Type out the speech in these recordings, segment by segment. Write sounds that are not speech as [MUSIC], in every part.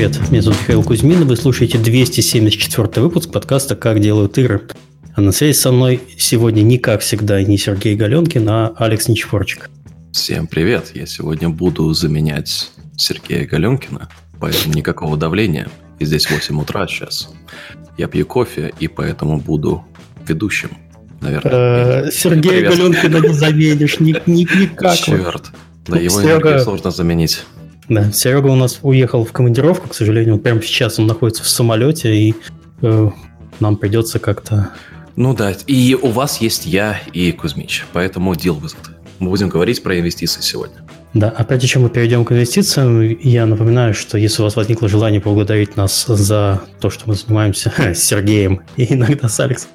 привет. Меня зовут Михаил Кузьмин, и вы слушаете 274 выпуск подкаста «Как делают игры». А на связи со мной сегодня не как всегда не Сергей Галенкин, а Алекс Нечепорчик. Всем привет. Я сегодня буду заменять Сергея Галенкина, поэтому никакого давления. И здесь 8 утра сейчас. Я пью кофе, и поэтому буду ведущим наверное. Э, Сергей Галенкина не заменишь никак. Черт. Да, его сложно заменить. Да, Серега у нас уехал в командировку, к сожалению, прямо сейчас он находится в самолете, и э, нам придется как-то... Ну да, и у вас есть я и Кузьмич, поэтому with it. Мы будем говорить про инвестиции сегодня. Да, а прежде чем мы перейдем к инвестициям, я напоминаю, что если у вас возникло желание поблагодарить нас за то, что мы занимаемся [LAUGHS] с Сергеем и иногда с Алексом,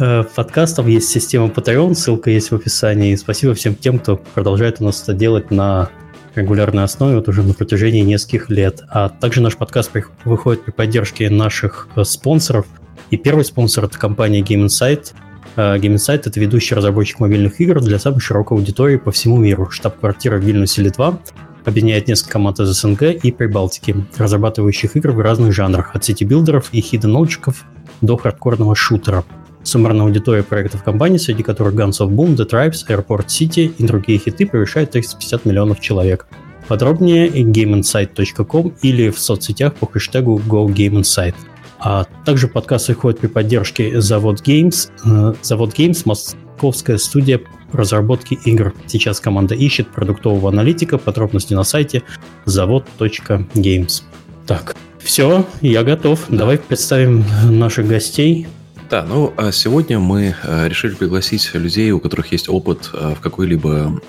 э, подкастом есть система Patreon, ссылка есть в описании. И спасибо всем тем, кто продолжает у нас это делать на регулярной основе вот уже на протяжении нескольких лет. А также наш подкаст выходит при поддержке наших э, спонсоров. И первый спонсор – это компания Game Insight – Э, Game Insight — это ведущий разработчик мобильных игр для самой широкой аудитории по всему миру. Штаб-квартира в Вильнюсе, Литва, объединяет несколько команд из СНГ и Прибалтики, разрабатывающих игры в разных жанрах, от city-builder ов и хиден-нолчиков до хардкорного шутера. Суммарная аудитория проектов компании, среди которых Guns of Boom, The Tribes, Airport City и другие хиты, превышает 350 миллионов человек. Подробнее gameinsight.com или в соцсетях по хэштегу GoGameInsight. А также подкаст выходит при поддержке Завод Games. Э, Завод Games – московская студия разработки игр. Сейчас команда ищет продуктового аналитика. Подробности на сайте завод.games. Так, все, я готов. Давай представим наших гостей. Да, ну а сегодня мы э, решили пригласить людей, у которых есть опыт э, в какой-либо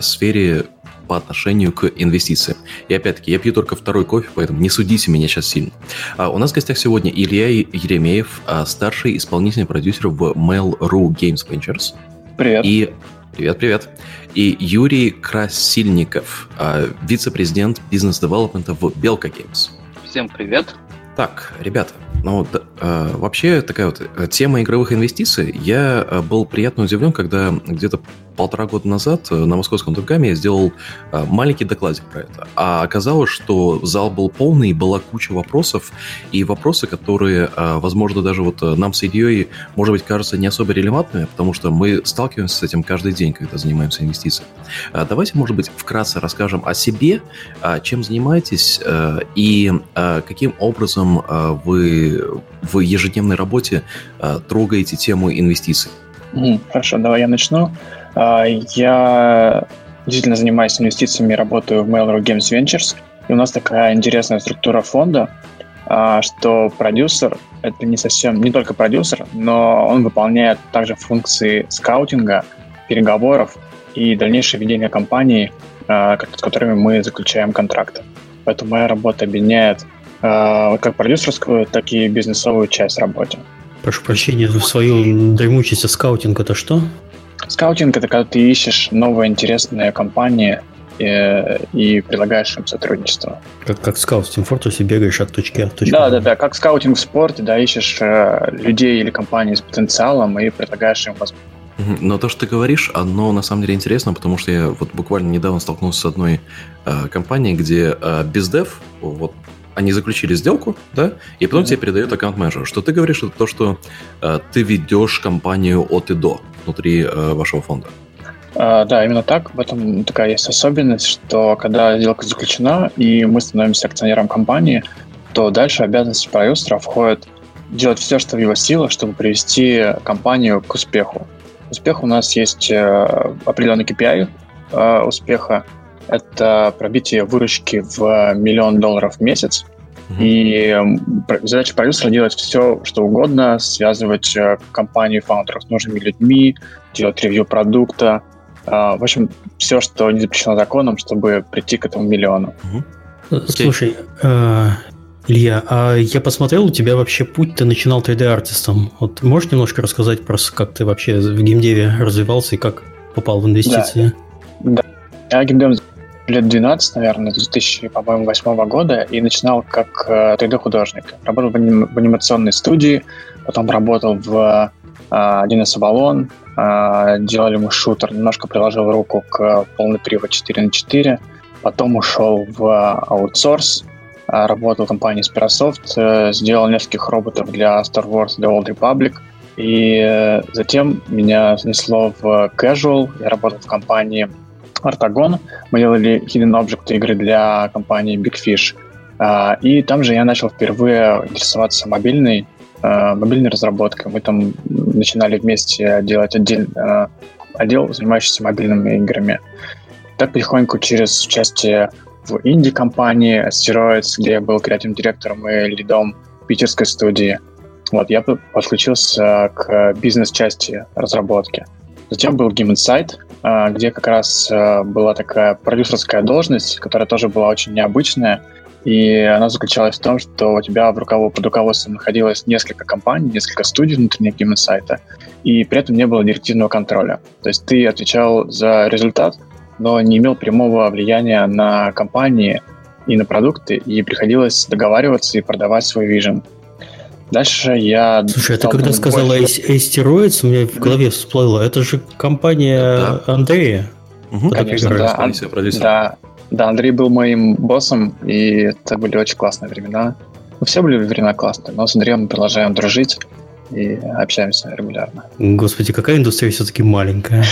сфере по отношению к инвестициям. И опять-таки, я пью только второй кофе, поэтому не судите меня сейчас сильно. А у нас в гостях сегодня Илья Еремеев, а, старший исполнительный продюсер в Mail.ru Games Ventures. Привет. И Привет-привет. И Юрий Красильников, а, вице-президент бизнес-девелопмента в Белка Games. Всем привет. Так, ребята, ну, да, э, вообще такая вот э, тема игровых инвестиций. Я э, был приятно удивлен, когда где-то полтора года назад э, на московском Тургаме я сделал маленький докладик про это. А оказалось, что зал был полный, была куча вопросов, и вопросы, которые, возможно, даже вот нам с Ильей, может быть, кажутся не особо релевантными, потому что мы сталкиваемся с этим каждый день, когда занимаемся инвестициями. Давайте, может быть, вкратце расскажем о себе, чем занимаетесь и каким образом вы в ежедневной работе трогаете тему инвестиций. Хорошо, давай я начну. А, я действительно занимаюсь инвестициями, работаю в Mail.ru Games Ventures. И у нас такая интересная структура фонда, а, что продюсер — это не совсем, не только продюсер, но он выполняет также функции скаутинга, переговоров и дальнейшее ведение компании, а, с которыми мы заключаем контракты. Поэтому моя работа объединяет как продюсерскую, так и бизнесовую часть работы. Прошу прощения, в свою дремучесть скаутинг это что? Скаутинг — это когда ты ищешь новые интересные компании и, э, и предлагаешь им сотрудничество. Как, как скаут в Team Fortress бегаешь от точки А в точку Да, да, да, как скаутинг в спорте, да, ищешь э, людей или компании с потенциалом и предлагаешь им возможность. Но то, что ты говоришь, оно на самом деле интересно, потому что я вот буквально недавно столкнулся с одной э, компанией, где э, бездев, вот они заключили сделку, да, и потом mm-hmm. тебе передают аккаунт-менеджер. Что ты говоришь, это то, что э, ты ведешь компанию от и до внутри э, вашего фонда. Uh, да, именно так. В этом такая есть особенность, что когда сделка заключена, и мы становимся акционером компании, то дальше обязанности продюсера входят делать все, что в его силах, чтобы привести компанию к успеху. Успех у нас есть э, определенный KPI э, успеха, это пробитие выручки в миллион долларов в месяц. И задача продюсера делать все, что угодно, связывать э, компанию фаундеров с нужными людьми, делать ревью продукта. А, в общем, все, что не запрещено законом, чтобы прийти к этому миллиону. Mm-hmm. Слушай, э, Илья, а я посмотрел, у тебя вообще путь, ты начинал 3D-артистом. Вот можешь немножко рассказать про как ты вообще в геймдеве развивался и как попал в инвестиции? Да, да. я геймдев лет 12, наверное, 2008 года, и начинал как 3D-художник. Э, работал в, аним- в анимационной студии, потом работал в 1С Авалон, делали мы шутер, немножко приложил руку к полный привод 4 на 4, потом ушел в аутсорс, работал в компании Spirasoft, сделал нескольких роботов для Star Wars The Old Republic, и затем меня занесло в Casual, я работал в компании Artagon, мы делали Hidden Object игры для компании Big Fish, и там же я начал впервые интересоваться мобильной, мобильной разработкой. Мы там начинали вместе делать отдельный отдел, занимающийся мобильными играми. Так потихоньку через участие в инди-компании Asteroids, где я был креативным директором и лидом питерской студии. Вот, я подключился к бизнес-части разработки. Затем был Game Insight, а, где как раз а, была такая продюсерская должность, которая тоже была очень необычная. И она заключалась в том, что у тебя в руковод... под руководством находилось несколько компаний, несколько студий внутренних Game Insight, и при этом не было директивного контроля. То есть ты отвечал за результат, но не имел прямого влияния на компании и на продукты, и приходилось договариваться и продавать свой вижен. Дальше я... Слушай, а ты когда сказала Asteroids, у меня в голове всплыло, это же компания да. Андрея. Угу, Конечно, да, да, да, Андрей был моим боссом, и это были очень классные времена. Ну, все были времена классные, но с Андреем мы продолжаем дружить и общаемся регулярно. Господи, какая индустрия все-таки маленькая.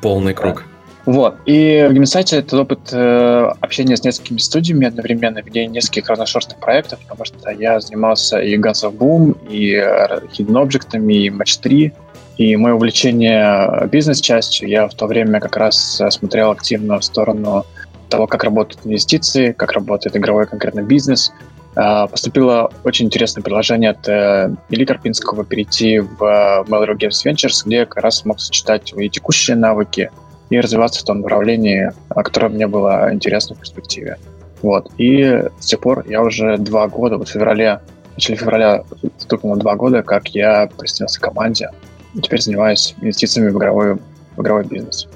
Полный круг. Вот. И в Геймсайте это опыт э, общения с несколькими студиями одновременно, ведения нескольких разношерстных проектов, потому что я занимался и Guns of Boom, и Hidden Object, и Match 3. И мое увлечение бизнес-частью, я в то время как раз смотрел активно в сторону того, как работают инвестиции, как работает игровой конкретно бизнес. А, поступило очень интересное предложение от э, Ильи Карпинского перейти в Mail.ru Games Ventures, где я как раз мог сочетать и текущие навыки, и развиваться в том направлении, которое мне было интересно в перспективе. Вот. И с тех пор я уже два года, вот в феврале, в начале февраля стукнуло два года, как я присоединился к команде. И теперь занимаюсь инвестициями в игровой, в игровой бизнес.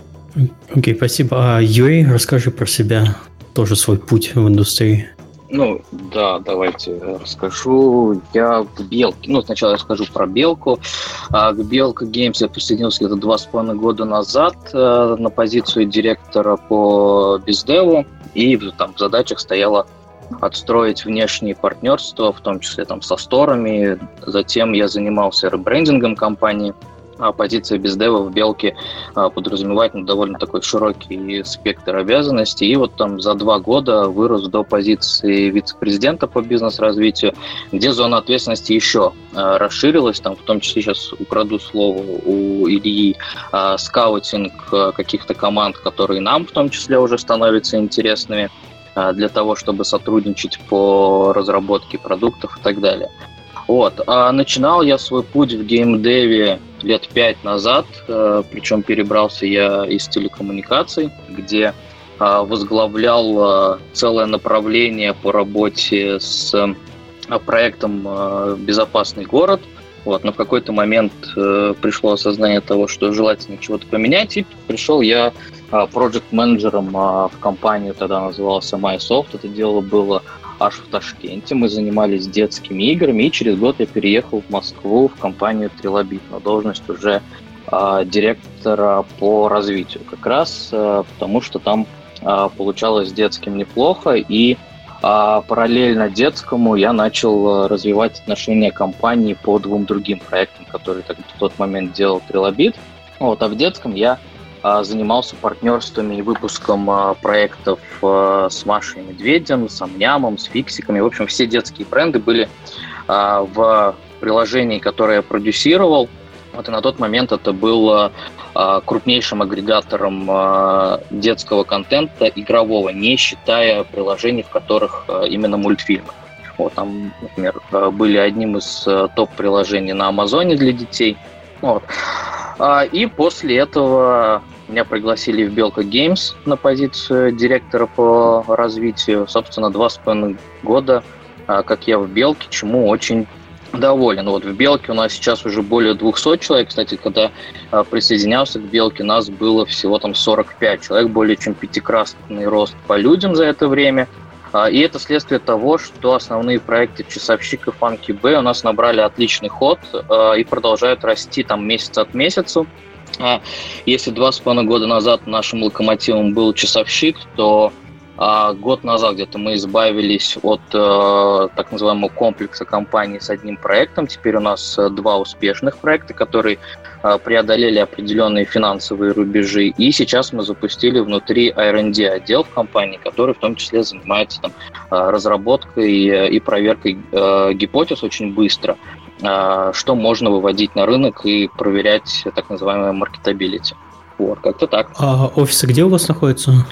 Окей, okay, спасибо. А Юрий, расскажи про себя, тоже свой путь в индустрии. Ну, да, давайте расскажу. Я в Белке, ну, сначала я скажу про Белку. А, к Белка Games я присоединился где-то два с половиной года назад а, на позицию директора по бездеву, и там в задачах стояло отстроить внешние партнерства, в том числе там со сторами. Затем я занимался ребрендингом компании – а позиция бездева в белке а, подразумевает ну, довольно такой широкий спектр обязанностей. И вот там за два года вырос до позиции вице-президента по бизнес-развитию, где зона ответственности еще а, расширилась. Там в том числе сейчас украду слово у Ильи скаутинг каких-то команд, которые нам в том числе уже становятся интересными для того, чтобы сотрудничать по разработке продуктов и так далее. Вот. А начинал я свой путь в геймдеве лет пять назад, э, причем перебрался я из телекоммуникаций, где э, возглавлял э, целое направление по работе с проектом «Безопасный город», вот, но в какой-то момент э, пришло осознание того, что желательно чего-то поменять, и пришел я проект-менеджером в компанию, тогда назывался MySoft. Это дело было аж в Ташкенте. Мы занимались детскими играми, и через год я переехал в Москву в компанию Трилобит на должность уже э, директора по развитию. Как раз э, потому, что там э, получалось детским неплохо, и а параллельно детскому я начал развивать отношения компании по двум другим проектам, которые так, в тот момент делал Трилобит. Вот, а в детском я занимался партнерствами и выпуском а, проектов а, с Машей Медведем, с Амнямом, с Фиксиками. В общем, все детские бренды были в приложении, которое я продюсировал. Вот и на тот момент это был крупнейшим агрегатором детского контента игрового, не считая приложений, в которых именно мультфильмы. Вот, там, например, были одним из топ-приложений на Амазоне для детей. Вот. А, и после этого меня пригласили в Белка Games на позицию директора по развитию. Собственно, два с половиной года, а, как я в Белке, чему очень доволен. Вот в Белке у нас сейчас уже более 200 человек. Кстати, когда а, присоединялся к Белке, нас было всего там 45 человек, более чем пятикратный рост по людям за это время. И это следствие того, что основные проекты «Часовщик» и «Фанки Б» у нас набрали отличный ход и продолжают расти там месяц от месяца. Если два с половиной года назад нашим локомотивом был часовщик, то а год назад где-то мы избавились от э, так называемого комплекса компаний с одним проектом. Теперь у нас э, два успешных проекта, которые э, преодолели определенные финансовые рубежи. И сейчас мы запустили внутри R&D отдел в компании, который в том числе занимается там, разработкой и проверкой гипотез очень быстро, что можно выводить на рынок и проверять так называемое маркетабилити. Вот, как-то так. А офисы где у вас находятся?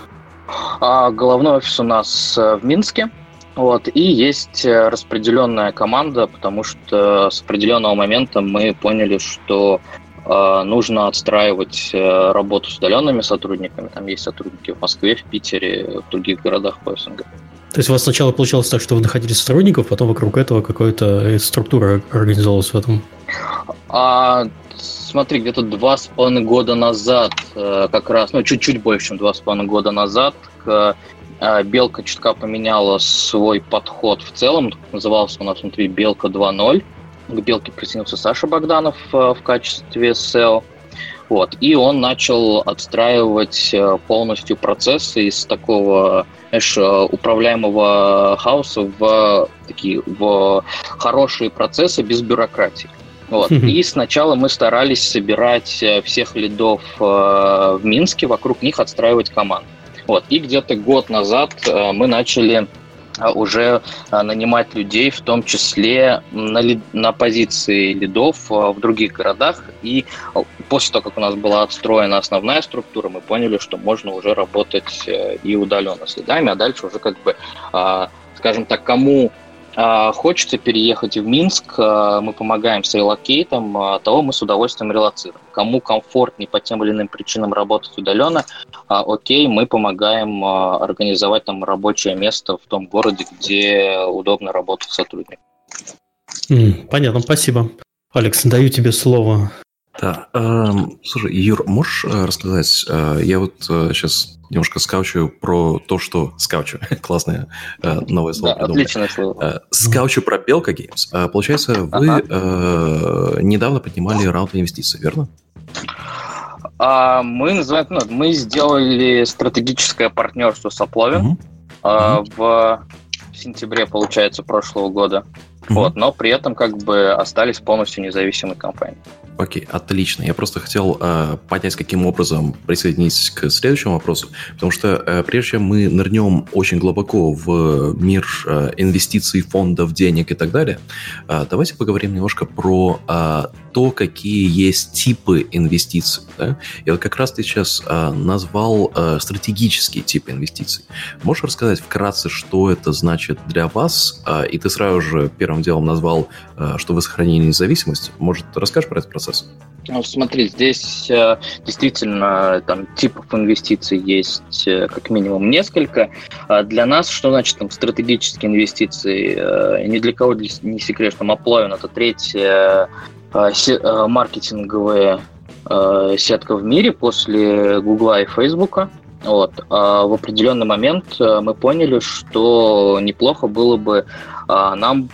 А головной офис у нас э, в Минске. Вот, и есть э, распределенная команда, потому что с определенного момента мы поняли, что э, нужно отстраивать э, работу с удаленными сотрудниками. Там есть сотрудники в Москве, в Питере, в других городах по СНГ. То есть у вас сначала получалось так, что вы находили сотрудников, потом вокруг этого какая-то структура организовалась в этом? А, смотри, где-то два с половиной года назад, э, как раз, ну, чуть-чуть больше, чем два с половиной года назад, к э, Белка чутка поменяла свой подход в целом. Назывался у нас внутри Белка 2.0. К Белке присоединился Саша Богданов э, в качестве SEO. Вот. И он начал отстраивать полностью процессы из такого знаешь, управляемого хаоса в такие в хорошие процессы без бюрократии. Вот. [LAUGHS] И сначала мы старались собирать э, всех лидов э, в Минске, вокруг них отстраивать команду. Вот. И где-то год назад э, мы начали уже нанимать людей, в том числе на, ли, на позиции лидов в других городах. И после того, как у нас была отстроена основная структура, мы поняли, что можно уже работать и удаленно с лидами, а дальше уже как бы, скажем так, кому хочется переехать в Минск, а, мы помогаем с релокейтом, а, того мы с удовольствием релацируем. Кому комфортнее по тем или иным причинам работать удаленно, окей, мы помогаем организовать там рабочее место в том городе, где удобно работать сотрудник. Понятно, спасибо. Алекс, даю тебе слово. Да, э, слушай, Юр, можешь э, рассказать, э, я вот э, сейчас немножко скаучу про то, что... Скаучу, [LAUGHS] классное э, новое слово да, отличное слово. Э, скаучу про Белка Геймс. Э, получается, вы ага. э, недавно поднимали раунд инвестиций, верно? А, мы называем, ну, мы сделали стратегическое партнерство с Опловин угу. а, угу. в сентябре, получается, прошлого года. Угу. Вот, но при этом как бы остались полностью независимой компанией. Окей, отлично. Я просто хотел э, понять, каким образом присоединиться к следующему вопросу, потому что э, прежде чем мы нырнем очень глубоко в мир э, инвестиций, фондов, денег и так далее, э, давайте поговорим немножко про э, то, какие есть типы инвестиций. Да? Я вот как раз ты сейчас э, назвал э, стратегические типы инвестиций. Можешь рассказать вкратце, что это значит для вас? Э, и ты сразу же первым делом назвал, что вы сохранили независимость. Может, расскажешь про этот процесс? Ну, смотри, здесь э, действительно там типов инвестиций есть э, как минимум несколько. А для нас, что значит там стратегические инвестиции? Э, ни для кого не секрет, что Маплоин это третья маркетинговая сетка в мире после Гугла и Фейсбука. Вот. А в определенный момент мы поняли, что неплохо было бы нам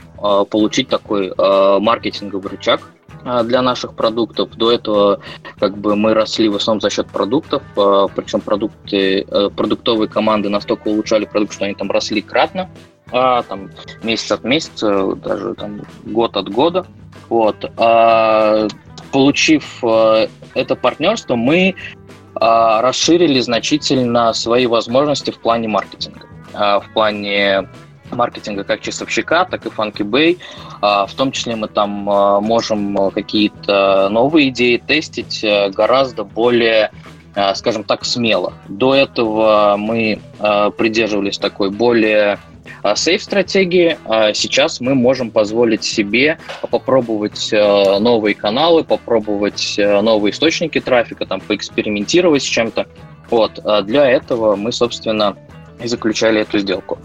получить такой маркетинговый рычаг, а, для наших продуктов. До этого как бы мы росли в основном за счет продуктов, а, причем продукты, э, продуктовые команды настолько улучшали продукт, что они там росли кратно, а, там месяц от месяца, даже там год от года. Вот. А, получив э, это партнерство, мы расширили значительно свои возможности в плане маркетинга, в плане маркетинга как часовщика, так и Funky Bay. А, в том числе мы там а, можем какие-то новые идеи тестить гораздо более а, скажем так, смело. До этого мы придерживались такой более сейф-стратегии. Сейчас мы можем позволить себе попробовать новые каналы, попробовать новые источники трафика, там, поэкспериментировать с чем-то. Вот. Для этого мы, собственно, и заключали эту сделку.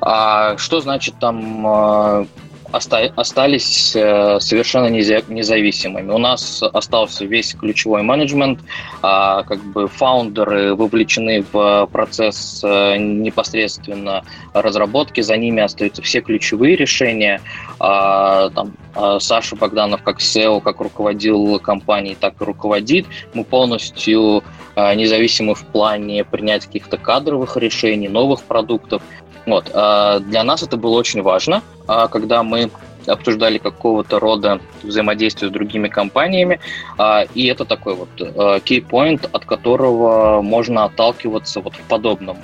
А что значит там остались э, совершенно независимыми. У нас остался весь ключевой менеджмент, а, как бы фаундеры вовлечены в процесс э, непосредственно разработки, за ними остаются все ключевые решения. А, там а, Саша Богданов как SEO, как руководил компанией, так и руководит. Мы полностью а, независимы в плане принятия каких-то кадровых решений, новых продуктов. Вот. Для нас это было очень важно, когда мы обсуждали какого-то рода взаимодействие с другими компаниями, и это такой вот key от которого можно отталкиваться вот в подобном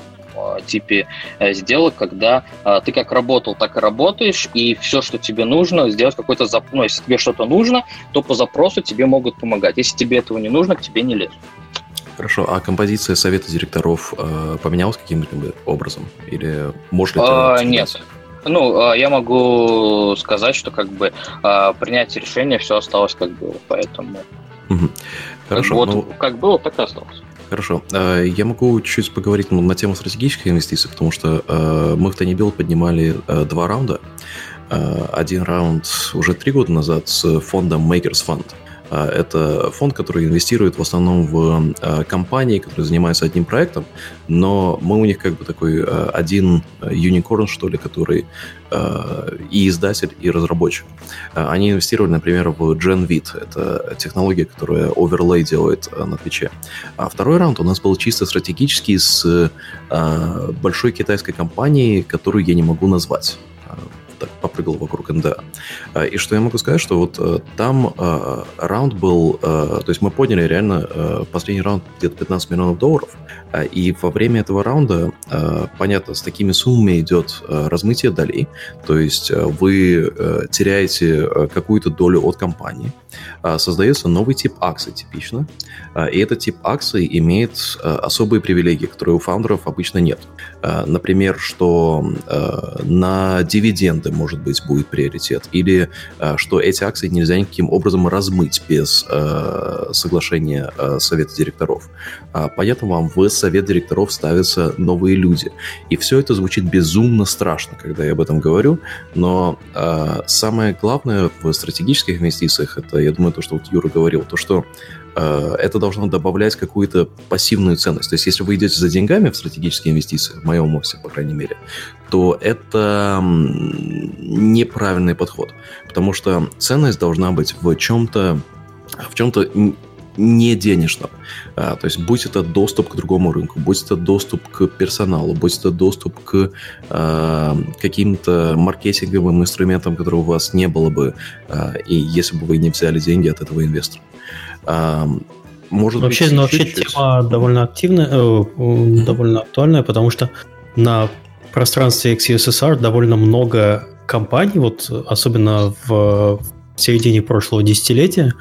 типе э, сделок, когда ты как работал, так и работаешь, и все, что тебе нужно, сделать какой-то запрос. Ну, если тебе что-то нужно, то по запросу тебе могут помогать. Если тебе этого не нужно, к тебе не лезут. Хорошо, а композиция совета директоров э, поменялась каким-либо образом? Или может ли это... Нет. Ну, я могу сказать, что как бы принятие решения все осталось как было, поэтому... Угу. Хорошо. Вот ну... как было, так и осталось. Хорошо. Э, я могу чуть поговорить на тему стратегических инвестиций, потому что э, мы в Танибил поднимали э, два раунда. Один раунд уже три года назад с фондом Makers Fund – а, это фонд, который инвестирует в основном в а, компании, которые занимаются одним проектом, но мы у них как бы такой а, один юникорн, что ли, который и издатель, и разработчик. Они инвестировали, например, в GenVid. Это технология, которая оверлей делает на Твиче. А второй раунд у нас был чисто стратегический с большой китайской компанией, которую я не могу назвать так попрыгал вокруг НДА. И что я могу сказать, что вот э, там э, раунд был, э, то есть мы подняли реально последний раунд где-то 15 миллионов долларов, и во время этого раунда, понятно, с такими суммами идет размытие долей, то есть вы теряете какую-то долю от компании, создается новый тип акций типично, и этот тип акций имеет особые привилегии, которые у фаундеров обычно нет. Например, что на дивиденды акции, может быть, будет приоритет, или э, что эти акции нельзя никаким образом размыть без э, соглашения э, совета директоров. А поэтому вам в совет директоров ставятся новые люди. И все это звучит безумно страшно, когда я об этом говорю, но самое главное в стратегических инвестициях, это, я думаю, то, что вот Юра говорил, то, что это должно добавлять какую-то пассивную ценность. То есть, если вы идете за деньгами в стратегические инвестиции, в моем офисе, по крайней мере, то это неправильный подход. Потому что ценность должна быть в чем-то в чем-то не денежном. А, то есть будь это доступ к другому рынку, будь это доступ к персоналу, будь это доступ к а, каким-то маркетинговым инструментам, которые у вас не было бы, а, и если бы вы не взяли деньги от этого инвестора. Может вообще, быть, ну, вообще тема довольно активная, э, довольно актуальная, потому что на пространстве XUSSR довольно много компаний, вот особенно в, середине прошлого десятилетия,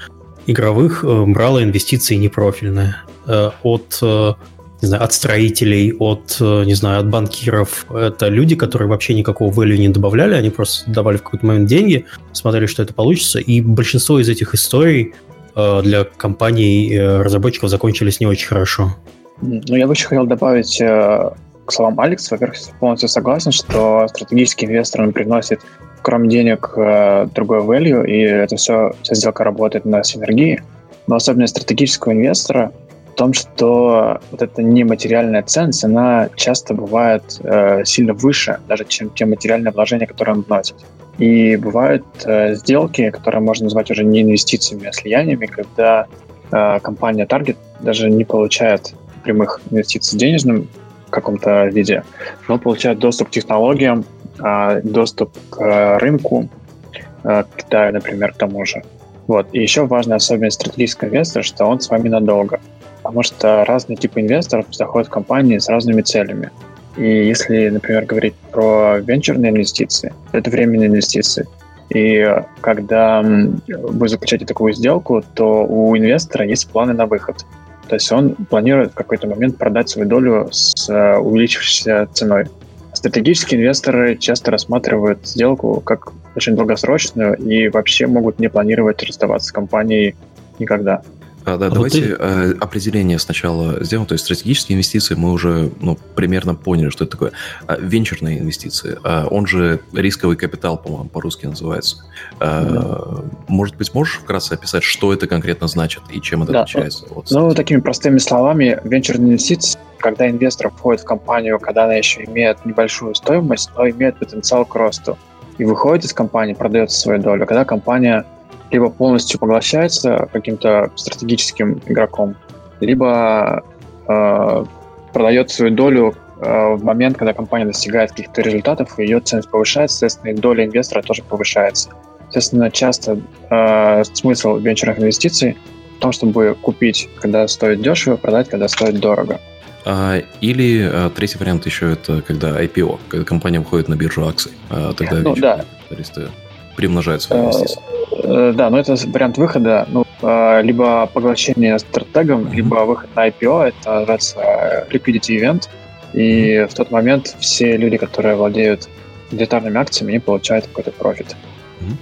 игровых э, брало инвестиции непрофильные. Э, от, э, не знаю, от строителей, от, э, не знаю, от банкиров. Это люди, которые вообще никакого value не добавляли, они просто давали в какой-то момент деньги, смотрели, что это получится, и большинство из этих историй для компаний э, разработчиков закончились не очень хорошо. Ну, я бы еще хотел добавить э, к словам Алекс. Во-первых, полностью согласен, что стратегический инвестор он приносит, кроме денег, другой value, и это все, вся сделка работает на синергии. Но особенность стратегического инвестора в том, что вот эта нематериальная ценность, она часто бывает э, сильно выше, даже чем те материальные вложения, которые он вносит. И бывают э, сделки, которые можно назвать уже не инвестициями, а слияниями, когда э, компания Target даже не получает прямых инвестиций в денежном каком-то виде, но получает доступ к технологиям, э, доступ к рынку, э, к Китаю, например, к тому же. Вот. И еще важная особенность стратегического инвестора, что он с вами надолго. Потому что разные типы инвесторов заходят в компании с разными целями. И если, например, говорить про венчурные инвестиции, это временные инвестиции. И когда вы заключаете такую сделку, то у инвестора есть планы на выход. То есть он планирует в какой-то момент продать свою долю с э, увеличившейся ценой. Стратегические инвесторы часто рассматривают сделку как очень долгосрочную и вообще могут не планировать расставаться с компанией никогда. А, да, а давайте ты... Э, определение сначала сделаем. То есть стратегические инвестиции мы уже ну, примерно поняли, что это такое. А, венчурные инвестиции, а, он же рисковый капитал, по-моему, по-русски называется. Да. Может быть, можешь вкратце описать, что это конкретно значит и чем это да. отличается? От ну, такими простыми словами, венчурные инвестиции, когда инвестор входит в компанию, когда она еще имеет небольшую стоимость, но имеет потенциал к росту. и выходит из компании, продает свою долю, когда компания либо полностью поглощается каким-то стратегическим игроком, либо э, продает свою долю э, в момент, когда компания достигает каких-то результатов, и ее ценность повышается, соответственно, и доля инвестора тоже повышается. Соответственно, часто э, смысл венчурных инвестиций в том, чтобы купить, когда стоит дешево, продать, когда стоит дорого. А, или а, третий вариант еще это когда IPO, когда компания выходит на биржу акций. А, тогда ну, да. Примножают свои инвестиции. Э, да, но это вариант выхода. Ну, либо поглощение стратегом, mm-hmm. либо выход на IPO. Это называется liquidity event. И mm-hmm. в тот момент все люди, которые владеют детальными акциями, они получают какой-то профит. Mm-hmm.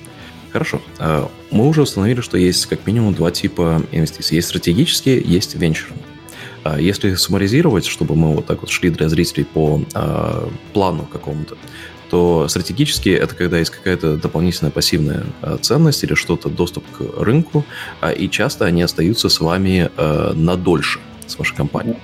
Хорошо. Мы уже установили, что есть как минимум два типа инвестиций. Есть стратегические, есть венчурные. А если суммаризировать, чтобы мы вот так вот шли для зрителей по э, плану какому-то, то стратегически это когда есть какая-то дополнительная пассивная э, ценность или что-то, доступ к рынку, э, и часто они остаются с вами э, на дольше, с вашей компанией.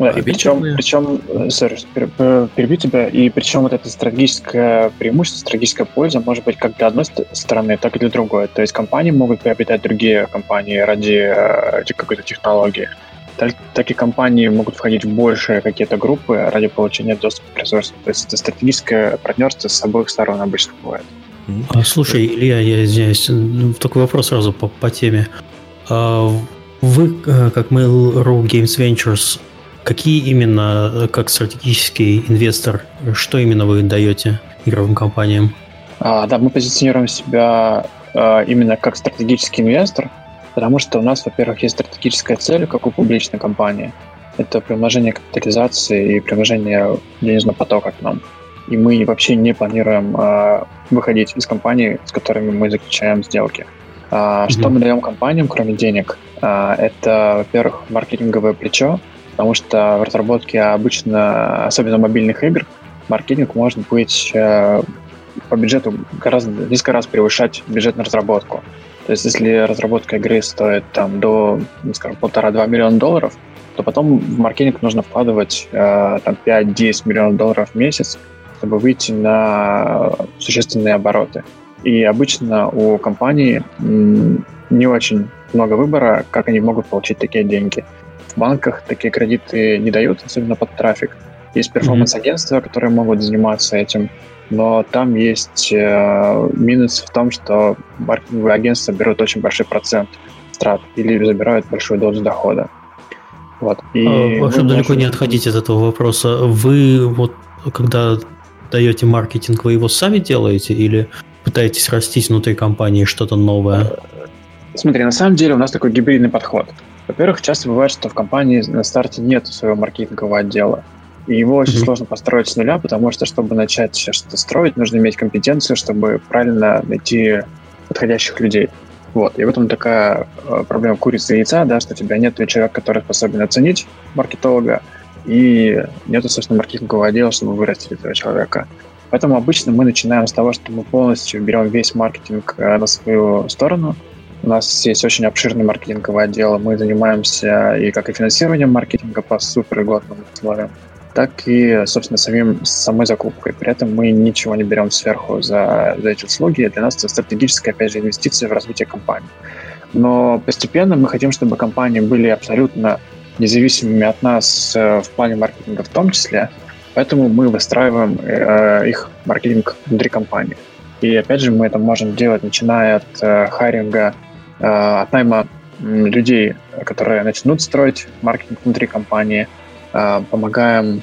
Да, и причем, причем, sorry, перебью тебя, и причем вот это стратегическое преимущество, стратегическая польза может быть как для одной стороны, так и для другой. То есть компании могут приобретать другие компании ради какой-то технологии так, так и компании могут входить в большие какие-то группы ради получения доступа к ресурсам. То есть это стратегическое партнерство с обоих сторон обычно бывает. А, слушай, Илья, я здесь ну, такой вопрос сразу по, по теме. А вы, э, как Mail.ru Games Ventures, какие именно, э, как стратегический инвестор, что именно вы даете игровым компаниям? А, да, мы позиционируем себя а, именно как стратегический инвестор, Потому что у нас, во-первых, есть стратегическая цель, как у публичной компании. Это приумножение капитализации и приумножение денежного потока к нам. И мы вообще не планируем э, выходить из компаний, с которыми мы заключаем сделки. А, mm-hmm. Что мы даем компаниям, кроме денег? А, это, во-первых, маркетинговое плечо, потому что в разработке обычно, особенно мобильных игр, маркетинг может быть э, по бюджету гораздо несколько раз превышать бюджет на разработку. То есть если разработка игры стоит там до, ну, скажем, полтора-два миллиона долларов, то потом в маркетинг нужно вкладывать э, там 5-10 миллионов долларов в месяц, чтобы выйти на существенные обороты. И обычно у компании не очень много выбора, как они могут получить такие деньги. В банках такие кредиты не дают, особенно под трафик. Есть перформанс-агентства, которые могут заниматься этим но там есть э, минус в том, что маркетинговые агентства берут очень большой процент страт или забирают большую дозу дохода. Вот. И а, чтобы далеко не отходить от этого вопроса, вы вот когда даете маркетинг, вы его сами делаете или пытаетесь растить внутри компании что-то новое? Смотри, на самом деле у нас такой гибридный подход. Во-первых, часто бывает, что в компании на старте нет своего маркетингового отдела. И его очень mm-hmm. сложно построить с нуля, потому что, чтобы начать что-то строить, нужно иметь компетенцию, чтобы правильно найти подходящих людей. Вот. И в этом такая э, проблема курицы и яйца, да, что у тебя нет человека, который способен оценить маркетолога, и нету, собственно, маркетингового отдела, чтобы вырастить этого человека. Поэтому обычно мы начинаем с того, что мы полностью берем весь маркетинг э, на свою сторону. У нас есть очень обширный маркетинговый отдел. Мы занимаемся и как и финансированием маркетинга по супер условиям, так и, собственно, самим, самой закупкой. При этом мы ничего не берем сверху за, за эти услуги. Для нас это стратегическая, опять же, инвестиция в развитие компании. Но постепенно мы хотим, чтобы компании были абсолютно независимыми от нас э, в плане маркетинга в том числе, поэтому мы выстраиваем э, их маркетинг внутри компании. И опять же, мы это можем делать, начиная от э, хайринга, э, от найма людей, которые начнут строить маркетинг внутри компании – помогаем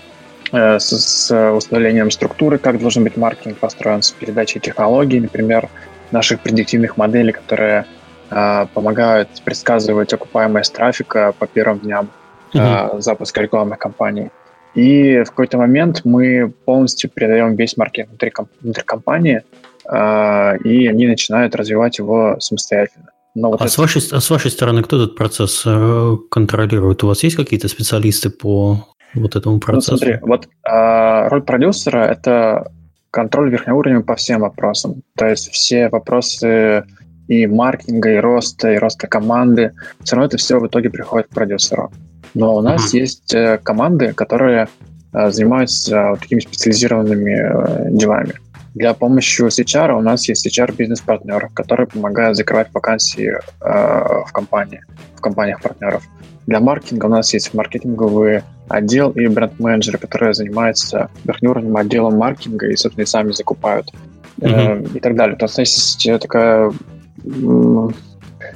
э, с, установлением структуры, как должен быть маркетинг построен, с передачей технологий, например, наших предиктивных моделей, которые э, помогают предсказывать окупаемость трафика по первым дням mm-hmm. запуска рекламных кампаний. И в какой-то момент мы полностью передаем весь маркетинг внутри, внутри компании, и они начинают развивать его самостоятельно. Но вот а, это... с вашей, а с вашей стороны кто этот процесс э, контролирует? У вас есть какие-то специалисты по вот этому процессу? Ну, смотри, вот а, роль продюсера – это контроль верхнеуровневый по всем вопросам. То есть все вопросы и маркетинга, и роста, и роста команды, все равно это все в итоге приходит к продюсеру. Но у нас uh-huh. есть э, команды, которые э, занимаются вот такими специализированными делами. Для помощи с HR у нас есть HR-бизнес-партнер, который помогает закрывать вакансии э, в компании, в компаниях-партнеров. Для маркетинга у нас есть маркетинговый отдел и бренд-менеджеры, которые занимаются верхнеуровневым отделом маркетинга и, собственно, и сами закупают mm-hmm. э, и так далее. То есть есть такая э,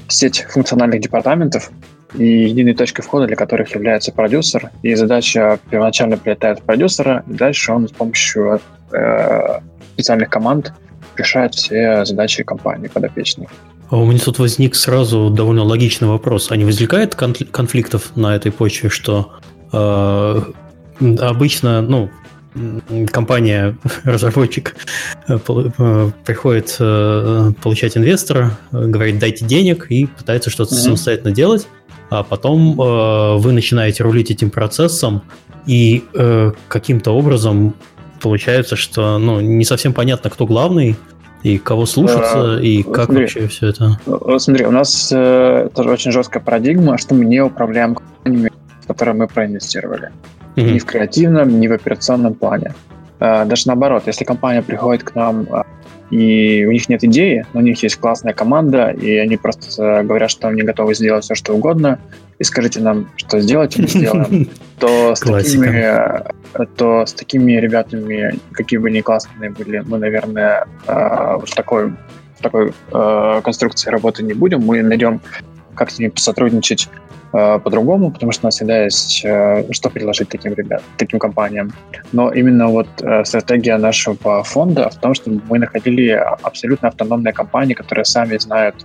сеть функциональных департаментов, и единой точкой входа для которых является продюсер. И задача первоначально прилетает в продюсера, и дальше он с помощью э, специальных команд решает все задачи компании подопечной. А у меня тут возник сразу довольно логичный вопрос. А не возникает конфликтов на этой почве, что э, обычно, ну, компания, [LAUGHS] разработчик э, э, приходит э, получать инвестора, говорит, дайте денег и пытается что-то mm-hmm. самостоятельно делать, а потом вы начинаете рулить этим процессом, и каким-то образом получается, что ну, не совсем понятно, кто главный, и кого слушаться, а, и как смотри, вообще все это. Смотри, у нас э, тоже очень жесткая парадигма, что мы не управляем компаниями, в которые мы проинвестировали. Mm-hmm. Ни в креативном, ни в операционном плане. Э, даже наоборот, если компания приходит к нам э, и у них нет идеи, но у них есть классная команда, и они просто говорят, что они готовы сделать все, что угодно, и скажите нам, что сделать, мы сделаем, [LAUGHS] то с такими то с такими ребятами, какие бы ни классные были, мы, наверное, э, в такой, в такой э, конструкции работы не будем. Мы найдем, как с ними сотрудничать э, по-другому, потому что у нас всегда есть что предложить таким ребят, таким компаниям. Но именно вот стратегия нашего фонда в том, что мы находили абсолютно автономные компании, которые сами знают,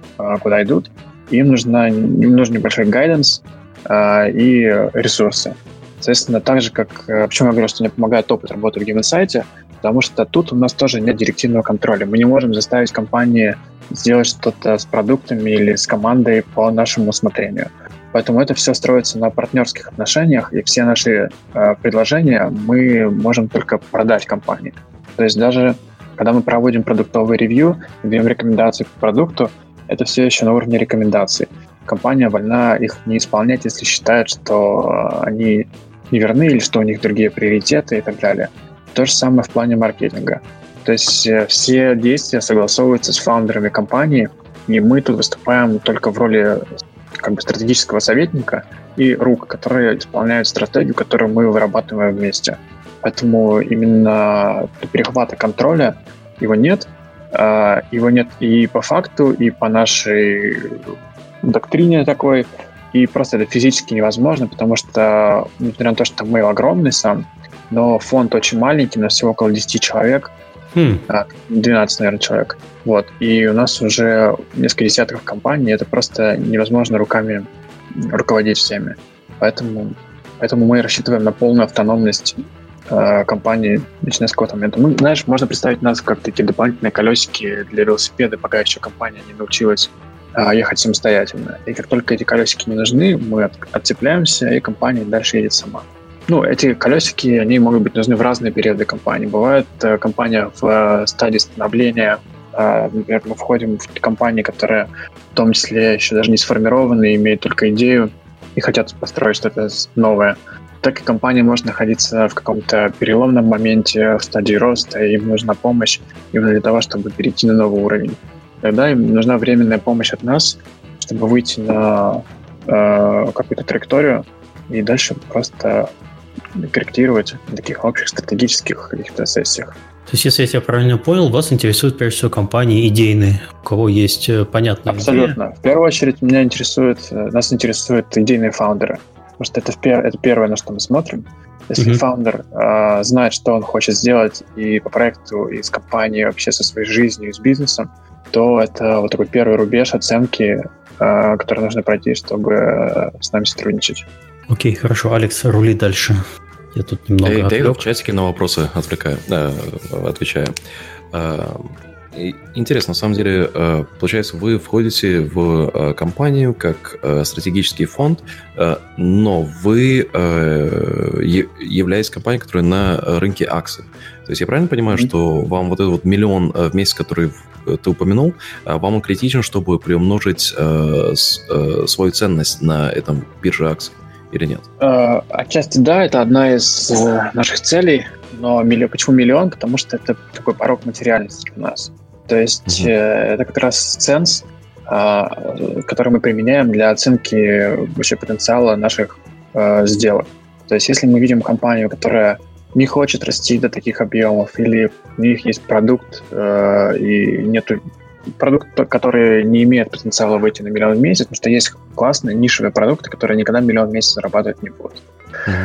куда идут. Им, нужна, им нужен небольшой гайденс и ресурсы. Соответственно, так же, как... Э, почему я говорю, что мне помогает опыт работы в гейм-инсайте, потому что тут у нас тоже нет директивного контроля. Мы не можем заставить компании сделать что-то с продуктами или с командой по нашему усмотрению. Поэтому это все строится на партнерских отношениях, и все наши э, предложения мы можем только продать компании. То есть даже когда мы проводим продуктовый ревью, даем рекомендации по продукту, это все еще на уровне рекомендаций. Компания вольна их не исполнять, если считает, что э, они не верны или что у них другие приоритеты и так далее. То же самое в плане маркетинга. То есть э, все действия согласовываются с фаундерами компании, и мы тут выступаем только в роли как бы стратегического советника и рук, которые исполняют стратегию, которую мы вырабатываем вместе. Поэтому именно перехвата контроля его нет. А, его нет и по факту, и по нашей доктрине такой, и просто это физически невозможно, потому что, несмотря на то, что mail огромный сам, но фонд очень маленький, у нас всего около 10 человек, хм. 12, наверное, человек. Вот. И у нас уже несколько десятков компаний, это просто невозможно руками руководить всеми. Поэтому, поэтому мы рассчитываем на полную автономность компании, начиная с какого-то момента. Мы, знаешь, можно представить нас как такие дополнительные колесики для велосипеда, пока еще компания не научилась а, ехать самостоятельно. И как только эти колесики не нужны, мы от, отцепляемся, и компания дальше едет сама. Ну, эти колесики, они могут быть нужны в разные периоды компании. Бывает э, компания в э, стадии становления, э, например, мы входим в компании, которые в том числе еще даже не сформированы, имеют только идею и хотят построить что-то новое. Так и компания может находиться в каком-то переломном моменте, в стадии роста, и им нужна помощь именно для того, чтобы перейти на новый уровень. Тогда им нужна временная помощь от нас, чтобы выйти на э, какую-то траекторию и дальше просто корректировать на таких общих стратегических каких-то сессиях. То есть, если я тебя правильно понял, вас интересуют прежде всего компании идейные, у кого есть э, понятная Абсолютно. Идея. В первую очередь меня интересует, э, нас интересуют идейные фаундеры, потому что это, это первое, на что мы смотрим. Если mm-hmm. фаундер э, знает, что он хочет сделать и по проекту, и с компанией, вообще со своей жизнью, и с бизнесом, то это вот такой первый рубеж оценки, э, который нужно пройти, чтобы э, с нами сотрудничать. Окей, хорошо. Алекс, рули дальше. Я тут немного Эй, отвлек. в чатике на вопросы отвлекаю, да, отвечаю. Э, интересно, на самом деле, получается, вы входите в компанию как стратегический фонд, но вы являетесь компанией, которая на рынке акций. То есть я правильно понимаю, mm-hmm. что вам вот этот вот миллион в месяц, который ты упомянул, вам он критичен, чтобы приумножить э, э, свою ценность на этом бирже акций? или нет? Э, отчасти да, это одна из э, наших целей, но миллион, почему миллион? Потому что это такой порог материальности для нас. То есть угу. это как раз ценз, а, который мы применяем для оценки вообще потенциала наших сделок. То есть если мы видим компанию, которая не хочет расти до таких объемов, или у них есть продукт и нету продукт, который не имеет потенциала выйти на миллион в месяц, потому что есть классные нишевые продукты, которые никогда миллион в месяц зарабатывать не будут. Mm-hmm.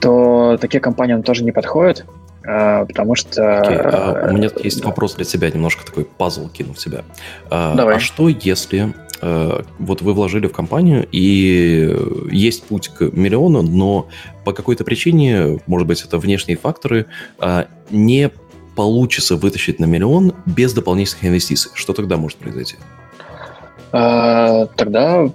То такие компании нам тоже не подходят, потому что... Okay, а у меня есть да. вопрос для тебя, немножко такой пазл кину в себя. А, Давай. А что если а, вот вы вложили в компанию и есть путь к миллиону, но по какой-то причине, может быть, это внешние факторы, не получится вытащить на миллион без дополнительных инвестиций, что тогда может произойти? А, тогда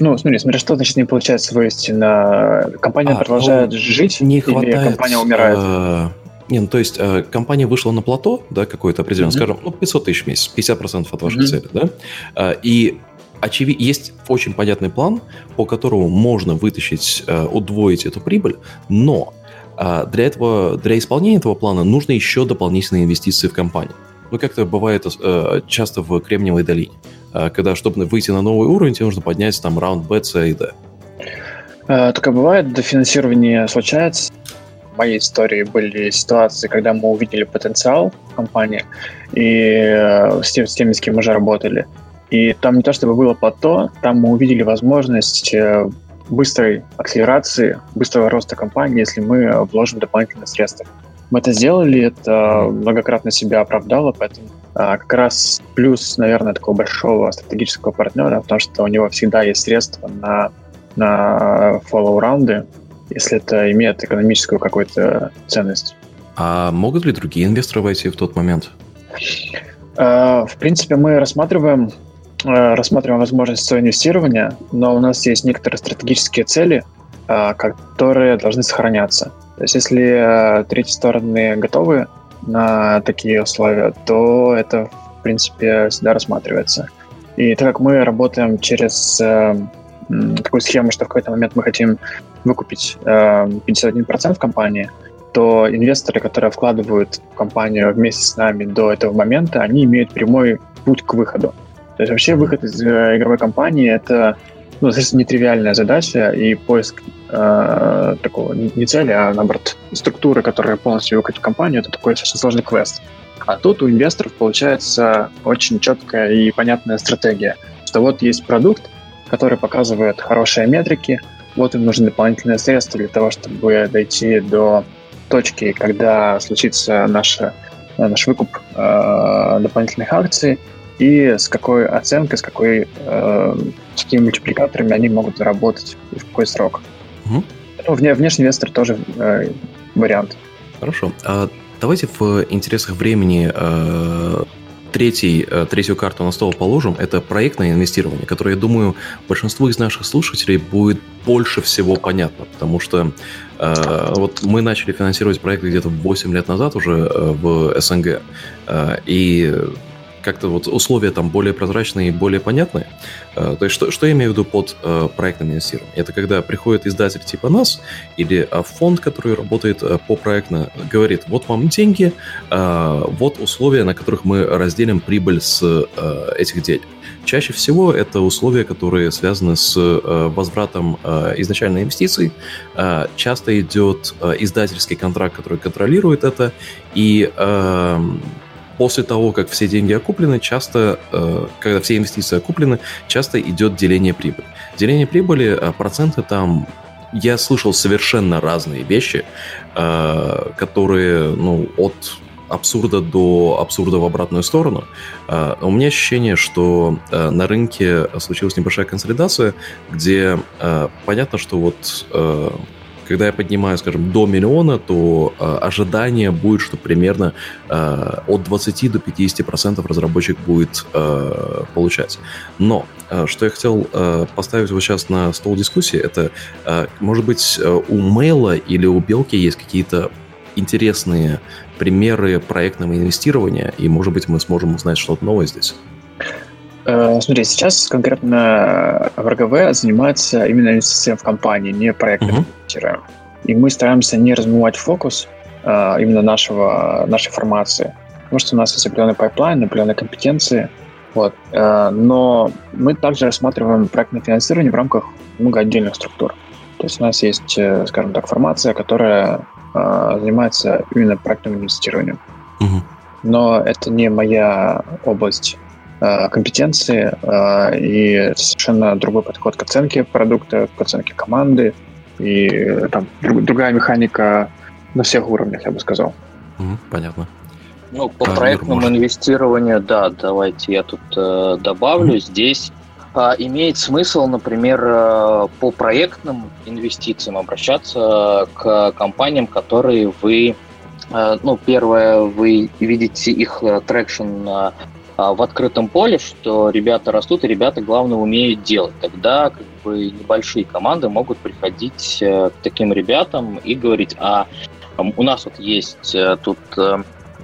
ну, смотри, смотри, что значит не получается вывести на... Компания а, продолжает ну, жить не хватает, или компания умирает? А, не, ну, то есть э, компания вышла на плато, да, какое-то определенное, mm-hmm. скажем, ну, 500 тысяч в месяц, 50% от вашей mm-hmm. цели, да, э, и очевидно, есть очень понятный план, по которому можно вытащить, э, удвоить эту прибыль, но а для этого, для исполнения этого плана нужно еще дополнительные инвестиции в компанию. Ну, как-то бывает э, часто в Кремниевой долине, э, когда, чтобы выйти на новый уровень, тебе нужно поднять там раунд B, C и D. Э, такое бывает, дофинансирование случается. Моей истории были ситуации, когда мы увидели потенциал компании и с, тем, с теми, с кем мы уже работали. И там не то чтобы было плато, там мы увидели возможность быстрой акселерации, быстрого роста компании, если мы вложим дополнительные средства. Мы это сделали, это многократно себя оправдало, поэтому а, как раз плюс, наверное, такого большого стратегического партнера, потому что у него всегда есть средства на, на follow-раунды, если это имеет экономическую какую-то ценность. А могут ли другие инвесторы войти в тот момент? А, в принципе, мы рассматриваем Э, рассматриваем возможность соинвестирования, но у нас есть некоторые стратегические цели, э, которые должны сохраняться. То есть если третьи стороны готовы на такие условия, то это, в принципе, всегда рассматривается. И так как мы работаем через такую схему, что в какой-то момент мы хотим выкупить 51% в компании, то инвесторы, которые вкладывают в компанию вместе с нами до этого момента, они имеют прямой путь к выходу. То есть вообще выход из э, игровой компании это ну, достаточно нетривиальная задача, и поиск э, такого не цели, а наоборот структуры, которая полностью выкатит компанию, это такой достаточно сложный квест. А тут у инвесторов получается очень четкая и понятная стратегия, что вот есть продукт, который показывает хорошие метрики, вот им нужны дополнительные средства для того, чтобы дойти до точки, когда случится наша, наш выкуп э, дополнительных акций, и с какой оценкой, с какой э, с какими мультипликаторами они могут заработать и в какой срок. Угу. Ну, вне, внешний инвестор тоже э, вариант. Хорошо. А давайте в интересах времени э, третий, э, третью карту на стол положим. Это проектное инвестирование, которое, я думаю, большинству из наших слушателей будет больше всего понятно, потому что э, вот мы начали финансировать проекты где-то 8 лет назад уже э, в СНГ, э, и как-то вот условия там более прозрачные и более понятные. Э, то есть что, что я имею в виду под э, проектным инвестированием? Это когда приходит издатель типа нас или э, фонд, который работает по проектно, говорит, вот вам деньги, вот условия, на которых мы разделим прибыль с этих денег. Чаще всего это условия, которые связаны с возвратом изначальной инвестиций. Часто идет издательский контракт, который контролирует это, и эм, после того, как все деньги окуплены, часто, э, когда все инвестиции окуплены, часто идет деление прибыли. Деление прибыли, э, проценты там я слышал совершенно разные вещи, э, которые, ну, от абсурда до абсурда в обратную сторону. У меня ощущение, что на рынке случилась небольшая консолидация, где понятно, что вот когда я поднимаю, скажем, до миллиона, то э, ожидание будет, что примерно э, от 20 до 50 процентов разработчик будет э, получать. Но э, что я хотел э, поставить вот сейчас на стол дискуссии, это, э, может быть, э, у Мейла или у Белки есть какие-то интересные примеры проектного инвестирования, и, может быть, мы сможем узнать что-то новое здесь. Э, смотри, сейчас конкретно в РГВ занимается именно инвестицией в компании, не проектным угу. И мы стараемся не размывать фокус э, именно нашего, нашей формации, потому что у нас есть определенный pipeline, определенные компетенции, вот. Э, но мы также рассматриваем проектное финансирование в рамках много отдельных структур. То есть у нас есть, скажем так, формация, которая занимается именно проектным инвестированием. Угу. Но это не моя область Э, компетенции э, и совершенно другой подход к оценке продукта, к оценке команды и там другая механика на всех уровнях, я бы сказал. понятно. Ну, по а, проектному может... инвестированию, да, давайте я тут э, добавлю. Mm-hmm. Здесь э, имеет смысл, например, э, по проектным инвестициям обращаться к компаниям, которые вы, э, ну, первое, вы видите их traction в открытом поле, что ребята растут, и ребята, главное, умеют делать. Тогда как бы небольшие команды могут приходить э, к таким ребятам и говорить, а у нас вот есть э, тут э,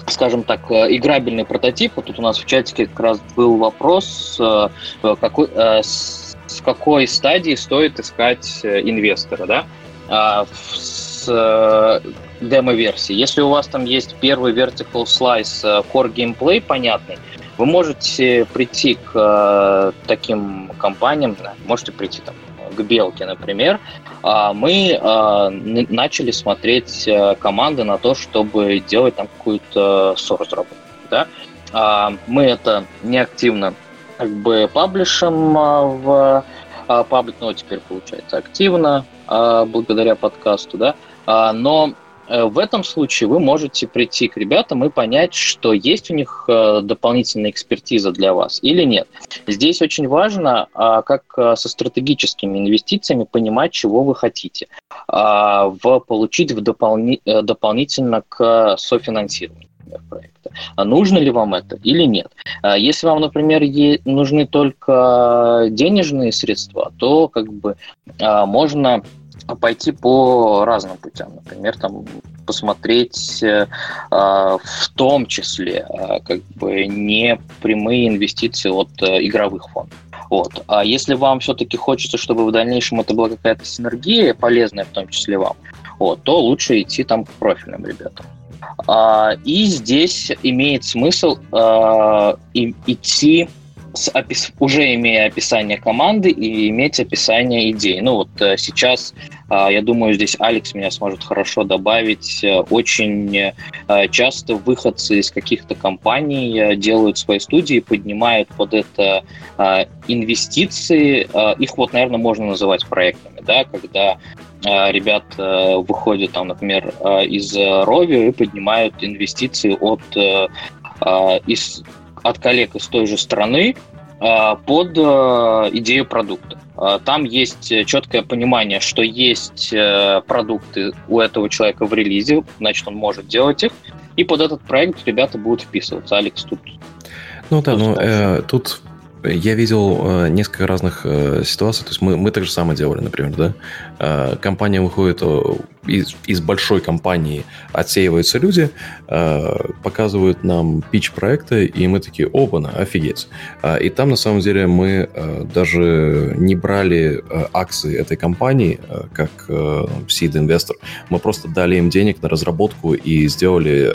скажем так, играбельный прототип. Вот тут у нас в чатике как раз был вопрос, какой, с какой стадии стоит искать инвестора, да? А, с демо-версии. Если у вас там есть первый vertical slice core gameplay понятный, вы можете прийти к э, таким компаниям, можете прийти там, к Белке, например. А мы э, начали смотреть э, команды на то, чтобы делать там какую-то соцразработку. Да? А, мы это неактивно как бы паблишем а, в паблик, но теперь получается активно благодаря подкасту, да. А, но Э, в этом случае вы можете прийти к ребятам и понять, что есть у них э, дополнительная экспертиза для вас или нет. Здесь очень важно, а, как э, со стратегическими инвестициями, понимать, чего вы хотите, а, в, получить в дополни, дополнительно к софинансированию проекта. А нужно ли вам это или нет? Если вам, например, нужны только денежные средства, то как бы можно пойти по разным путям. Например, там посмотреть э, а, в том числе э, как бы не прямые инвестиции от э, игровых фондов. Вот. А если вам все-таки хочется, чтобы в дальнейшем это была какая-то синергия, полезная в том числе вам, вот, то лучше идти там к профильным ребятам. А, и здесь имеет смысл а, и, идти с опис... уже имея описание команды и иметь описание идей. Ну вот э, сейчас, а, я думаю, здесь Алекс меня сможет хорошо добавить. Э, очень э, часто выходцы из каких-то компаний делают свои студии, поднимают под это инвестиции. Их вот, наверное, можно называть проектами, да, когда ребят выходят, там, например, из Рови и поднимают инвестиции от из от коллег из той же страны а, под а, идею продукта. А, там есть четкое понимание, что есть э, продукты у этого человека в релизе, значит, он может делать их, и под этот проект ребята будут вписываться. Алекс тут... Ну да, ну э, тут я видел э, несколько разных э, ситуаций. То есть мы, мы так же самое делали, например, да. Э, компания выходит э, из, из большой компании, отсеиваются люди, э, показывают нам пич проекта, и мы такие, оба-на, офигеть. И там, на самом деле, мы даже не брали акции этой компании как seed-инвестор. Мы просто дали им денег на разработку и сделали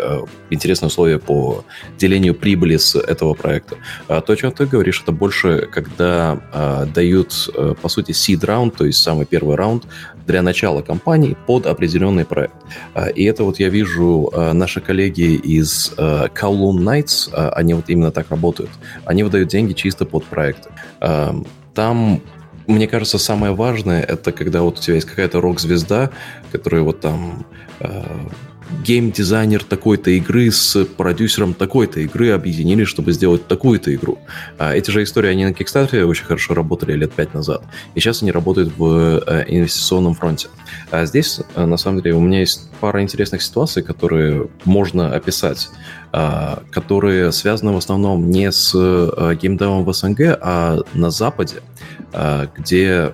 интересные условия по делению прибыли с этого проекта. А то, о чем ты говоришь, это больше, когда дают, по сути, seed раунд, то есть самый первый раунд для начала компании под определенный проект. Э, и это вот я вижу э, наши коллеги из э, Kowloon Nights, э, они вот именно так работают. Они выдают деньги чисто под проекты. Там мне кажется, самое важное это когда вот у тебя есть какая-то рок-звезда, которая вот там гейм-дизайнер такой-то игры с продюсером такой-то игры объединились, чтобы сделать такую-то игру. А эти же истории, они на Kickstarter очень хорошо работали лет пять назад. И сейчас они работают в э, инвестиционном фронте. А здесь, э, на самом деле, у меня есть пара интересных ситуаций, которые можно описать, а, которые связаны в основном не с э, геймдевом в СНГ, а на Западе, а, где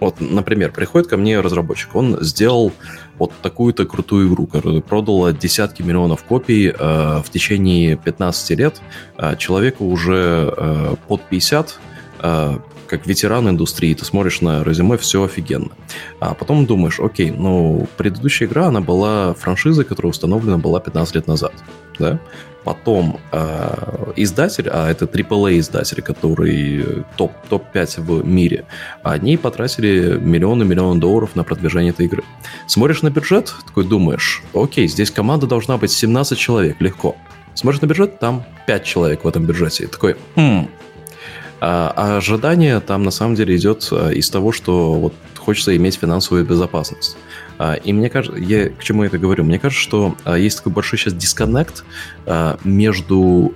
Вот, например, приходит ко мне разработчик, он сделал вот такую-то крутую игру, которая продала десятки миллионов копий э, в течение 15 лет. Э, человеку уже э, под 50, э, как ветеран индустрии, ты смотришь на резюме, все офигенно. А потом думаешь, окей, ну, предыдущая игра, она была франшизой, которая установлена была 15 лет назад, да? Потом э, издатель, а это AAA издатель, который топ, топ-5 в мире, они потратили миллионы-миллионы долларов на продвижение этой игры. Смотришь на бюджет, такой думаешь, окей, здесь команда должна быть 17 человек, легко. Смотришь на бюджет, там 5 человек в этом бюджете. Такой, хм, а, а ожидание там на самом деле идет а, из того, что вот хочется иметь финансовую безопасность. А, и мне кажется, я к чему я это говорю? Мне кажется, что а, есть такой большой сейчас дисконнект а, между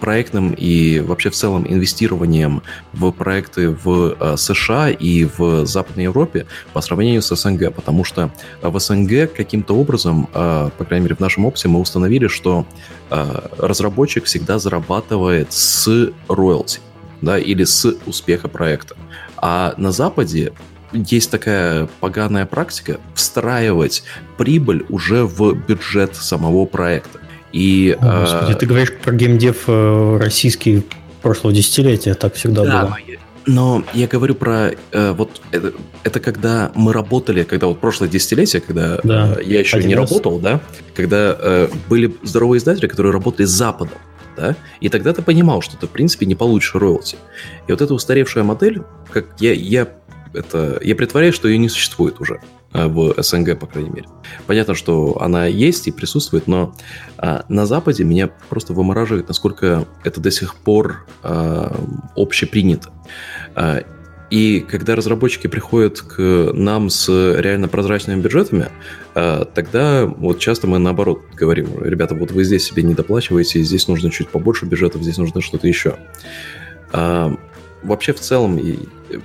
проектным и вообще в целом инвестированием в проекты в США и в Западной Европе по сравнению с СНГ, потому что в СНГ каким-то образом, по крайней мере в нашем опыте, мы установили, что разработчик всегда зарабатывает с роялти, да, или с успеха проекта. А на Западе есть такая поганая практика встраивать прибыль уже в бюджет самого проекта. И, О, Господи, э, ты говоришь про геймдев э, российский прошлого десятилетия, так всегда да, было. Но я говорю про э, вот это, это когда мы работали, когда вот прошлое десятилетие, когда да, э, я еще не раз. работал, да, когда э, были здоровые издатели, которые работали с Западом, да, и тогда ты понимал, что ты в принципе не получишь роялти. И вот эта устаревшая модель, как я, я это я притворяюсь, что ее не существует уже э, в СНГ, по крайней мере. Понятно, что она есть и присутствует, но а, на Западе меня просто вымораживает, насколько это до сих пор а, общепринято. А, и когда разработчики приходят к нам с реально прозрачными бюджетами, а, тогда вот часто мы наоборот говорим, ребята, вот вы здесь себе не доплачиваете, здесь нужно чуть побольше бюджетов, здесь нужно что-то еще. Вообще в целом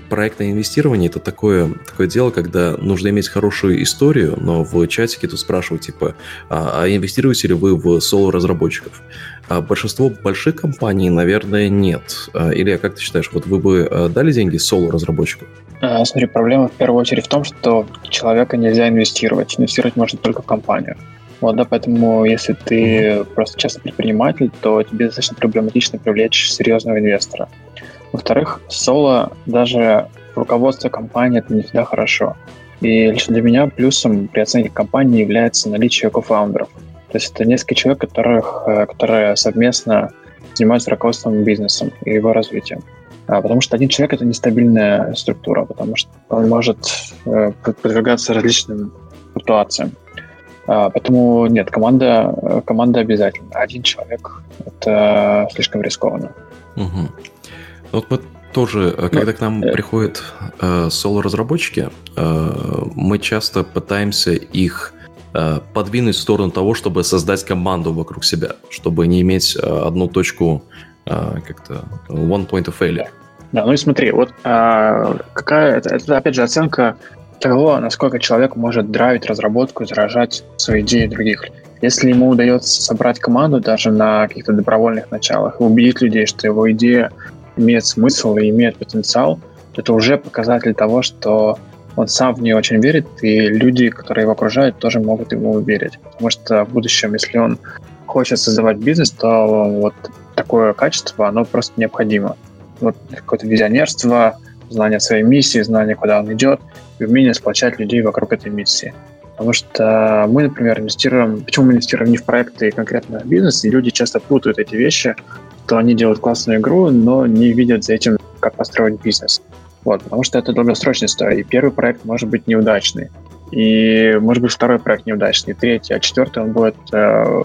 проектное инвестирование это такое, такое дело, когда нужно иметь хорошую историю, но в чатике тут спрашивают, типа, а, а инвестируете ли вы в соло-разработчиков? А большинство больших компаний, наверное, нет. А, или как ты считаешь, вот вы бы а, дали деньги соло-разработчику? А, смотри, проблема в первую очередь в том, что человека нельзя инвестировать. Инвестировать можно только в компанию. Вот, да, поэтому если ты просто частный предприниматель, то тебе достаточно проблематично привлечь серьезного инвестора. Во-вторых, соло даже руководство компании это не всегда хорошо. И лично для меня плюсом при оценке компании является наличие кофаундеров. То есть это несколько человек, которых, э, которые совместно занимаются руководством бизнесом и его развитием. А, потому что один человек — это нестабильная структура, потому что он может э, подвергаться различным ситуациям. А, поэтому нет, команда, э, команда обязательно. Один человек — это слишком рискованно. Угу. Вот мы тоже, э, когда к нам э. приходят э, соло-разработчики, э, мы часто пытаемся их э, подвинуть в сторону того, чтобы создать команду вокруг себя, чтобы не иметь э, одну точку э, как-то one point of failure. Да, ну и смотри, вот а, какая это, это опять же оценка того, насколько человек может драйвить разработку и заражать свои идеи других. Если ему удается собрать команду даже на каких-то добровольных началах убедить людей, что его идея имеет смысл и имеет потенциал, то это уже показатель того, что он сам в нее очень верит, и люди, которые его окружают, тоже могут ему верить. Потому что в будущем, если он хочет создавать бизнес, то вот такое качество, оно просто необходимо. Вот какое-то визионерство, знание своей миссии, знание, куда он идет, и умение сплочать людей вокруг этой миссии. Потому что мы, например, инвестируем... Почему мы инвестируем не в проекты конкретно в бизнес, и люди часто путают эти вещи, что они делают классную игру, но не видят за этим, как построить бизнес. Вот, потому что это долгосрочная история. И первый проект может быть неудачный. И может быть второй проект неудачный, третий, а четвертый он будет... Э,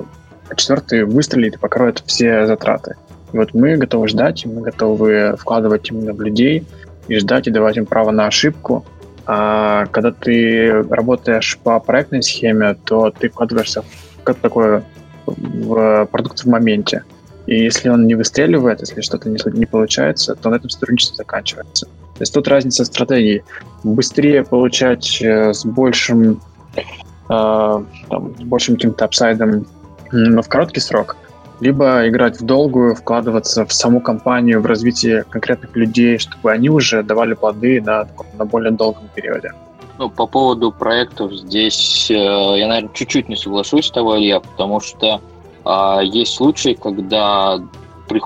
а четвертый выстрелит и покроет все затраты. И вот мы готовы ждать, мы готовы вкладывать именно в людей и ждать и давать им право на ошибку. А когда ты работаешь по проектной схеме, то ты вкладываешься в как такое в продукт в моменте. И если он не выстреливает, если что-то не, не получается, то на этом сотрудничество заканчивается. То есть тут разница стратегии. Быстрее получать э, с большим, э, там, с большим каким-то апсайдом, но в короткий срок, либо играть в долгую, вкладываться в саму компанию, в развитие конкретных людей, чтобы они уже давали плоды на на более долгом периоде. Ну, по поводу проектов здесь э, я, наверное, чуть-чуть не соглашусь с тобой, Илья, потому что э, есть случаи, когда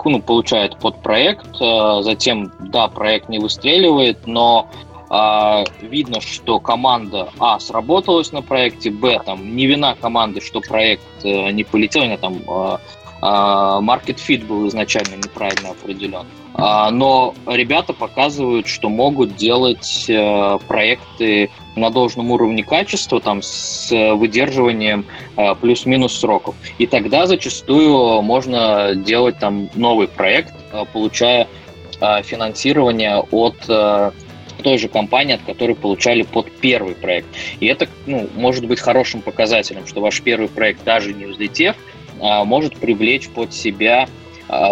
ну, получает подпроект, э, затем, да, проект не выстреливает, но э, видно, что команда А сработалась на проекте, Б там не вина команды, что проект э, не полетел, не там э, market fit был изначально неправильно определен. А, но ребята показывают, что могут делать э, проекты на должном уровне качества, там, с выдерживанием э, плюс-минус сроков. И тогда зачастую можно делать там новый проект, э, получая финансирование от той же компании, от которой получали под первый проект. И это ну, может быть хорошим показателем, что ваш первый проект, даже не взлетев, может привлечь под себя,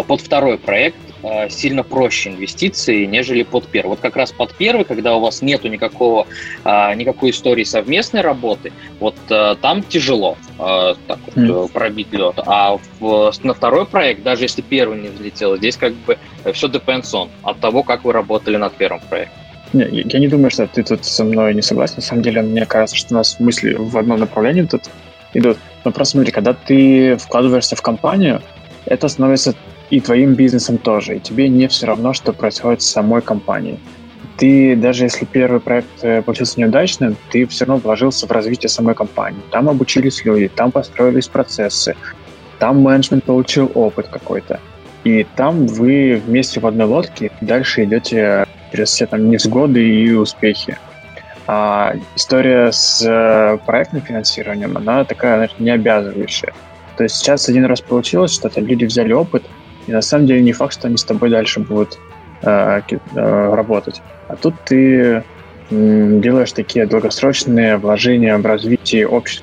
под второй проект Э, сильно проще инвестиции, нежели под первый. Вот как раз под первый, когда у вас нету никакого, э, никакой истории совместной работы, вот э, там тяжело так вот, mm. пробить лед. А в, на второй проект, даже если первый не взлетел, здесь как бы все depends on от того, как вы работали над первым проектом. Я не думаю, что ты тут со мной не согласен. На самом деле, мне кажется, что у нас мысли в одном направлении тут идут. Но просто смотри, когда ты вкладываешься в компанию, это становится и твоим бизнесом тоже. И тебе не все равно, что происходит с самой компанией. Ты, даже если первый проект э, получился неудачным, ты все равно вложился в развитие самой компании. Там обучились люди, там построились процессы, там менеджмент получил опыт какой-то. И там вы вместе в одной лодке дальше идете через все там невзгоды и успехи. А история с э, проектным финансированием, она такая, знаешь, не обязывающая. То есть сейчас один раз получилось, что то люди взяли опыт, и на самом деле не факт, что они с тобой дальше будут э, э, работать. А тут ты делаешь такие долгосрочные вложения в развитие общей.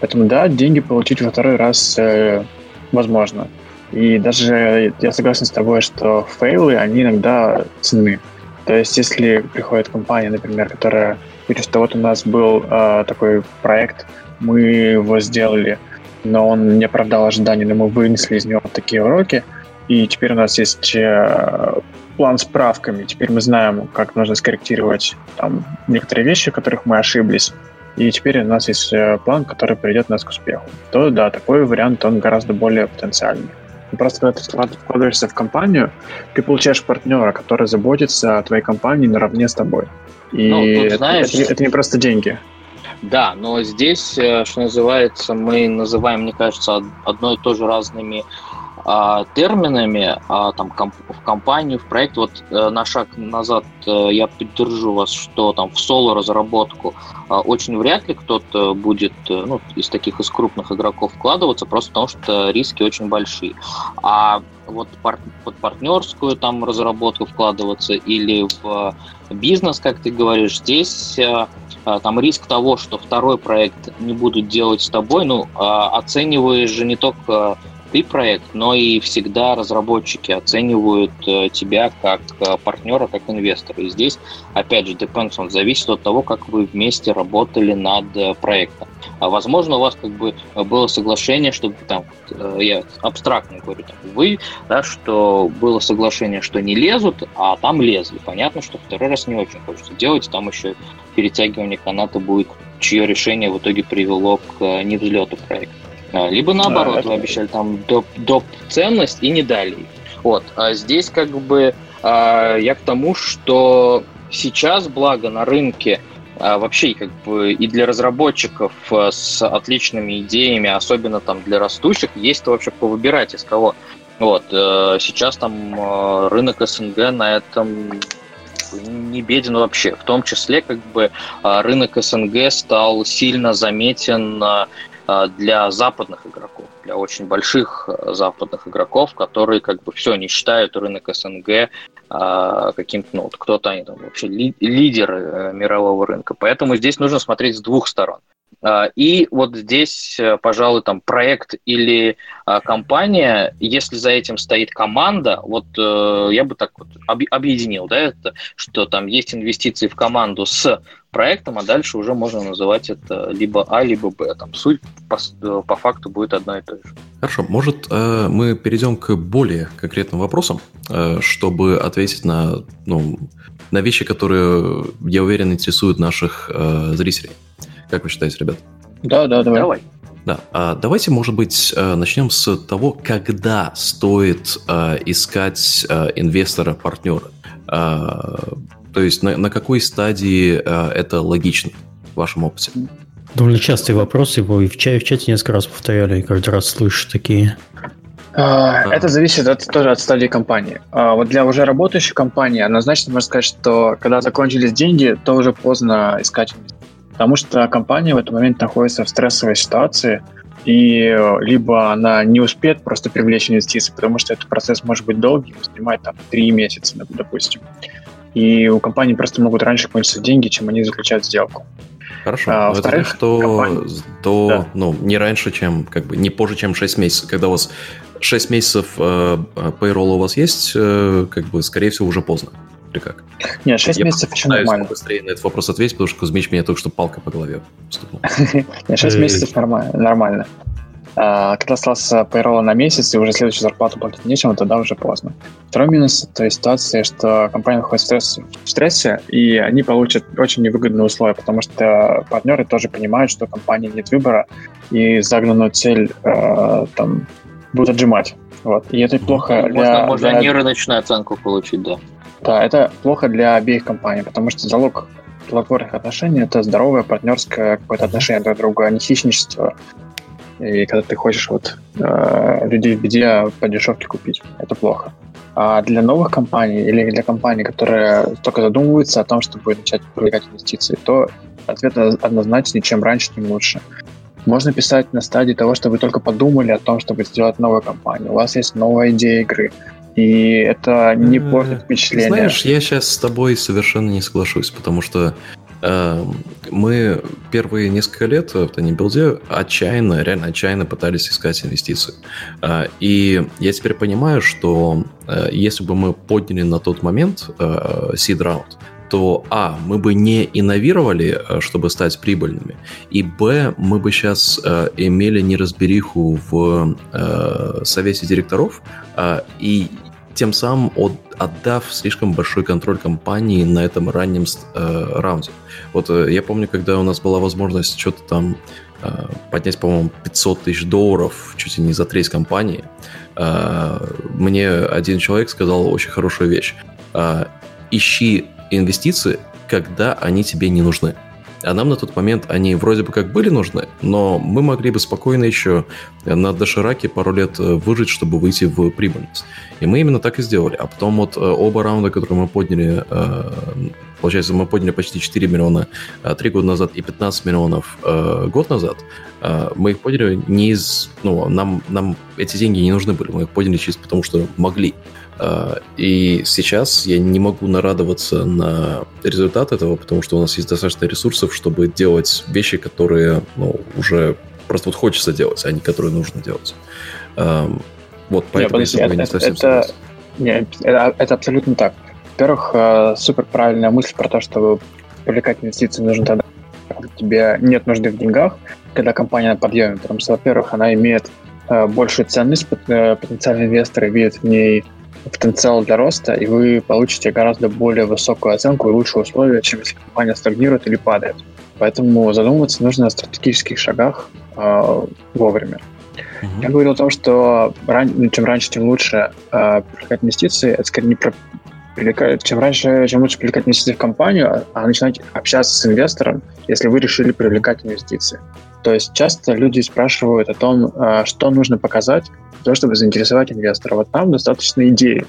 Поэтому да, деньги получить во второй раз э, возможно. И даже я согласен с тобой, что фейлы, они иногда ценны. То есть, если приходит компания, например, которая говорит, что вот у нас был э, такой проект, мы его сделали, но он не оправдал ожиданий, но мы вынесли из него такие уроки, и теперь у нас есть э, план с правками, теперь мы знаем, как нужно скорректировать там, некоторые вещи, в которых мы ошиблись, и теперь у нас есть э, план, который приведет нас к успеху. То да, такой вариант, он гораздо более потенциальный. Просто когда ты вкладываешься в компанию, ты получаешь партнера, который заботится о твоей компании наравне с тобой. И ну, тут, знаешь... это, это не просто деньги. Да, но здесь, э, что называется, мы называем, мне кажется, одно и то же разными а, терминами а, там комп в компанию, в проект. Вот а, на шаг назад а, я поддержу вас, что там в соло разработку а, очень вряд ли кто-то будет ну, из таких из крупных игроков вкладываться, просто потому что риски очень большие. А вот пар под партнерскую там разработку вкладываться или в бизнес, как ты говоришь, здесь а, там риск того, что второй проект не будут делать с тобой, ну, а, оцениваешь же не только ты проект, но и всегда разработчики оценивают э, тебя как э, партнера, как инвестора. И здесь, опять же, depends on, зависит от того, как вы вместе работали над э, проектом. А возможно, у вас как бы было соглашение, чтобы там, я абстрактно говорю, там, вы, да, что было соглашение, что не лезут, а там лезли. Понятно, что второй раз не очень хочется делать, там еще перетягивание каната будет, чье решение в итоге привело к невзлету проекта. А, либо наоборот, а, вы обещали там доп, доп ценность и не дали. Вот. А здесь как бы а, я к тому, что сейчас, благо на рынке, а, вообще как бы и для разработчиков а, с отличными идеями, особенно там для растущих, есть вообще повыбирать из кого. Вот. А, сейчас там а, рынок СНГ на этом не беден вообще. В том числе как бы а, рынок СНГ стал сильно заметен а, для западных игроков, для очень больших а, западных игроков, которые как бы все не считают рынок СНГ а, каким-то, ну, кто-то они там вообще ли, лидеры э, мирового рынка. Поэтому здесь нужно смотреть с двух сторон. А, и вот здесь, э, пожалуй, там проект или а, компания, если за этим стоит команда, вот э, я бы так вот объединил, да, это, что там есть инвестиции в команду с проектом, а дальше уже можно называть это либо А, либо Б. Там суть по, э, по факту будет одна и та же. Хорошо, может мы перейдем к более конкретным вопросам, чтобы ответить на, ну, на вещи, которые, я уверен, интересуют наших зрителей. Как вы считаете, ребят? Да, да, давай. Давай. Да, а давайте, может быть, э, начнем с того, когда стоит э, искать э, инвестора, партнера. То есть на, на какой стадии это логично в вашем опыте? Довольно частый вопрос, его и в, чате, в чате несколько раз повторяли, и каждый раз слышишь такие. А, это зависит от, тоже от стадии компании. А, вот для уже работающей компании однозначно можно сказать, что когда закончились деньги, то уже поздно искать потому что компания в этот момент находится в стрессовой ситуации, и э, либо она не успеет просто привлечь инвестиции, потому что этот процесс может быть долгий, занимает там три месяца, допустим. И у компании просто могут раньше кончиться деньги, чем они заключают сделку. Хорошо. А, во-вторых, что компания... до, да. ну, не раньше, чем, как бы, не позже, чем 6 месяцев. Когда у вас 6 месяцев э, payroll у вас есть, э, как бы, скорее всего, уже поздно. Или как? Нет, 6 я месяцев еще нормально. быстрее на этот вопрос ответить, потому что Кузьмич меня только что палкой по голове стукнул. Нет, 6 месяцев нормально. А, когда остался payroll на месяц, и уже следующую зарплату платить нечем, тогда уже поздно. Второй минус той ситуации, что компания находится в стрессе, в стрессе, и они получат очень невыгодные условия, потому что партнеры тоже понимают, что у компании нет выбора, и загнанную цель э, там будут отжимать. Вот. И это плохо можно, для... Можно для... нерыночную оценку получить, да. Да, это плохо для обеих компаний, потому что залог плодотворных отношений – это здоровое партнерское какое-то отношение друг к другу, а не хищничество. И когда ты хочешь вот э, людей в беде по дешевке купить, это плохо. А для новых компаний или для компаний, которые только задумываются о том, чтобы начать привлекать инвестиции, то ответ однозначный, чем раньше, тем лучше. Можно писать на стадии того, что вы только подумали о том, чтобы сделать новую компанию. У вас есть новая идея игры, и это не э, портит впечатление. Знаешь, я сейчас с тобой совершенно не соглашусь, потому что э, мы первые несколько лет в Танибилде отчаянно, реально отчаянно пытались искать инвестиции. Э, и я теперь понимаю, что э, если бы мы подняли на тот момент э, seed round, то а, мы бы не инновировали, э, чтобы стать прибыльными, и б, мы бы сейчас э, имели неразбериху в э, совете директоров, э, и тем самым от, отдав слишком большой контроль компании на этом раннем э, раунде. Вот э, я помню, когда у нас была возможность что-то там э, поднять, по-моему, 500 тысяч долларов чуть ли не за треть компании, э, мне один человек сказал очень хорошую вещь. Э, ищи инвестиции, когда они тебе не нужны. А нам на тот момент они вроде бы как были нужны, но мы могли бы спокойно еще на дошираке пару лет э, выжить, чтобы выйти в прибыльность. И мы именно так и сделали. А потом вот э, оба раунда, которые мы подняли, э, получается, мы подняли почти 4 миллиона 3 года назад и 15 миллионов год назад, мы их подняли не из... Ну, нам, нам эти деньги не нужны были, мы их подняли чисто потому, что могли. А, и сейчас я не могу нарадоваться на результат этого, потому что у нас есть достаточно ресурсов, чтобы делать вещи, которые ну, уже просто вот хочется делать, а не которые нужно делать. Вот, поэтому не, подожди, я это, не совсем это, нет, это, это абсолютно так. Во-первых, э, супер правильная мысль про то, что привлекать инвестиции нужно тогда, когда тебе нет нужды в деньгах, когда компания на подъеме, потому что, во-первых, она имеет э, большую ценность, э, потенциальные инвесторы видят в ней потенциал для роста, и вы получите гораздо более высокую оценку и лучшие условия, чем если компания стагнирует или падает. Поэтому задумываться нужно о стратегических шагах э, вовремя. Uh-huh. Я говорил о том, что ран... Ну, чем раньше, тем лучше э, привлекать инвестиции. Это скорее не про привлекать, чем раньше, чем лучше привлекать инвестиции в компанию, а начинать общаться с инвестором, если вы решили привлекать инвестиции. То есть часто люди спрашивают о том, а, что нужно показать для того, чтобы заинтересовать инвестора. Вот нам достаточно идеи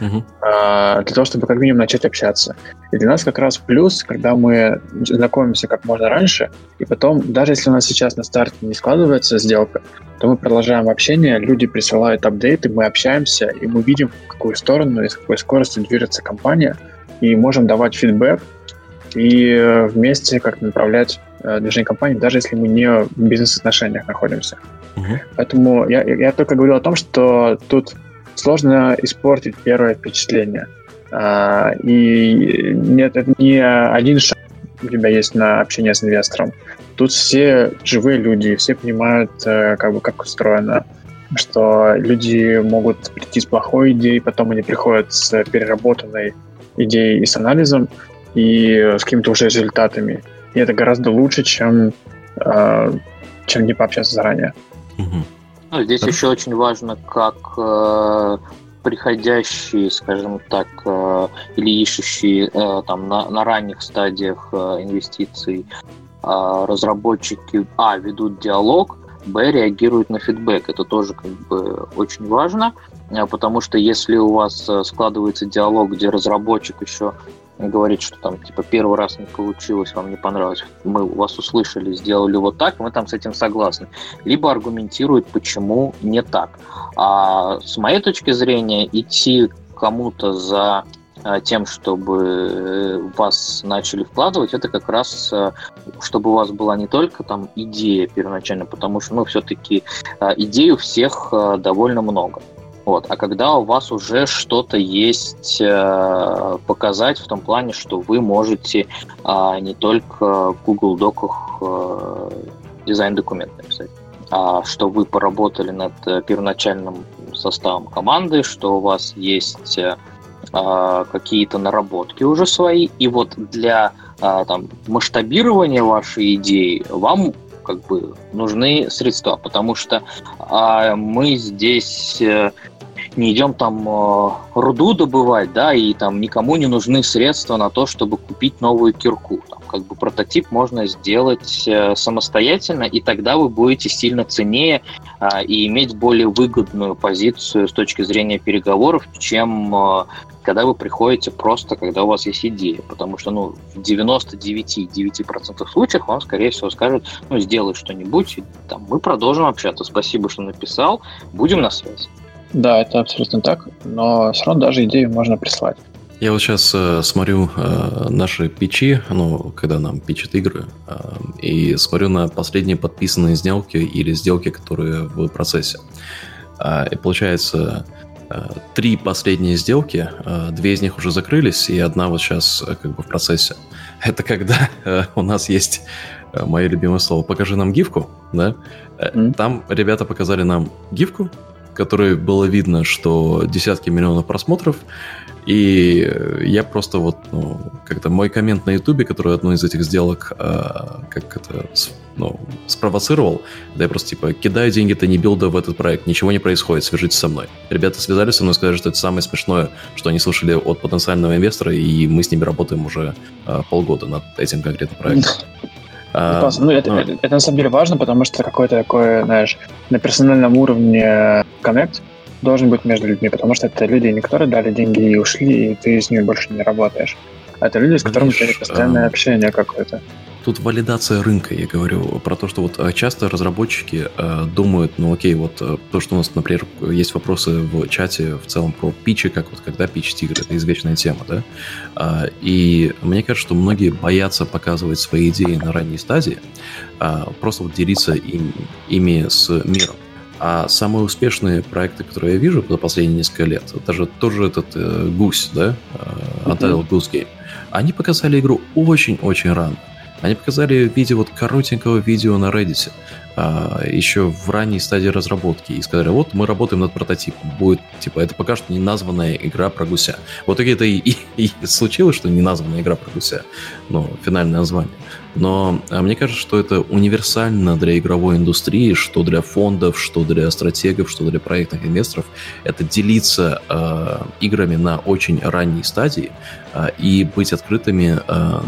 uh-huh. для того, чтобы как минимум начать общаться. И для нас как раз плюс, когда мы знакомимся как можно раньше, и потом, даже если у нас сейчас на старте не складывается сделка, то мы продолжаем общение, люди присылают апдейты, мы общаемся, и мы видим, в какую сторону и с какой скоростью движется компания, и можем давать фидбэк, и вместе как направлять э, движения компании, даже если мы не в бизнес-отношениях находимся. Угу. Поэтому я, я только говорил о том, что тут сложно испортить первое впечатление. А, и нет, это не один шаг у тебя есть на общение с инвестором. Тут все живые люди, все понимают, э, как бы, как устроено, что люди могут прийти с плохой идеей, потом они приходят с переработанной идеей и с анализом, и с какими-то уже результатами. И это гораздо лучше, чем, э, чем не пообщаться заранее. Ну, здесь еще очень важно, как э, приходящие, скажем так, э, или ищущие э, там на, на ранних стадиях э, инвестиций разработчики, а, ведут диалог, б, реагируют на фидбэк. Это тоже как бы очень важно, потому что если у вас складывается диалог, где разработчик еще говорит, что там, типа, первый раз не получилось, вам не понравилось, мы вас услышали, сделали вот так, мы там с этим согласны. Либо аргументирует, почему не так. А с моей точки зрения, идти кому-то за а, тем, чтобы э, вас начали вкладывать, это как раз, э, чтобы у вас была не только там идея первоначально, потому что, ну, все-таки идей у всех э, довольно много. Вот. А когда у вас уже что-то есть э, показать в том плане, что вы можете э, не только в Google Доках э, дизайн-документ написать, а что вы поработали над э, первоначальным составом команды, что у вас есть э, э, какие-то наработки уже свои, и вот для э, там, масштабирования вашей идеи вам как бы нужны средства, потому что а, мы здесь э, не идем там э, руду добывать, да, и там никому не нужны средства на то, чтобы купить новую кирку. Там, как бы прототип можно сделать э, самостоятельно, и тогда вы будете сильно ценнее э, и иметь более выгодную позицию с точки зрения переговоров, чем э, когда вы приходите просто, когда у вас есть идея. Потому что ну, в 99,9% случаев вам, скорее всего, скажут, ну, сделай что-нибудь, там, мы продолжим общаться. Спасибо, что написал, будем на связи. Да, это абсолютно так, но все равно даже идею можно прислать. Я вот сейчас э, смотрю э, наши пичи, ну, когда нам пичат игры, э, и смотрю на последние подписанные сделки или сделки, которые в процессе. Э, и получается, э, три последние сделки, э, две из них уже закрылись, и одна вот сейчас э, как бы в процессе. [LAUGHS] Это когда э, у нас есть э, мое любимое слово «покажи нам гифку», да? Mm. Там ребята показали нам гифку, которой было видно, что десятки миллионов просмотров, и я просто вот, ну, как-то мой коммент на Ютубе, который одну из этих сделок, э, как это, ну, спровоцировал, да я просто типа, кидаю деньги-то не билда в этот проект, ничего не происходит, свяжитесь со мной. Ребята связались со мной, сказали, что это самое смешное, что они слышали от потенциального инвестора, и мы с ними работаем уже э, полгода над этим конкретным проектом. [LAUGHS] А, ну, это, ну, это, это на самом деле важно, потому что какой-то такой, знаешь, на персональном уровне коннект должен быть между людьми, потому что это люди, не которые дали деньги и ушли, и ты с ними больше не работаешь. А это люди, с которыми у тебя постоянное а... общение какое-то. Тут валидация рынка, я говорю, про то, что вот э, часто разработчики э, думают, ну окей, вот э, то, что у нас, например, есть вопросы в чате в целом про питчи, как вот когда питч тигр, это извечная тема, да, э, и мне кажется, что многие боятся показывать свои идеи на ранней стадии, э, просто вот делиться им, ими с миром. А самые успешные проекты, которые я вижу за последние несколько лет, даже тоже этот э, гусь, да, э, Untitled Goose Game, они показали игру очень-очень рано. Они показали в виде вот коротенького видео на Reddit, а, еще в ранней стадии разработки, и сказали, вот мы работаем над прототипом, будет, типа, это пока что не названная игра про гуся. Вот итоге это и, и, и случилось, что не названная игра про гуся, ну, финальное название. Но а, мне кажется, что это универсально для игровой индустрии, что для фондов, что для стратегов, что для проектных инвесторов, это делиться э, играми на очень ранней стадии э, и быть открытыми э,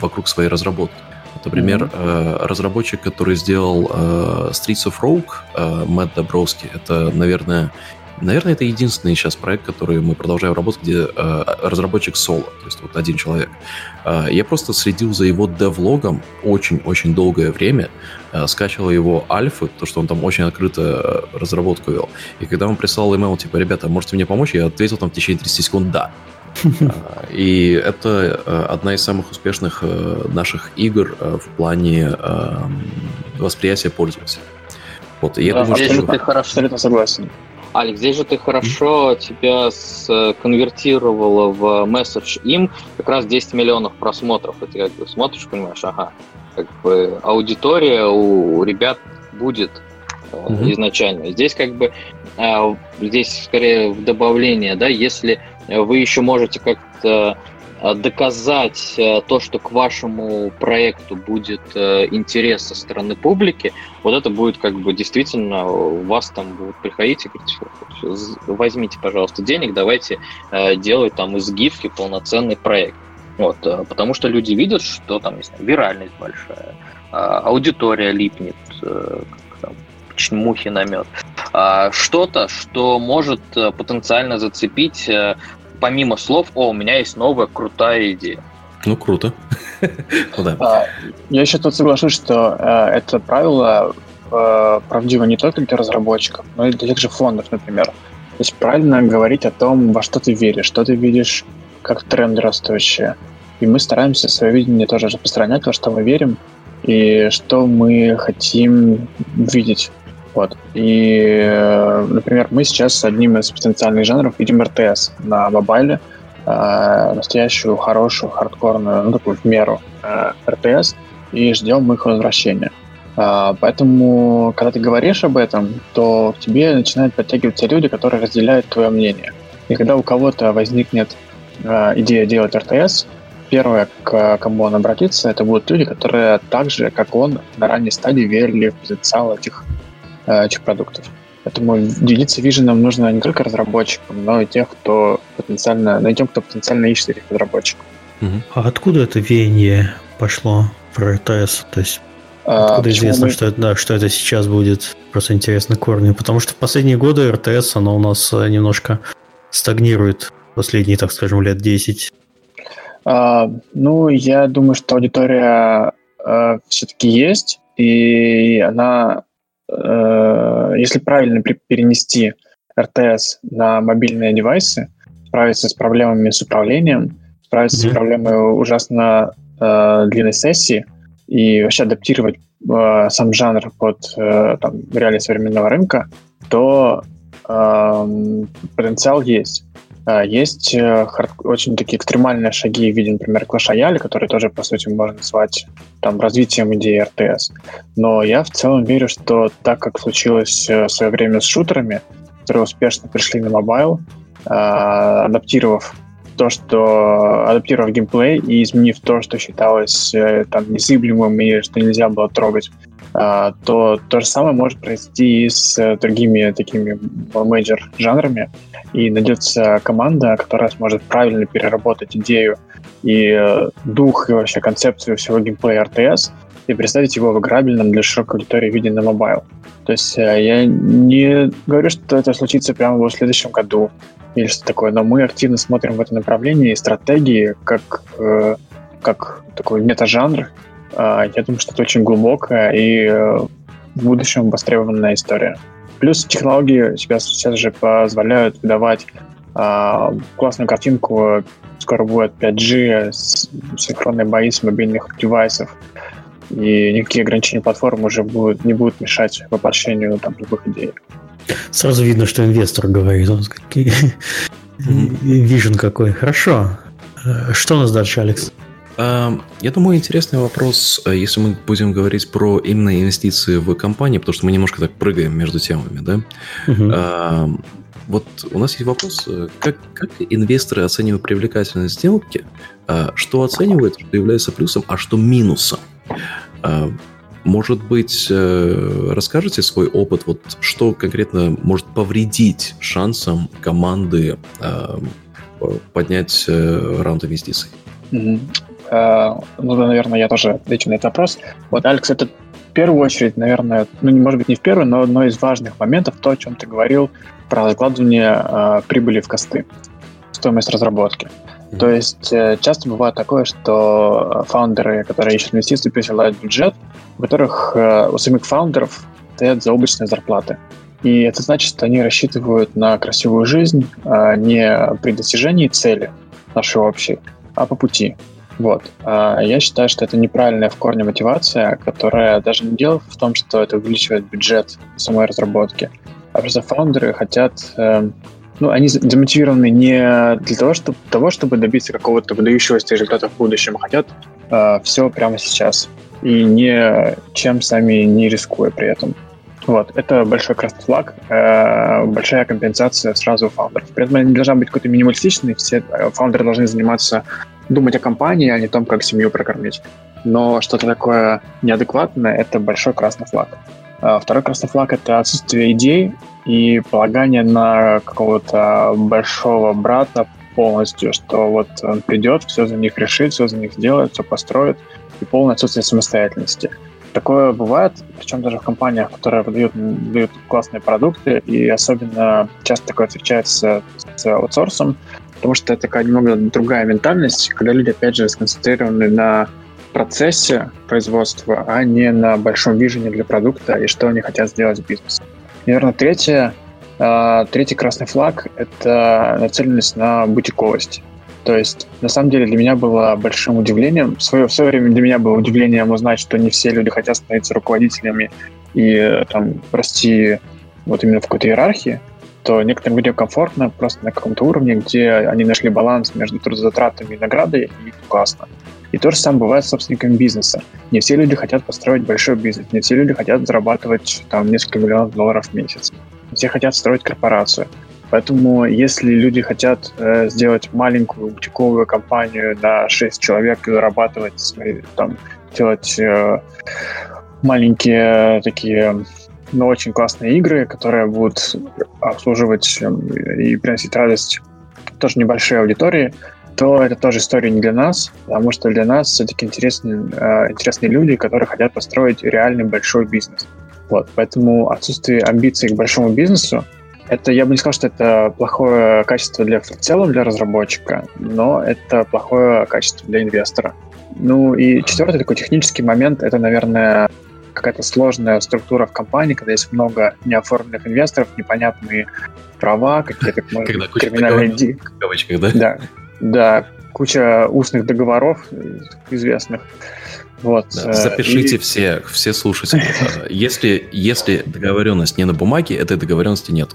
вокруг своей разработки. Например, mm-hmm. разработчик, который сделал э, Streets of Rogue, э, Мэтт Добровский, это, наверное, наверное, это единственный сейчас проект, который мы продолжаем работать, где разработчик соло, то есть вот один человек. я просто следил за его девлогом очень-очень долгое время, скачивал его альфы, то, что он там очень открыто разработку вел. И когда он прислал email, типа, ребята, можете мне помочь? Я ответил там в течение 30 секунд «да». И это одна из самых успешных наших игр в плане восприятия пользователя. Вот, и я да, думаю, здесь что... же ты хорошо... Абсолютно согласен. Алекс, здесь же ты хорошо тебя сконвертировала в месседж им как раз 10 миллионов просмотров. И ты как бы смотришь, понимаешь, ага, как бы аудитория у ребят будет mm-hmm. изначально. Здесь как бы здесь скорее в добавление, да, если вы еще можете как-то Э, доказать э, то, что к вашему проекту будет э, интерес со стороны публики, вот это будет как бы действительно вас там будут приходить и говорить, возьмите, пожалуйста, денег, давайте делать там из гифки полноценный проект. Вот, потому что люди видят, что там, не знаю, виральность большая, аудитория липнет, там, мухи на мед. Что-то, что может потенциально зацепить помимо слов, о, у меня есть новая крутая идея. Ну, круто. [LAUGHS] ну, да. Я еще тут соглашусь, что э, это правило э, правдиво не только для разработчиков, но и для тех же фондов, например. То есть правильно говорить о том, во что ты веришь, что ты видишь как тренды растущие. И мы стараемся свое видение тоже распространять, во что мы верим, и что мы хотим видеть вот. И, э, например, мы сейчас с одним из потенциальных жанров видим РТС на мобайле, э, настоящую, хорошую, хардкорную, ну, такую в меру э, РТС, и ждем их возвращения. Э, поэтому, когда ты говоришь об этом, то к тебе начинают подтягиваться люди, которые разделяют твое мнение. И когда у кого-то возникнет э, идея делать РТС, первое, к кому он обратится, это будут люди, которые так же, как он, на ранней стадии верили в потенциал этих этих продуктов. Поэтому делиться виженом нужно не только разработчикам, но и тех, кто потенциально, но и тем, кто потенциально ищет этих разработчиков. А откуда это веяние пошло про РТС? То есть а, откуда а, известно, мы... что, это, да, что это сейчас будет? Просто интересно корни. Потому что в последние годы РТС, оно у нас э, немножко стагнирует последние, так скажем, лет 10. А, ну, я думаю, что аудитория а, все-таки есть, и она Э, если правильно перенести RTS на мобильные девайсы, справиться с проблемами с управлением, справиться mm-hmm. с проблемой ужасно э, длинной сессии и вообще адаптировать э, сам жанр под э, там, реалии современного рынка, то э, потенциал есть. А, есть э, очень такие экстремальные шаги в виде, например, Clash которые тоже, по сути, можно назвать там, развитием идеи RTS. Но я в целом верю, что так как случилось э, в свое время с шутерами, которые успешно пришли на mobile, адаптировав то, что адаптировав геймплей и изменив то, что считалось э, там незыблемым и что нельзя было трогать, а, то то же самое может произойти и с другими такими major жанрами. И найдется команда, которая сможет правильно переработать идею и э, дух, и вообще концепцию всего геймплея RTS и представить его в играбельном для широкой аудитории виде на mobile. То есть э, я не говорю, что это случится прямо в следующем году или что такое, но мы активно смотрим в это направление и стратегии как, э, как такой метажанр. Я думаю, что это очень глубокая и в будущем востребованная история. Плюс технологии сейчас, сейчас же позволяют выдавать а, классную картинку. Скоро будет 5G, синхронные бои с мобильных девайсов. И никакие ограничения платформы уже будут, не будут мешать воплощению там, любых идей. Сразу видно, что инвестор говорит. Он какие... Вижен какой. Хорошо. Э, что у нас дальше, Алекс? Я думаю, интересный вопрос, э, если мы будем говорить про именно инвестиции в компании, потому что мы немножко так прыгаем между темами, да? Угу. Вот у нас есть вопрос, э, как, как инвесторы оценивают привлекательность сделки, а, что оценивают, что является плюсом, а что минусом? А, может быть, э, расскажете свой опыт, вот что конкретно может повредить шансам команды поднять раунд инвестиций? Э, ну, наверное, я тоже отвечу на этот вопрос. Вот, Алекс, это в первую очередь, наверное, ну, может быть не в первую, но одно из важных моментов, то, о чем ты говорил, про закладывание э, прибыли в косты, стоимость разработки. То есть э, часто бывает такое, что фаундеры, которые ищут инвестиции, присылают бюджет, у которых э, у самих фаундеров стоят заоблачные зарплаты. И это значит, что они рассчитывают на красивую жизнь э, не при достижении цели, нашей общей, а по пути. Вот. А я считаю, что это неправильная в корне мотивация, которая даже не дело в том, что это увеличивает бюджет самой разработки, а просто фаундеры хотят э, ну, они замотивированы не для того, чтобы, того, чтобы добиться какого-то выдающегося результата в будущем, а хотят э, все прямо сейчас и не чем сами не рискуя при этом. Вот, это большой красный флаг, э, большая компенсация сразу фаундеров. При этом не должна быть какой-то минималистичной, все э, фаундеры должны заниматься, думать о компании, а не о том, как семью прокормить. Но что-то такое неадекватное — это большой красный флаг. Э, второй красный флаг — это отсутствие идей и полагание на какого-то большого брата полностью, что вот он придет, все за них решит, все за них сделает, все построит, и полное отсутствие самостоятельности. Такое бывает, причем даже в компаниях, которые выдают, выдают классные продукты, и особенно часто такое встречается с аутсорсом, потому что это такая немного другая ментальность, когда люди, опять же, сконцентрированы на процессе производства, а не на большом вижене для продукта и что они хотят сделать в бизнесе. Наверное, третье, э, третий красный флаг — это нацеленность на бутиковость. То есть, на самом деле, для меня было большим удивлением, в свое, в свое время для меня было удивлением узнать, что не все люди хотят становиться руководителями и там расти вот именно в какой-то иерархии, то некоторым людям комфортно просто на каком-то уровне, где они нашли баланс между трудозатратами и наградой, и классно. И то же самое бывает с собственниками бизнеса. Не все люди хотят построить большой бизнес, не все люди хотят зарабатывать там несколько миллионов долларов в месяц. Все хотят строить корпорацию. Поэтому, если люди хотят э, сделать маленькую бутиковую компанию на 6 человек и зарабатывать, свои, там, делать э, маленькие такие, но очень классные игры, которые будут обслуживать э, и приносить радость тоже небольшой аудитории, то это тоже история не для нас, потому что для нас все-таки интересны, э, интересные люди, которые хотят построить реальный большой бизнес. Вот, поэтому отсутствие амбиций к большому бизнесу это, я бы не сказал, что это плохое качество для, в целом для разработчика, но это плохое качество для инвестора. Ну и четвертый такой технический момент, это, наверное, какая-то сложная структура в компании, когда есть много неоформленных инвесторов, непонятные права, какие-то когда куча криминальные... Ди... да? Да, да, куча устных договоров известных. Вот. Да, запишите и... все, все слушатели. [LAUGHS] Если, если договоренность не на бумаге, этой договоренности нет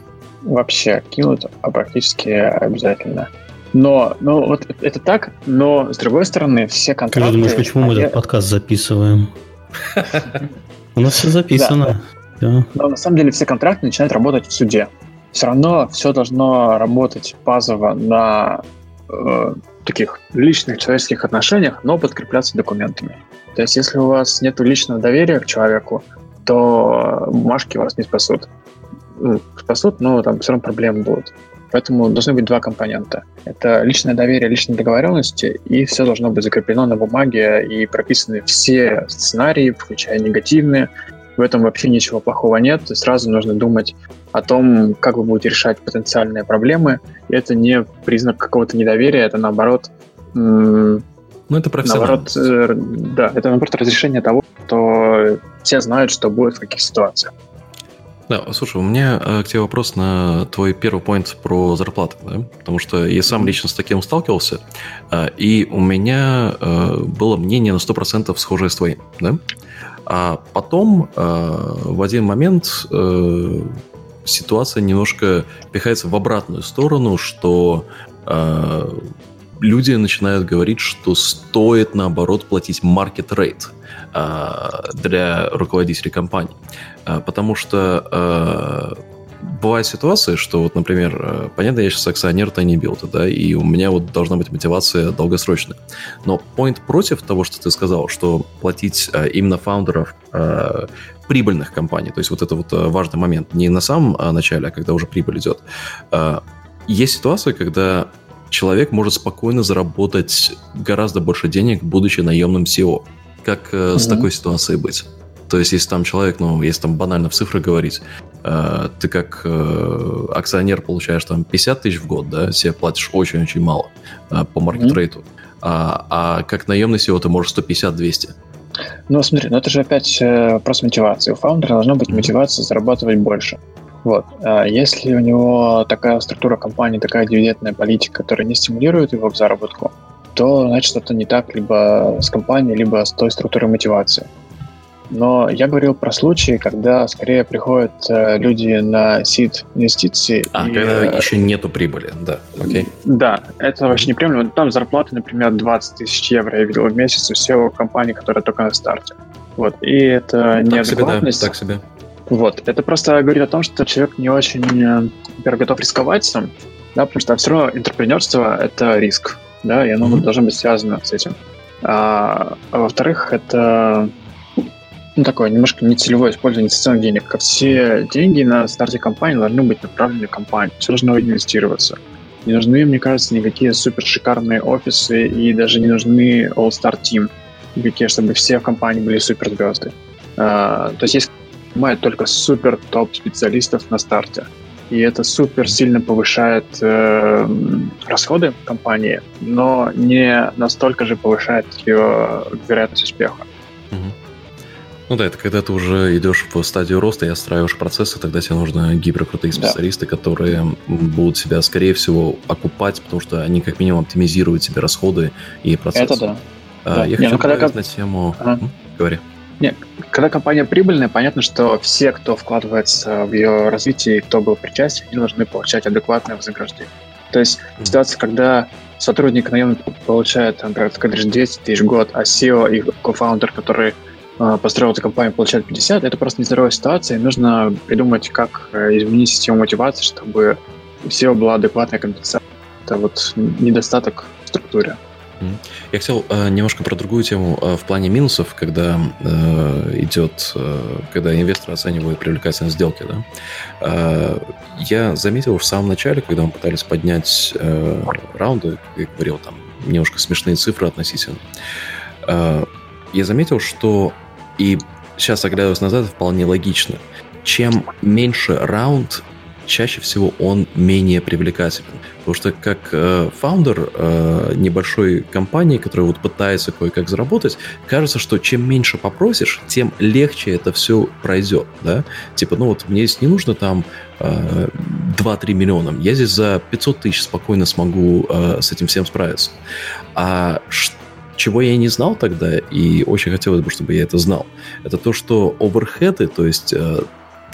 вообще кинут, а практически обязательно. Но, ну, вот это так, но с другой стороны, все контракты... Ты думаешь, почему мы этот [LAUGHS] подкаст записываем? У нас все записано. Но на самом деле все контракты начинают работать в суде. Все равно все должно работать базово на э, таких личных человеческих отношениях, но подкрепляться документами. То есть, если у вас нет личного доверия к человеку, то бумажки вас не спасут ну, спасут, но там все равно проблемы будут. Поэтому должны быть два компонента. Это личное доверие, личные договоренности, и все должно быть закреплено на бумаге и прописаны все сценарии, включая негативные. В этом вообще ничего плохого нет. Сразу нужно думать о том, как вы будете решать потенциальные проблемы. И это не признак какого-то недоверия, это наоборот... Ну, это профессионально. Наоборот, э, да, это наоборот разрешение того, что все знают, что будет в каких ситуациях. Да, слушай, у меня э, к тебе вопрос на твой первый поинт про зарплаты, да? потому что я сам лично с таким сталкивался, э, и у меня было мнение на 100% схожее с твоим, да? А потом в один момент ситуация немножко пихается в обратную сторону, что люди начинают говорить, что стоит, наоборот, платить market rate для руководителей компаний. Потому что э, бывает ситуация, что вот, например, э, понятно, я сейчас акционер Tiny Build, да, и у меня вот должна быть мотивация долгосрочная. Но point против того, что ты сказал, что платить э, именно фаундеров прибыльных компаний, то есть вот это вот важный момент, не на самом начале, а когда уже прибыль идет. Есть ситуация, когда человек может спокойно заработать гораздо больше денег, будучи наемным SEO. Как mm-hmm. с такой ситуацией быть? То есть, если там человек, ну, если там банально в цифры говорить, э, ты как э, акционер получаешь там 50 тысяч в год, да, себе платишь очень-очень мало э, по маркет-рейту, mm-hmm. а, а как наемный SEO ты можешь 150-200. Ну, смотри, ну это же опять э, вопрос мотивации. У фаундера должна быть мотивация зарабатывать больше. Вот. А если у него такая структура компании, такая дивидендная политика, которая не стимулирует его к заработку, то значит что-то не так либо с компанией, либо с той структурой мотивации. Но я говорил про случаи, когда скорее приходят э, люди на сид инвестиции. А, и, когда э, еще нету прибыли, да, окей. Да, это вообще неприемлемо. Там зарплата, например, 20 тысяч евро я видел в месяц у SEO компании, которая только на старте. Вот, и это так неадекватность. Себе, да, так себе. Вот, это просто говорит о том, что человек не очень, например, э, готов рисковать сам, да, потому что все равно интерпренерство — это риск, да, и оно mm-hmm. должно быть связано с этим. А, а во-вторых, это ну, такое немножко нецелевое использование инвестиционных денег. Все деньги на старте компании должны быть направлены в компанию. Все должно инвестироваться. Не нужны, мне кажется, никакие супер шикарные офисы и даже не нужны All-Star Team, никакие, чтобы все в компании были суперзвезды. А, то есть есть нанимают только супер топ специалистов на старте. И это супер сильно повышает э, расходы компании, но не настолько же повышает ее вероятность успеха. Ну да, это когда ты уже идешь в стадию роста и отстраиваешь процессы, тогда тебе нужны гиперкрутые специалисты, да. которые будут себя, скорее всего, окупать, потому что они как минимум оптимизируют себе расходы и процессы. Это да. А, да. Я Не, хочу ну, когда... на тему... Ага. Говори. Нет, когда компания прибыльная, понятно, что все, кто вкладывается в ее развитие, кто был причастен, они должны получать адекватное вознаграждение. То есть mm-hmm. ситуация, когда сотрудник наемный получает, например, ты говоришь, 200 тысяч в год, а SEO и кофаундер, который построил эту компанию, получает 50, это просто нездоровая ситуация, и нужно придумать, как э, изменить систему мотивации, чтобы у SEO была адекватная компенсация. Это вот недостаток в структуре. Я хотел э, немножко про другую тему э, в плане минусов, когда идет, когда инвесторы оценивают привлекательность сделки. Да? Я заметил в самом начале, когда мы пытались поднять раунды, я говорил, там немножко смешные цифры относительно. Я заметил, что и сейчас оглядываясь назад, вполне логично. Чем меньше раунд, чаще всего он менее привлекателен. Потому что как э, э, небольшой компании, которая вот пытается кое-как заработать, кажется, что чем меньше попросишь, тем легче это все пройдет, да? Типа, ну вот мне здесь не нужно там э, 2-3 миллиона, я здесь за 500 тысяч спокойно смогу э, с этим всем справиться. А что чего я не знал тогда, и очень хотелось бы, чтобы я это знал, это то, что оверхеды, то есть э,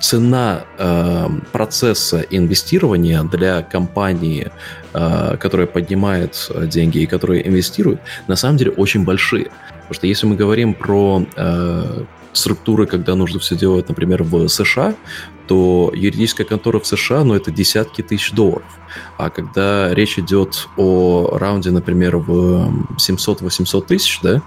цена э, процесса инвестирования для компании, э, которая поднимает э, деньги и которая инвестирует, на самом деле очень большие. Потому что если мы говорим про э, структуры, когда нужно все делать, например, в США, то юридическая контора в США, ну, это десятки тысяч долларов. А когда речь идет о раунде, например, в 700-800 тысяч, да,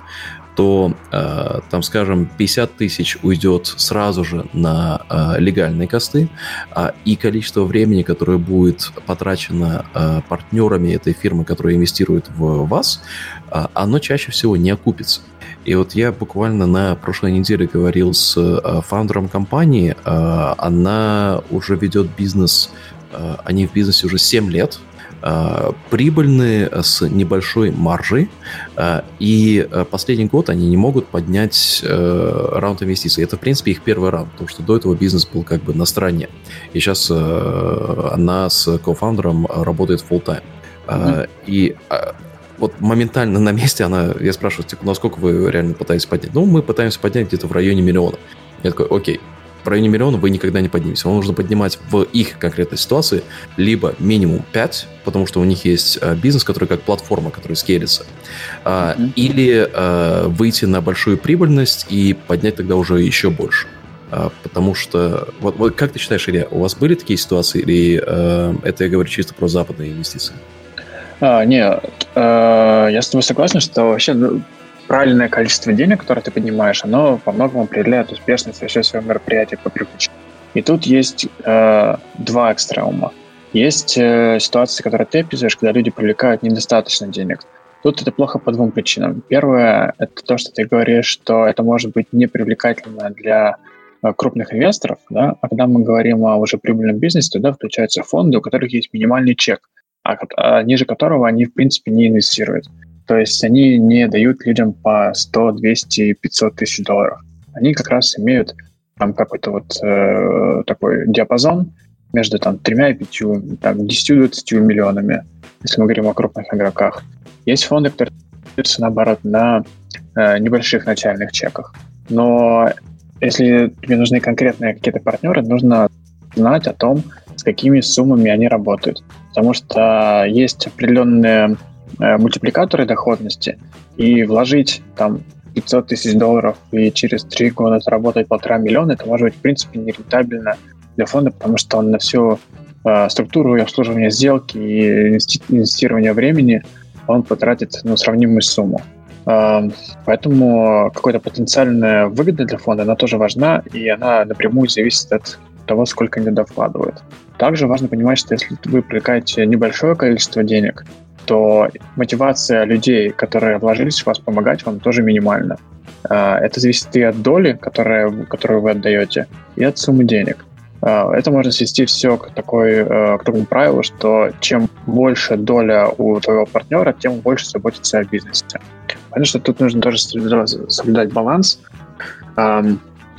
то э, там, скажем, 50 тысяч уйдет сразу же на э, легальные косты, э, и количество времени, которое будет потрачено э, партнерами этой фирмы, которая инвестирует в вас, э, оно чаще всего не окупится. И вот я буквально на прошлой неделе говорил с э, фаундером компании, э, она уже ведет бизнес, э, они в бизнесе уже 7 лет, прибыльные с небольшой маржей, и последний год они не могут поднять раунд инвестиций. Это, в принципе, их первый раунд, потому что до этого бизнес был как бы на стороне. И сейчас она с кофаундером работает full time. Mm-hmm. И вот моментально на месте она, я спрашиваю, типа, насколько «Ну, вы реально пытаетесь поднять? Ну, мы пытаемся поднять где-то в районе миллиона. Я такой, окей, в районе миллиона вы никогда не подниметесь. Вам нужно поднимать в их конкретной ситуации либо минимум 5, потому что у них есть э, бизнес, который как платформа, который скелится, mm-hmm. или э, выйти на большую прибыльность и поднять тогда уже еще больше. А, потому что, вот, вот как ты считаешь, Илья, у вас были такие ситуации, или э, это я говорю чисто про западные инвестиции? А, не, э, я с тобой согласен, что вообще ну, правильное количество денег, которое ты поднимаешь, оно во многом определяет успешность вообще своего мероприятия по привлечению. И тут есть э, два экстремума. Есть э, ситуации, которые ты описываешь, когда люди привлекают недостаточно денег. Тут это плохо по двум причинам. Первое – это то, что ты говоришь, что это может быть непривлекательно для э, крупных инвесторов, да? а когда мы говорим о уже прибыльном бизнесе, туда включаются фонды, у которых есть минимальный чек, а, а ниже которого они, в принципе, не инвестируют. То есть они не дают людям по 100, 200, 500 тысяч долларов. Они как раз имеют там какой-то вот э, такой диапазон, между там тремя и пятью, там 10-20 миллионами, если мы говорим о крупных игроках. Есть фонды, которые наоборот на э, небольших начальных чеках. Но если тебе нужны конкретные какие-то партнеры, нужно знать о том, с какими суммами они работают. Потому что есть определенные э, мультипликаторы доходности, и вложить там 500 тысяч долларов и через три года заработать полтора миллиона, это может быть, в принципе, нерентабельно для фонда, потому что он на всю э, структуру и обслуживание сделки и инвестирование времени он потратит ну, сравнимую сумму. Э, поэтому какая-то потенциальная выгода для фонда, она тоже важна, и она напрямую зависит от того, сколько они туда вкладывают. Также важно понимать, что если вы привлекаете небольшое количество денег, то мотивация людей, которые вложились в вас, помогать вам тоже минимальна. А, это зависит и от доли, которая, которую вы отдаете, и от суммы денег. А, это можно свести все к, такой, э, к такому правилу, что чем больше доля у твоего партнера, тем больше заботится о бизнесе. Понятно, что тут нужно тоже соблюдать баланс,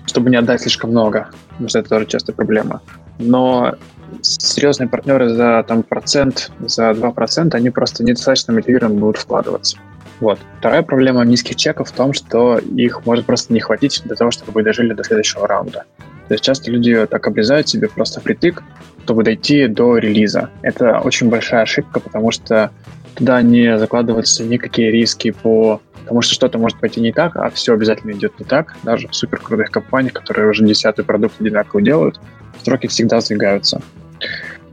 чтобы не отдать слишком много, потому что это тоже частая проблема. Но серьезные партнеры за там, процент, за 2%, они просто недостаточно мотивированы будут вкладываться. Вот. Вторая проблема низких чеков в том, что их может просто не хватить для того, чтобы вы дожили до следующего раунда. То есть часто люди так обрезают себе просто впритык, чтобы дойти до релиза. Это очень большая ошибка, потому что туда не закладываются никакие риски по тому, что что-то может пойти не так, а все обязательно идет не так. Даже в супер крутых компаниях, которые уже десятый продукт одинаково делают, сроки всегда сдвигаются.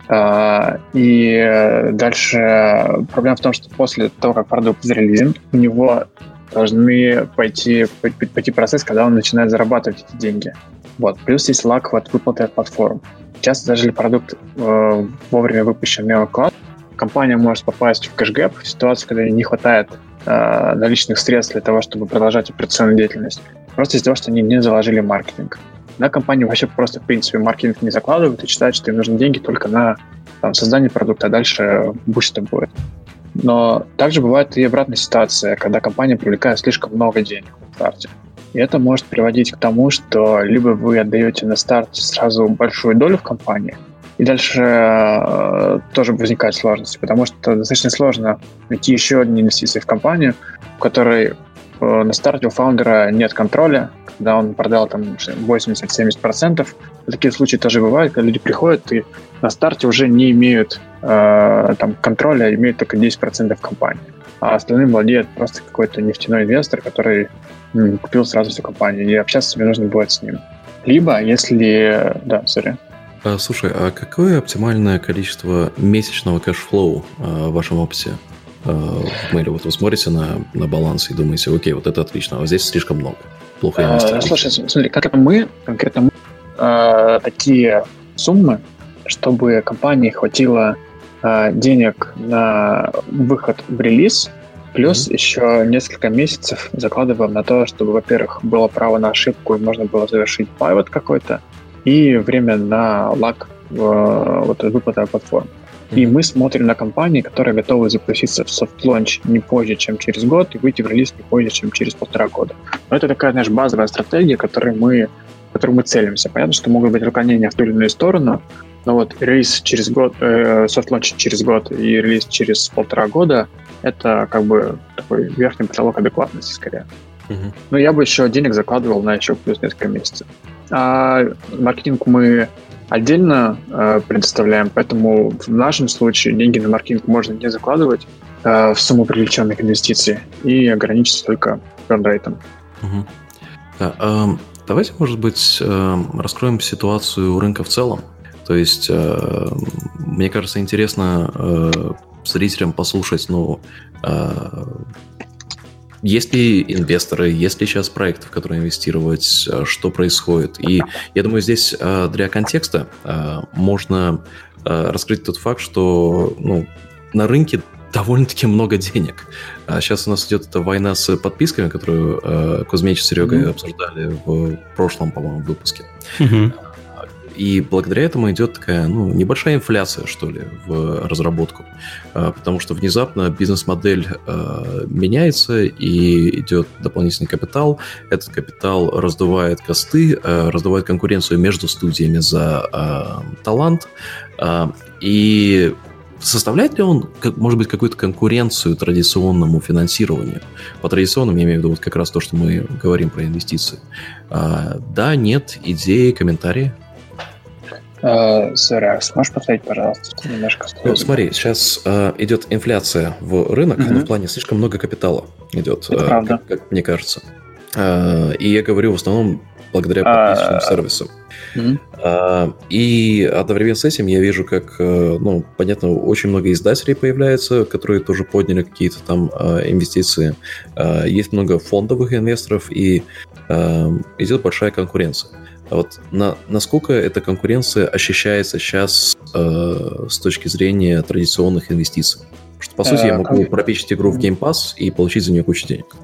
А, и дальше проблема в том, что после того, как продукт зарелизен, у него должны пойти, пойти процесс, когда он начинает зарабатывать эти деньги. Вот. Плюс есть лаг от выплаты от платформ. Часто даже продукт э, вовремя выпущен в компания может попасть в cash gap в ситуацию, когда не хватает э, наличных средств для того, чтобы продолжать операционную деятельность. Просто из-за того, что они не заложили маркетинг. Да, компании вообще просто, в принципе, маркетинг не закладывают и считают, что им нужны деньги только на там, создание продукта, а дальше будь что будет. Но также бывает и обратная ситуация, когда компания привлекает слишком много денег на старте. И это может приводить к тому, что либо вы отдаете на старт сразу большую долю в компании, и дальше э, тоже возникают сложности, потому что достаточно сложно найти еще одни инвестиции в компанию, в которой Э, на старте у founder а нет контроля, когда он продал там 80-70%. Такие случаи тоже бывают, когда люди приходят и на старте уже не имеют э, там, контроля, имеют только 10% компании. А остальным владеет просто какой-то нефтяной инвестор, который м, купил сразу всю компанию, и общаться тебе нужно будет с ним. Либо, если... Да, sorry. А, слушай, а какое оптимальное количество месячного cash flow а, в вашем опыте? В мейле. Вот вы смотрите на, на баланс и думаете, окей, вот это отлично, а здесь слишком много. Плохо я а, Слушай, смотри, конкретно мы, конкретно мы э, такие суммы, чтобы компании хватило э, денег на выход в релиз, плюс mm-hmm. еще несколько месяцев закладываем на то, чтобы, во-первых, было право на ошибку и можно было завершить пивот какой-то, и время на лак э, вот, выплаты платформы. И мы смотрим на компании, которые готовы запуститься в soft launch не позже, чем через год, и выйти в релиз не позже, чем через полтора года. Но это такая, знаешь, базовая стратегия, которой мы, которой мы целимся. Понятно, что могут быть отклонения в ту или иную сторону, но вот релиз через год, э, soft launch через год и релиз через полтора года — это как бы такой верхний потолок адекватности скорее. Uh-huh. Но я бы еще денег закладывал на еще плюс несколько месяцев. А маркетинг мы отдельно э, предоставляем, поэтому в нашем случае деньги на маркетинг можно не закладывать э, в сумму привлеченных инвестиций и ограничиться только бернрейтом. Угу. Да, э, давайте, может быть, э, раскроем ситуацию рынка в целом. То есть, э, мне кажется, интересно э, зрителям послушать, ну, э, есть ли инвесторы, есть ли сейчас проекты, в которые инвестировать, э, что происходит? И я думаю, здесь э, для контекста э, можно раскрыть тот факт, что ну, на рынке довольно-таки много денег. Сейчас у нас идет эта война с подписками, которую Кузьмич и Серега mm-hmm. обсуждали в прошлом, по-моему, выпуске. Mm-hmm. И благодаря этому идет такая, ну, небольшая инфляция, что ли, в разработку. А, потому что внезапно бизнес-модель а, меняется, и идет дополнительный капитал. Этот капитал раздувает косты, раздувает конкуренцию между студиями за талант. И составляет ли он, может быть, какую-то конкуренцию традиционному финансированию? По традиционному я имею в виду вот как раз то, что мы говорим про инвестиции. А, да, нет, идеи, комментарии? Uh, а сможешь повторить, пожалуйста, немножко? Ну, смотри, сейчас uh, идет инфляция в рынок, uh-huh. но в плане слишком много капитала идет, uh, как, как мне кажется. Uh, и я говорю в основном благодаря подписчикам uh, сервису. Mm-hmm. И одновременно с этим я вижу, как, э, ну, понятно, очень много издателей появляется, которые тоже подняли какие-то там э, инвестиции. Э, есть много фондовых инвесторов, и идет большая конкуренция. А вот на, насколько эта конкуренция ощущается сейчас э, с точки зрения традиционных инвестиций? Что, по сути, я могу пропичить игру в Game Pass и получить за нее кучу денег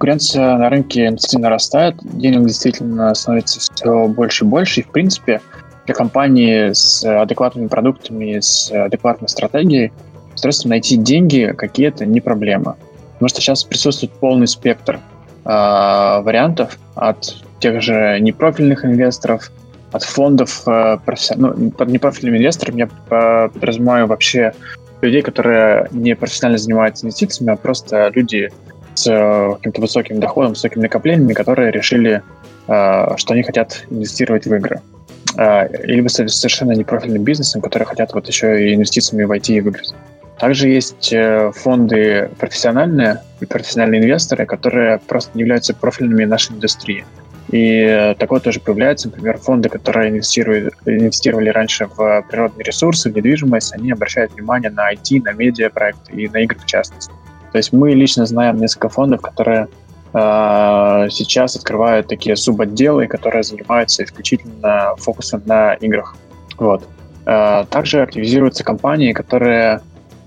конкуренция на рынке действительно нарастает, денег действительно становится все больше и больше, и, в принципе, для компании с адекватными продуктами, с адекватной стратегией, соответственно, найти деньги какие-то не проблема. Потому что сейчас присутствует полный спектр э, вариантов от тех же непрофильных инвесторов, от фондов, э, професси... ну, под непрофильными инвесторами я подразумеваю вообще людей, которые не профессионально занимаются инвестициями, а просто люди с э, каким-то высоким доходом, высокими накоплениями, которые решили, э, что они хотят инвестировать в игры. Либо совершенно непрофильным бизнесом, которые хотят вот еще и инвестициями войти в игры. Также есть фонды профессиональные профессиональные инвесторы, которые просто не являются профильными нашей индустрии. И такое тоже появляется. Например, фонды, которые инвестировали раньше в природные ресурсы, в недвижимость, они обращают внимание на IT, на медиапроекты и на игры в частности. То есть мы лично знаем несколько фондов, которые э, сейчас открывают такие суботделы, которые занимаются исключительно фокусом на играх. Вот. Э, также активизируются компании, которые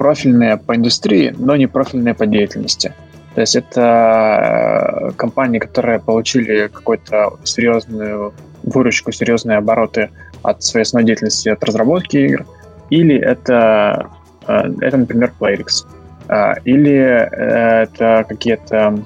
профильные по индустрии, но не профильные по деятельности. То есть это э, компании, которые получили какую-то серьезную выручку, серьезные обороты от своей основной деятельности, от разработки игр, или это, э, это например, Playrix. А, или э, это какие-то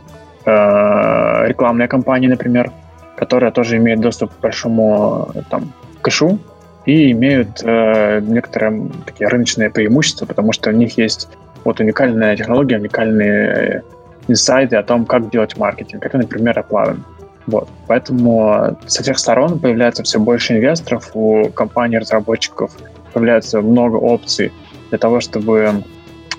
э, рекламные кампании, например, которые тоже имеют доступ к большому там, кэшу и имеют э, некоторые такие рыночные преимущества, потому что у них есть вот уникальная технология, уникальные инсайды о том, как делать маркетинг, как, например, Aplavin. Вот. Поэтому со всех сторон появляется все больше инвесторов, у компаний-разработчиков появляется много опций для того, чтобы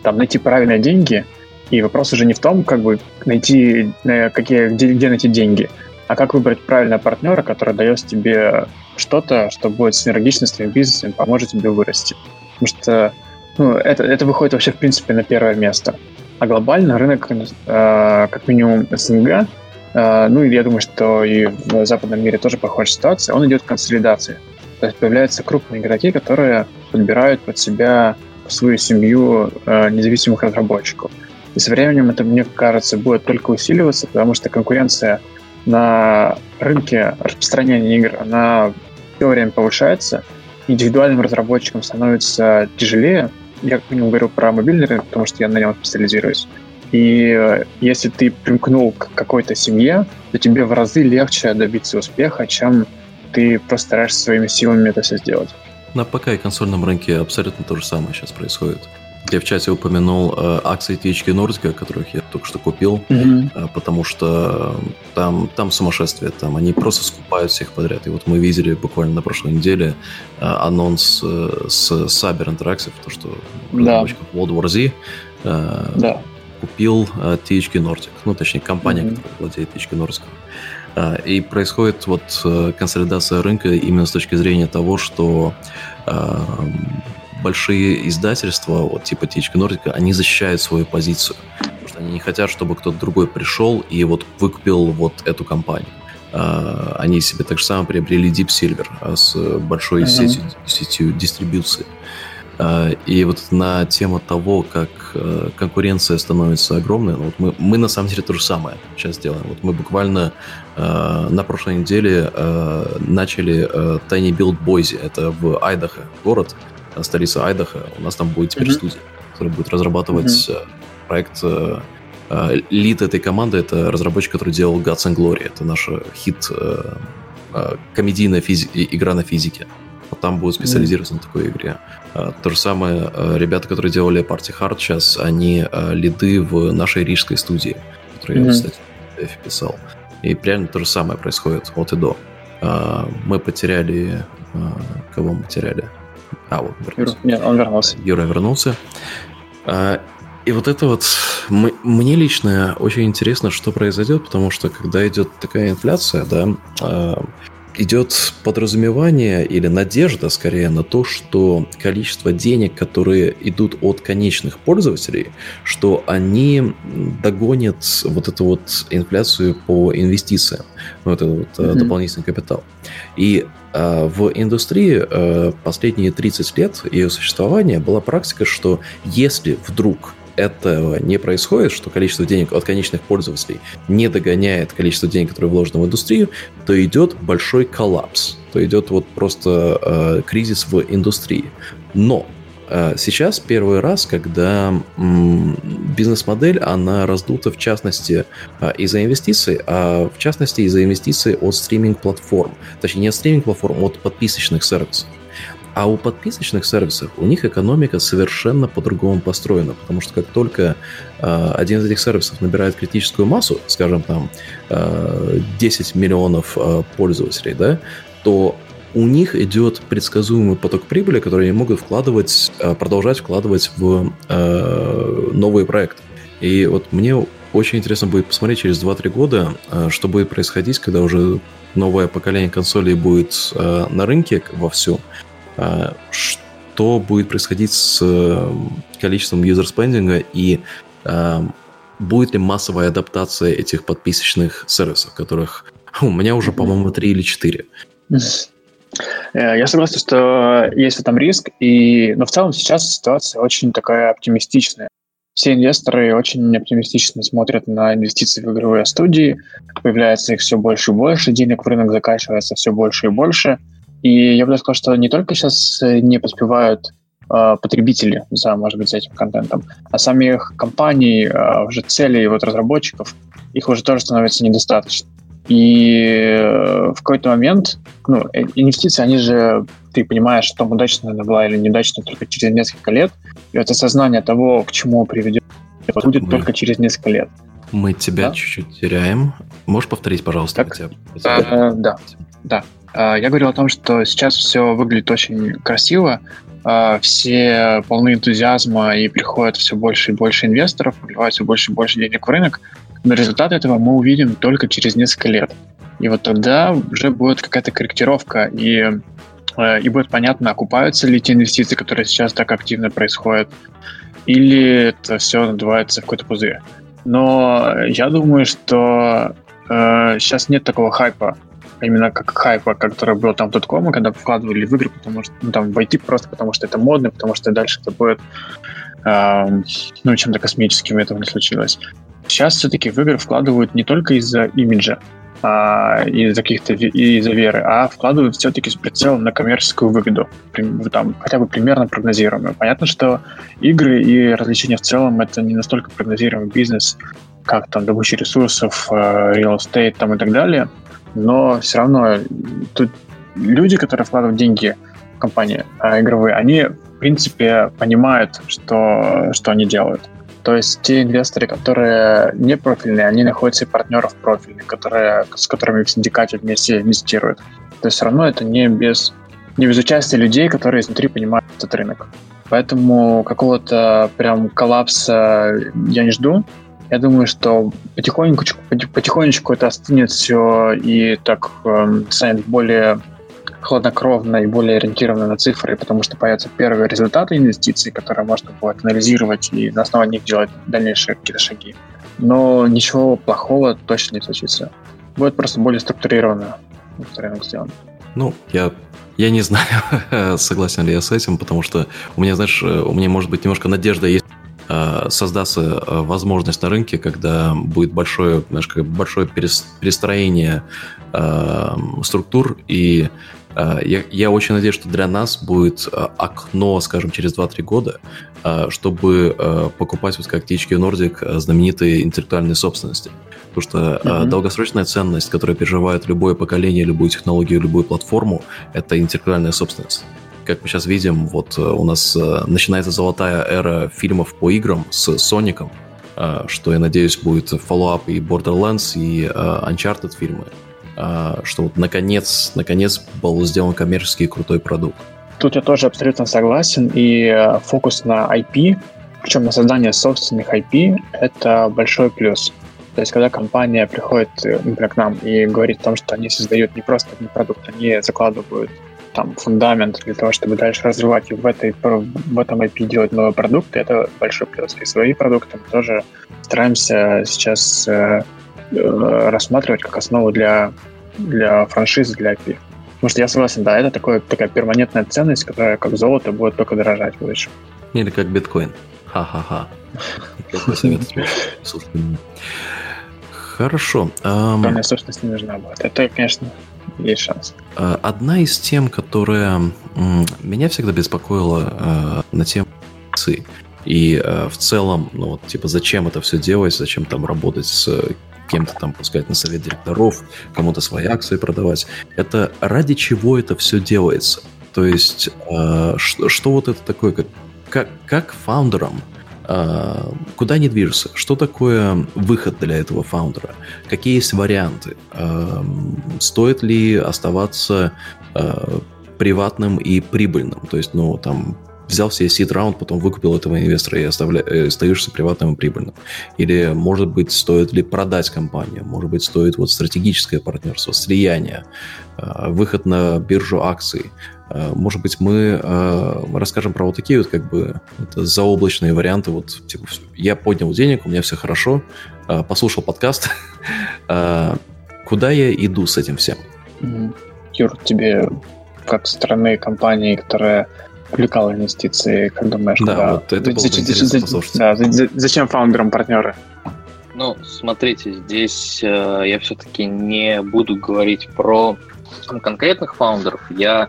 там найти правильные деньги, и вопрос уже не в том, как бы найти, э, какие, где, где найти деньги, а как выбрать правильного партнера, который дает тебе что-то, что будет синергично с твоим бизнесом, поможет тебе вырасти. Потому что ну, это, это выходит вообще, в принципе, на первое место. А глобально рынок, э, как минимум СНГ, э, ну я думаю, что и в западном мире тоже похожая ситуация, он идет к консолидации. То есть появляются крупные игроки, которые подбирают под себя свою семью э, независимых разработчиков. И со временем это, мне кажется, будет только усиливаться, потому что конкуренция на рынке распространения игр, она все время повышается, индивидуальным разработчикам становится тяжелее. Я как минимум говорю про мобильный рынок, потому что я на нем специализируюсь. И э, если ты примкнул к какой-то семье, то тебе в разы легче добиться успеха, чем ты просто стараешься своими силами это все сделать. На ПК и консольном рынке абсолютно то же самое сейчас происходит. Я в чате упомянул э, акции THQ Nordic, которых я только что купил, mm-hmm. э, потому что там, там сумасшествие, там они просто скупают всех подряд. И вот мы видели буквально на прошлой неделе э, анонс э, с Saber Interactive, то, что да. World War Z э, да. купил э, THQ Nordic, ну точнее компания, mm-hmm. которая владеет THQ Nordic. А, и происходит вот э, консолидация рынка именно с точки зрения того, что а, большие издательства, вот типа THQ Nordic, они защищают свою позицию. Потому что они не хотят, чтобы кто-то другой пришел и вот выкупил вот эту компанию. А, они себе так же самое приобрели Deep Silver с большой mm-hmm. сетью, сетью дистрибуции. А, и вот на тему того, как э, конкуренция становится огромной, ну, вот мы, мы на самом деле то же самое сейчас делаем. Вот мы буквально э, на прошлой неделе э, начали Tiny Build Boise, это в Айдахо, город, столица Айдахо. У нас там будет теперь mm-hmm. студия, которая будет разрабатывать mm-hmm. проект лид этой команды это разработчик, который делал Gods and Glory. Это наша хит комедийная физи- игра на физике. Там будут специализироваться mm. на такой игре. То же самое, ребята, которые делали Party Hard сейчас, они лиды в нашей рижской студии, которую mm-hmm. я, кстати, писал. И реально то же самое происходит от и до. Мы потеряли... Кого мы потеряли? А, вот, вернулся. Нет, он вернулся. Юра вернулся. И вот это вот... Мне лично очень интересно, что произойдет, потому что когда идет такая инфляция, да, идет подразумевание или надежда скорее на то, что количество денег, которые идут от конечных пользователей, что они догонят вот эту вот инфляцию по инвестициям, вот этот вот mm-hmm. дополнительный капитал. И э, в индустрии э, последние 30 лет ее существования была практика, что если вдруг этого не происходит, что количество денег от конечных пользователей не догоняет количество денег, которое вложено в индустрию, то идет большой коллапс, то идет вот просто э, кризис в индустрии. Но э, сейчас первый раз, когда бизнес-модель, она раздута в частности э, из-за инвестиций, а в частности из-за инвестиций от стриминг-платформ. Точнее, не от стриминг-платформ, от подписочных сервисов. А у подписочных сервисов у них экономика совершенно по-другому построена, потому что как только э, один из этих сервисов набирает критическую массу, скажем там э, 10 миллионов э, пользователей, да, то у них идет предсказуемый поток прибыли, который они могут вкладывать, продолжать вкладывать в э, новые проекты. И вот мне очень интересно будет посмотреть через 2-3 года, что будет происходить, когда уже новое поколение консолей будет на рынке вовсю, а, что будет происходить с э, количеством юзер-спендинга и а, будет ли массовая адаптация этих подписочных сервисов, которых [LAUGHS] у меня уже, по-моему, три или четыре. Э, я согласен, что есть там риск, и... но в целом сейчас ситуация очень такая оптимистичная. Все инвесторы очень оптимистично смотрят на инвестиции в игровые студии, появляется их все больше и больше, денег в рынок закачивается все больше и больше – и я бы сказал, что не только сейчас э, не поспевают э, потребители за, может быть, за этим контентом, а самих компаний, э, уже целей вот разработчиков, их уже тоже становится недостаточно. И э, в какой-то момент, ну, э, инвестиции, они же, ты понимаешь, что удачно она была или неудачно только через несколько лет, и это сознание того, к чему приведет, будет Мы... только через несколько лет. Мы тебя да? чуть-чуть теряем. Можешь повторить, пожалуйста, так? хотя бы? А, да, да. А, я говорил о том, что сейчас все выглядит очень красиво, а, все полны энтузиазма и приходят все больше и больше инвесторов, вливают все больше и больше денег в рынок, но результат этого мы увидим только через несколько лет. И вот тогда уже будет какая-то корректировка, и, э, и будет понятно, окупаются ли те инвестиции, которые сейчас так активно происходят, или это все надувается в какой-то пузырь. Но я думаю, что э, сейчас нет такого хайпа именно как хайпа, который был там в .com, когда вкладывали в игры, потому что, ну, там, войти просто потому что это модно, потому что дальше это будет, э, ну, чем-то космическим, этого не случилось. Сейчас все-таки в игры вкладывают не только из-за имиджа, а, из-за каких-то из-за веры, а вкладывают все-таки с прицелом на коммерческую выгоду, там хотя бы примерно прогнозируемую. Понятно, что игры и развлечения в целом это не настолько прогнозируемый бизнес, как там добыча ресурсов, э, real estate там и так далее, но все равно тут люди, которые вкладывают деньги в компании а, игровые, они, в принципе, понимают, что, что они делают. То есть те инвесторы, которые не профильные, они находят себе партнеров профильных, которые, с которыми в синдикате вместе инвестируют. То есть все равно это не без, не без участия людей, которые изнутри понимают этот рынок. Поэтому какого-то прям коллапса я не жду. Я думаю, что потихоньку, потихонечку это остынет все и так э, станет более хладнокровно и более ориентировано на цифры, потому что появятся первые результаты инвестиций, которые можно будет анализировать и на основании них делать дальнейшие какие-то шаги. Но ничего плохого точно не случится. Будет просто более структурированно рынок сделан. Ну, я я не знаю, [LAUGHS] согласен ли я с этим, потому что у меня, знаешь, у меня может быть немножко надежда есть создастся возможность на рынке, когда будет большое, знаешь, как большое перестроение э, структур, и э, я, я очень надеюсь, что для нас будет окно, скажем, через 2-3 года, э, чтобы э, покупать, вот как THQ Nordic, знаменитые интеллектуальные собственности. Потому что mm-hmm. долгосрочная ценность, которая переживает любое поколение, любую технологию, любую платформу, это интеллектуальная собственность как мы сейчас видим, вот у нас начинается золотая эра фильмов по играм с Соником, что, я надеюсь, будет follow-up и Borderlands, и Uncharted фильмы. Что вот наконец, наконец был сделан коммерческий крутой продукт. Тут я тоже абсолютно согласен, и э, фокус на IP, причем на создание собственных IP, это большой плюс. То есть, когда компания приходит э, например, к нам и говорит о том, что они создают не просто один продукт, они закладывают там фундамент для того, чтобы дальше развивать и в, этой, в этом IP делать новые продукты, это большой плюс. И свои продукты мы тоже стараемся сейчас э, Э, рассматривать как основу для, для франшизы, для IP. Потому что я согласен, да, это такое, такая перманентная ценность, которая как золото будет только дорожать в будущем. Или как биткоин. Ха-ха-ха. Хорошо. Главная собственность не нужна будет. Это, конечно, есть шанс. А, одна из тем, которая меня всегда беспокоила а, на тему и э, в целом, ну вот, типа, зачем это все делать, зачем там работать с кем-то там пускать на совет директоров, кому-то свои акции продавать. Это ради чего это все делается? То есть, э, что, что вот это такое, как, как, как фаундерам, э, куда они движутся? Что такое выход для этого фаундера? Какие есть варианты? Э, стоит ли оставаться э, приватным и прибыльным? То есть, ну, там, взял себе сид раунд, потом выкупил этого инвестора и. Э, остаешься приватным и прибыльным. Или, может быть, стоит ли продать компанию, может быть, стоит вот стратегическое партнерство, слияние, выход на биржу акций. Э, может быть, мы расскажем про вот такие вот как бы это заоблачные варианты. Вот, типа, я поднял денег, у меня все хорошо, послушал подкаст. [LAUGHS] Куда я иду с этим всем? Юр, тебе как стороны компании, которая привлекал инвестиции, как думаешь? Да, куда? вот это было послушать. Да, зачем фаундерам партнеры? Ну, смотрите, здесь э, я все-таки не буду говорить про конкретных фаундеров. Я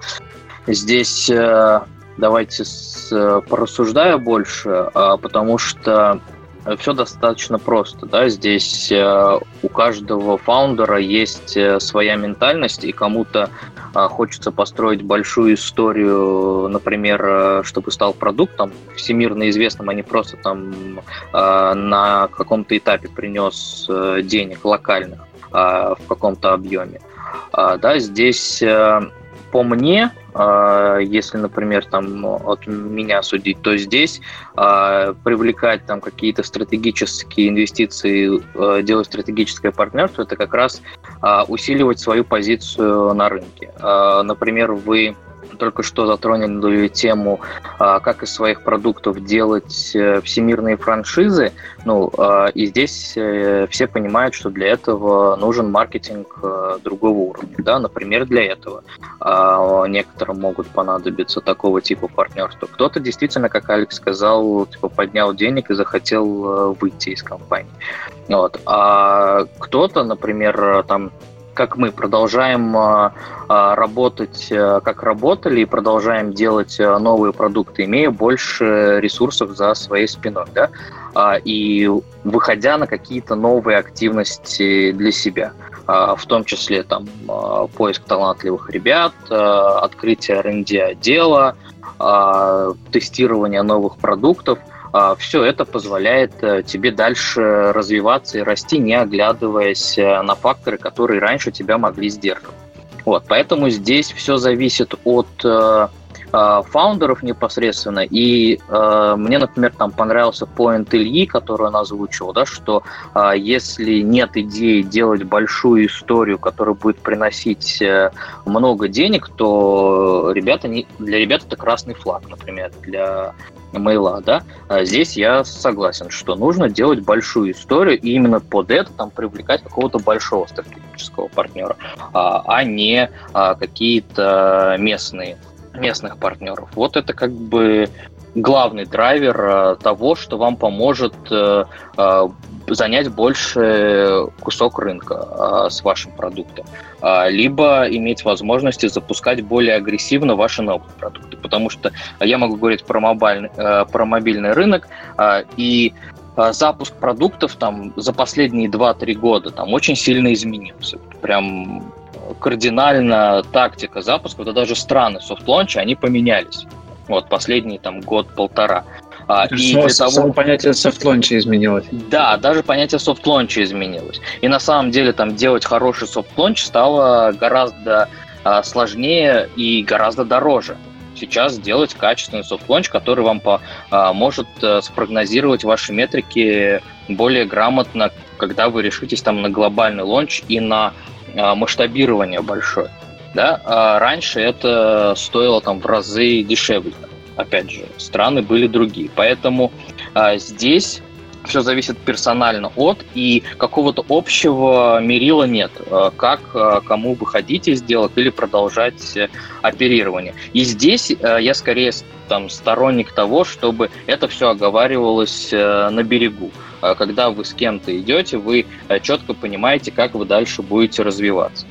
здесь э, давайте с, э, порассуждаю больше, э, потому что все достаточно просто. Да? Здесь э, у каждого фаундера есть своя ментальность, и кому-то э, хочется построить большую историю, например, чтобы стал продуктом всемирно известным, а не просто там на каком-то этапе принес денег локальных в каком-то объеме. Да, здесь по мне, а, если, например, там от меня судить, то здесь а, привлекать там какие-то стратегические инвестиции, а, делать стратегическое партнерство, это как раз усиливать свою позицию на рынке. Например, вы только что затронули тему, а, как из своих продуктов делать э, всемирные франшизы. Ну, а, и здесь э, все понимают, что для этого нужен маркетинг э, другого уровня. Да? Например, для этого а, некоторым могут понадобиться такого типа партнерства. Кто-то действительно, как Алекс сказал, типа поднял денег и захотел выйти из компании. Вот. А кто-то, например, там как мы продолжаем а, а, работать, э, как работали, и продолжаем делать э, новые продукты, имея больше ресурсов за своей спиной, да, а, и выходя на какие-то новые активности для себя, в том числе там поиск талантливых ребят, открытие R&D отдела, тестирование новых продуктов – все это позволяет э, тебе дальше развиваться и расти, не оглядываясь э, на факторы, которые раньше тебя могли сдерживать. Вот, поэтому здесь все зависит от э, фаундеров непосредственно. И э, мне, например, там понравился поинт Ильи, который он озвучил, да, что э, если нет идеи делать большую историю, которая будет приносить э, много денег, то ребята не, для ребят это красный флаг, например, для мейла, да, а здесь я согласен, что нужно делать большую историю и именно под это там привлекать какого-то большого стратегического партнера, а, а не а, какие-то местные местных партнеров. Вот это как бы главный драйвер э, того, что вам поможет э, э, занять больше кусок рынка с вашим продуктом, либо иметь возможности запускать более агрессивно ваши новые продукты, потому что я могу говорить про, мобильный, про мобильный рынок, и запуск продуктов там за последние 2-3 года там очень сильно изменился. Прям кардинально тактика запуска, да даже страны soft launch а, они поменялись. Вот последний там год-полтора. А, и само, для того... само понятие soft launch а изменилось. Да, даже понятие soft launch а изменилось. И на самом деле там делать хороший soft launch стало гораздо а, сложнее и гораздо дороже. Сейчас сделать качественный soft launch, который вам по, а, может а, спрогнозировать ваши метрики более грамотно, когда вы решитесь там на глобальный launch и на масштабирование большое. Да? А раньше это стоило там в разы дешевле. Опять же, страны были другие. Поэтому а, здесь все зависит персонально от, и какого-то общего мерила нет, а, как а, кому вы хотите сделать или продолжать оперирование. И здесь я скорее там, сторонник того, чтобы это все оговаривалось на берегу. Когда вы с кем-то идете, вы четко понимаете, как вы дальше будете развиваться.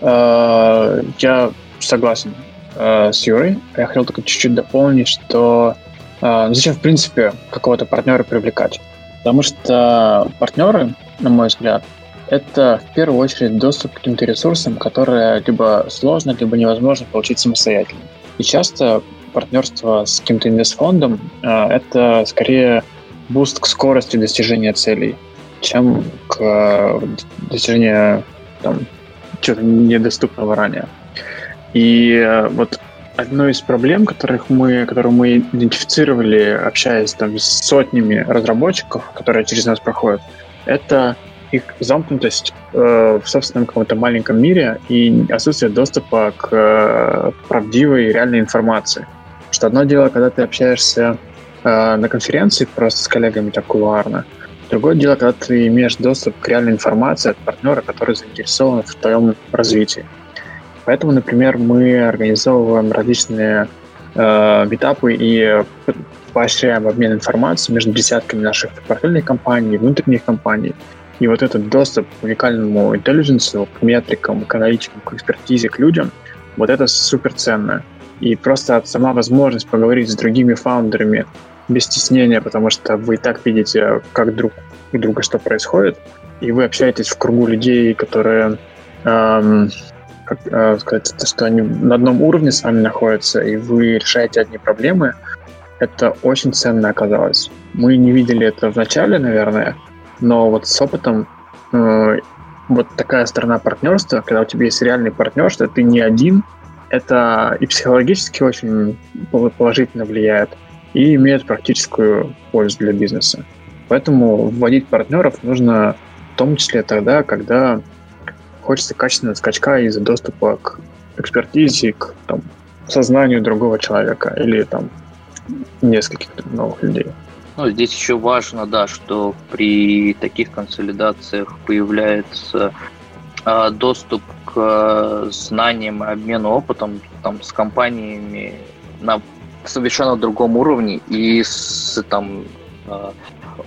Э, я согласен э, с Юрой. Я хотел только чуть-чуть дополнить, что э, зачем, в принципе, какого-то партнера привлекать? Потому что партнеры, на мой взгляд, это в первую очередь доступ к каким-то ресурсам, которые либо сложно, либо невозможно получить самостоятельно. И часто партнерство с каким-то инвестфондом – это скорее boost к скорости достижения целей, чем к достижению там, чего-то недоступного ранее. И вот одной из проблем, которых мы, которую мы идентифицировали, общаясь там с сотнями разработчиков, которые через нас проходят, это их замкнутость э, в собственном каком-то маленьком мире и отсутствие доступа к э, правдивой реальной информации. Что одно дело, когда ты общаешься э, на конференции просто с коллегами так кулуарно, Другое дело, когда ты имеешь доступ к реальной информации от партнера, который заинтересован в твоем развитии. Поэтому, например, мы организовываем различные э, метапы и поощряем обмен информацией между десятками наших портфельных компаний, внутренних компаний. И вот этот доступ к уникальному интеллигенсу, к метрикам, к аналитикам, к экспертизе, к людям, вот это супер ценно. И просто сама возможность поговорить с другими фаундерами, без стеснения, потому что вы и так видите, как друг у друга что происходит, и вы общаетесь в кругу людей, которые, эм, как э, сказать, что они на одном уровне с вами находятся, и вы решаете одни проблемы, это очень ценно оказалось. Мы не видели это в начале, наверное, но вот с опытом э, вот такая сторона партнерства, когда у тебя есть реальный партнер, что ты не один, это и психологически очень положительно влияет и имеют практическую пользу для бизнеса. Поэтому вводить партнеров нужно в том числе тогда, когда хочется качественного скачка из-за доступа к экспертизе, к там, сознанию другого человека или там нескольких новых людей. Ну, здесь еще важно, да, что при таких консолидациях появляется э, доступ к э, знаниям и обмену опытом там, с компаниями на совершенно другом уровне, и с, там, э,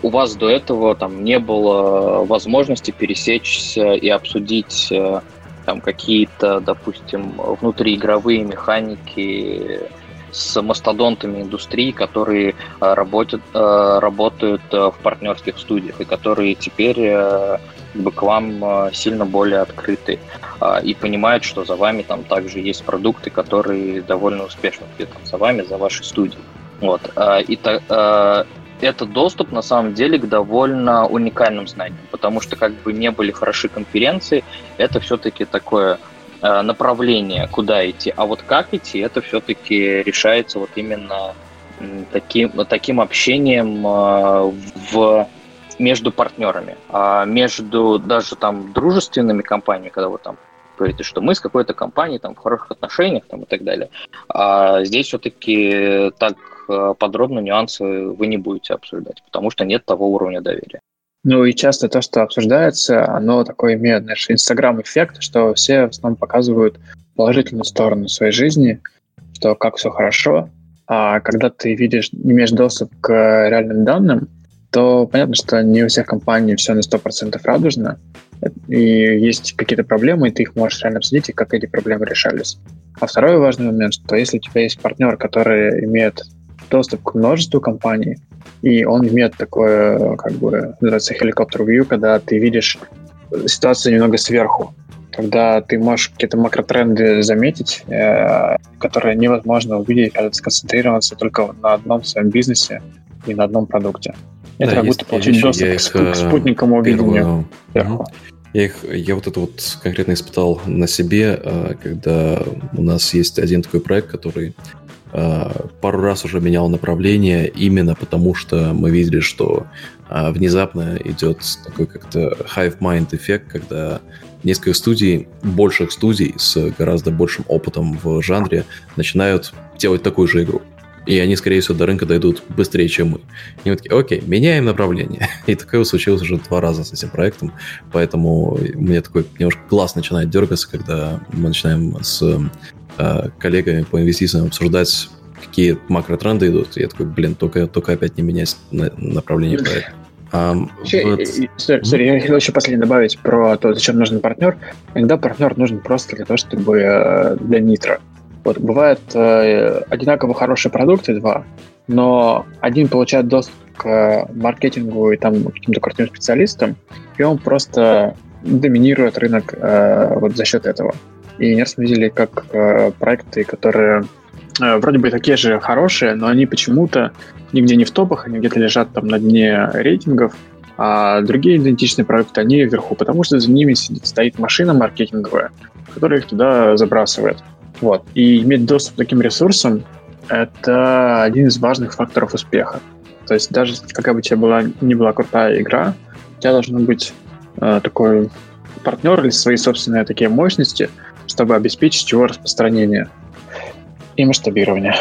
у вас до этого там не было возможности пересечься и обсудить э, там какие-то, допустим, внутриигровые механики с мастодонтами индустрии, которые э, работают, работают в партнерских студиях и которые теперь бы к вам сильно более открыты и понимают, что за вами там также есть продукты, которые довольно успешно где-то за вами, за вашей студией. Вот. И этот доступ на самом деле к довольно уникальным знаниям, потому что как бы не были хороши конференции, это все-таки такое направление, куда идти, а вот как идти, это все-таки решается вот именно таким, таким общением в между партнерами, а между даже там дружественными компаниями, когда вы там говорите, что мы с какой-то компанией там в хороших отношениях там и так далее. А здесь все-таки так э, подробно нюансы вы не будете обсуждать, потому что нет того уровня доверия. Ну и часто то, что обсуждается, оно такое имеет, знаешь, инстаграм-эффект, что все в основном показывают положительную сторону своей жизни, что как все хорошо, а когда ты видишь, имеешь доступ к реальным данным, то понятно, что не у всех компаний все на 100% радужно, и есть какие-то проблемы, и ты их можешь реально обсудить, и как эти проблемы решались. А второй важный момент, что если у тебя есть партнер, который имеет доступ к множеству компаний, и он имеет такое, как бы, называется, helicopter view, когда ты видишь ситуацию немного сверху, когда ты можешь какие-то макротренды заметить, э, которые невозможно увидеть, когда ты сконцентрироваться только на одном своем бизнесе и на одном продукте. Это да, как будто получить доступ их, к э, спутниковому видению. Я, их, я вот это вот конкретно испытал на себе, э, когда у нас есть один такой проект, который пару раз уже менял направление именно потому, что мы видели, что внезапно идет такой как-то hive mind эффект, когда несколько студий, больших студий с гораздо большим опытом в жанре начинают делать такую же игру и они, скорее всего, до рынка дойдут быстрее, чем мы. И мы такие, окей, меняем направление. [LAUGHS] И такое случилось уже два раза с этим проектом, поэтому мне такой немножко глаз начинает дергаться, когда мы начинаем с э, коллегами по инвестициям обсуждать, какие макротренды идут. И я такой, блин, только, только опять не менять на, направление проекта. Um, еще, sorry, sorry, я хотел еще последнее добавить про то, зачем нужен партнер. Иногда партнер нужен просто для того, чтобы э, для нитро. Вот бывают э, одинаково хорошие продукты, два, но один получает доступ к маркетингу и там каким-то крутым специалистам, и он просто доминирует рынок э, вот за счет этого. И не раз мы видели, как э, проекты, которые э, вроде бы такие же хорошие, но они почему-то нигде не в топах, они где-то лежат там на дне рейтингов, а другие идентичные проекты, они вверху, потому что за ними сидит, стоит машина маркетинговая, которая их туда забрасывает. Вот. И иметь доступ к таким ресурсам — это один из важных факторов успеха. То есть даже какая бы у тебя была, не была крутая игра, у тебя должен быть э, такой партнер или свои собственные такие мощности, чтобы обеспечить его распространение и масштабирование.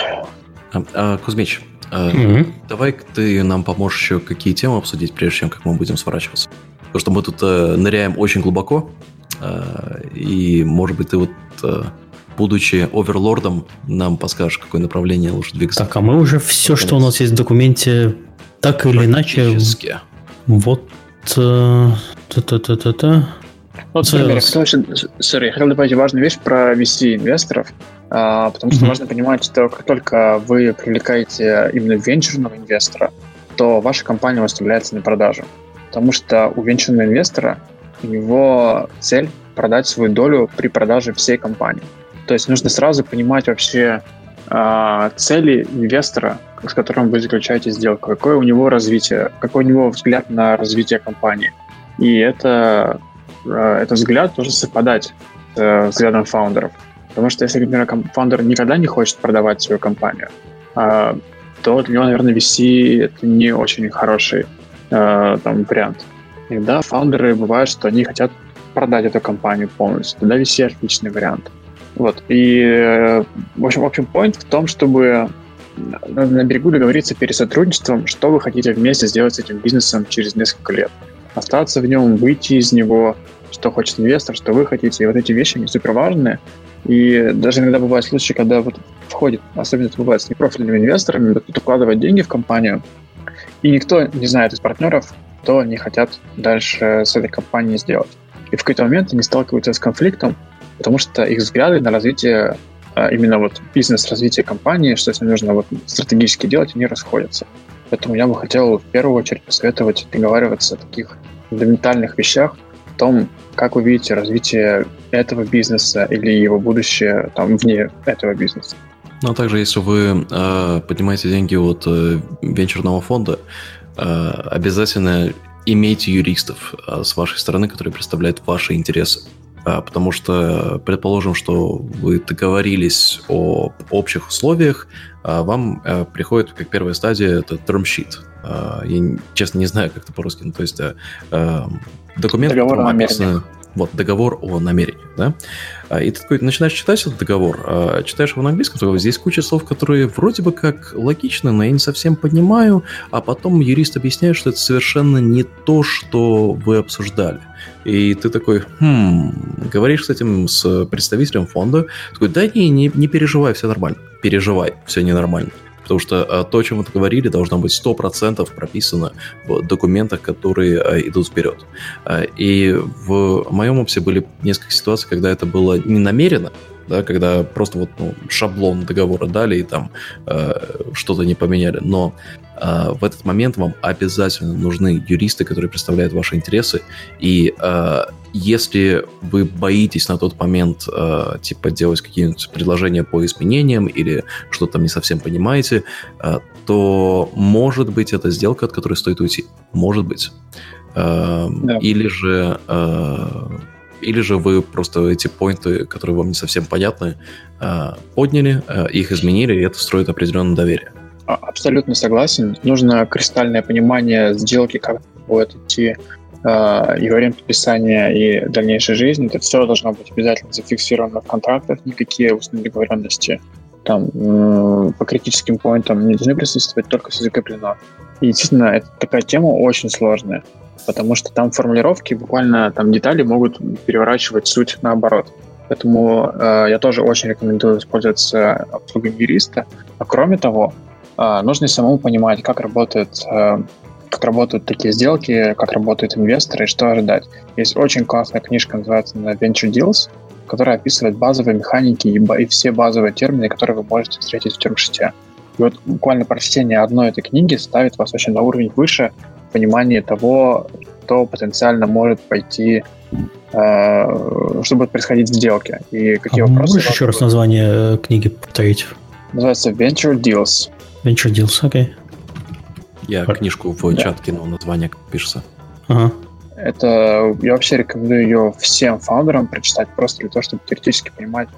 А, а, Кузьмич, а, mm-hmm. давай ты нам поможешь еще какие темы обсудить, прежде чем как мы будем сворачиваться. Потому что мы тут э, ныряем очень глубоко, э, и, может быть, ты вот э, будучи оверлордом, нам подскажешь, какое направление лучше двигаться. Так, а мы уже все, что у нас есть в документе, так или иначе... Вот... Э, та-та-та-та-та. Вот, например, sorry, я хотел добавить важную вещь про VC-инвесторов, а, потому что mm-hmm. важно понимать, что как только вы привлекаете именно венчурного инвестора, то ваша компания выставляется на продажу. Потому что у венчурного инвестора его цель продать свою долю при продаже всей компании. То есть нужно сразу понимать вообще э, цели инвестора, с которым вы заключаете сделку, какое у него развитие, какой у него взгляд на развитие компании. И это, этот взгляд должен совпадать с э, взглядом фаундеров. Потому что если, например, фаундер никогда не хочет продавать свою компанию, э, то для него, наверное, VC это не очень хороший э, там, вариант. Иногда фаундеры бывают, что они хотят продать эту компанию полностью. Тогда VC отличный вариант. Вот. И, э, в общем, в общем, point в том, чтобы на берегу договориться перед сотрудничеством, что вы хотите вместе сделать с этим бизнесом через несколько лет. Остаться в нем, выйти из него, что хочет инвестор, что вы хотите. И вот эти вещи, они супер важные. И даже иногда бывают случаи, когда вот входит, особенно это бывает с непрофильными инвесторами, тут укладывать деньги в компанию, и никто не знает из партнеров, что они хотят дальше с этой компанией сделать. И в какой-то момент они сталкиваются с конфликтом, потому что их взгляды на развитие а, именно вот бизнес-развитие компании, что с ним нужно вот стратегически делать, они расходятся. Поэтому я бы хотел в первую очередь посоветовать договариваться о таких фундаментальных вещах, о том, как вы видите развитие этого бизнеса или его будущее там вне этого бизнеса. Ну, а также, если вы э, поднимаете деньги от э, венчурного фонда, э, обязательно имейте юристов э, с вашей стороны, которые представляют ваши интересы. потому что, предположим, что вы договорились о общих условиях, вам приходит как первая стадия это term sheet. Я, честно, не знаю, как это по-русски. Ну, то есть документ, Договор в описаны вот, договор о намерении, да? А, и ты такой начинаешь читать этот договор, а, читаешь его на английском, то здесь куча слов, которые вроде бы как логичны, но я не совсем понимаю, а потом юрист объясняет, что это совершенно не то, что вы обсуждали. И ты такой, хм, говоришь с этим, с представителем фонда, такой, да не, не, не переживай, все нормально. Переживай, все ненормально. Потому что а, то, о чем вы говорили, должно быть 100% прописано в документах, которые а, идут вперед. А, и в моем опыте были несколько ситуаций, когда это было не намеренно, да, когда просто вот ну, шаблон договора дали и там э, что-то не поменяли. Но в этот момент вам обязательно нужны юристы, которые представляют ваши интересы. И э, если вы боитесь на тот момент э, типа делать какие-нибудь предложения по изменениям или что-то там не совсем понимаете, э, то может быть это сделка, от которой стоит уйти. Может быть. Э, да. Или же э, или же вы просто эти поинты, которые вам не совсем понятны, подняли, их изменили, и это строит определенное доверие. А, абсолютно согласен. Нужно кристальное понимание сделки, как будет идти э, и время подписания, и дальнейшей жизни. Это все должно быть обязательно зафиксировано в контрактах, никакие устные договоренности там по критическим поинтам не должны присутствовать, только все закреплено. И действительно, это такая тема очень сложная потому что там формулировки, буквально там детали могут переворачивать суть наоборот. Поэтому э, я тоже очень рекомендую использоваться услугами юриста. А кроме того, нужно самому понимать, как работает э, как работают такие сделки, как работают инвесторы и что ожидать. Есть очень классная книжка, называется Venture Deals, которая описывает базовые механики и, и все базовые термины, которые вы можете встретить в термшите. И вот буквально прочтение одной этой книги ставит вас очень на уровень выше понимании того, что потенциально может пойти, э, что будет происходить в сделке и какие а вопросы. Можешь еще раз название э, книги повторить? Называется Venture Deals. Venture Deals, окей. Okay. Я Пар... книжку в да. чат кинул, название как пишется. Ага. Это я вообще рекомендую ее всем фаундерам прочитать, просто для того, чтобы теоретически понимать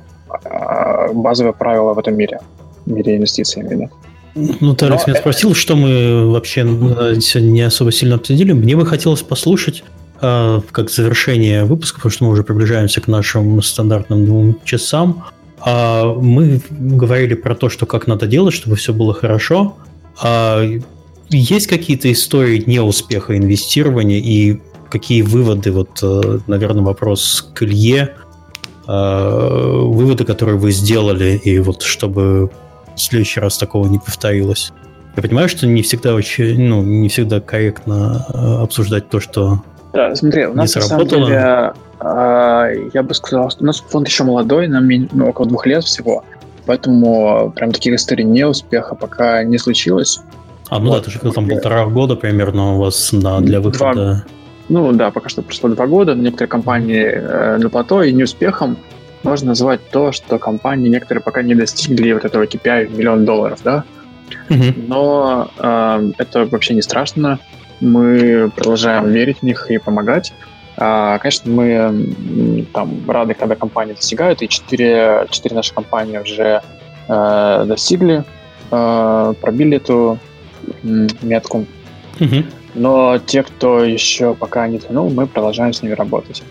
э, базовые правила в этом мире, в мире инвестиций именно. Ну, ты, Алекс, меня спросил, что мы вообще э, сегодня не особо сильно обсудили. Мне бы хотелось послушать, э, как завершение выпуска, потому что мы уже приближаемся к нашим стандартным двум часам. А мы говорили про то, что как надо делать, чтобы все было хорошо. А есть какие-то истории неуспеха инвестирования и какие выводы, вот, э, наверное, вопрос к Илье, выводы, которые вы сделали, и вот чтобы в следующий раз такого не повторилось. Я понимаю, что не всегда очень, ну, не всегда корректно э, обсуждать то, что да, смотри, у нас на самом деле, э, я бы сказал, что у нас фонд еще молодой, нам ну, около двух лет всего, поэтому прям таких историй неуспеха пока не случилось. А, ну вот. да, ты же там полтора года примерно у вас на, для выхода. Два, ну да, пока что прошло два года, некоторые компании э, на плато и неуспехом можно назвать то, что компании некоторые пока не достигли вот этого KPI в миллион долларов, да? Mm-hmm. Но э, это вообще не страшно. Мы продолжаем верить в них и помогать. А, конечно, мы там рады, когда компании достигают, и четыре, четыре наши компании уже э, достигли, э, пробили эту метку. Mm-hmm. Но те, кто еще пока не тянул, мы продолжаем с ними работать.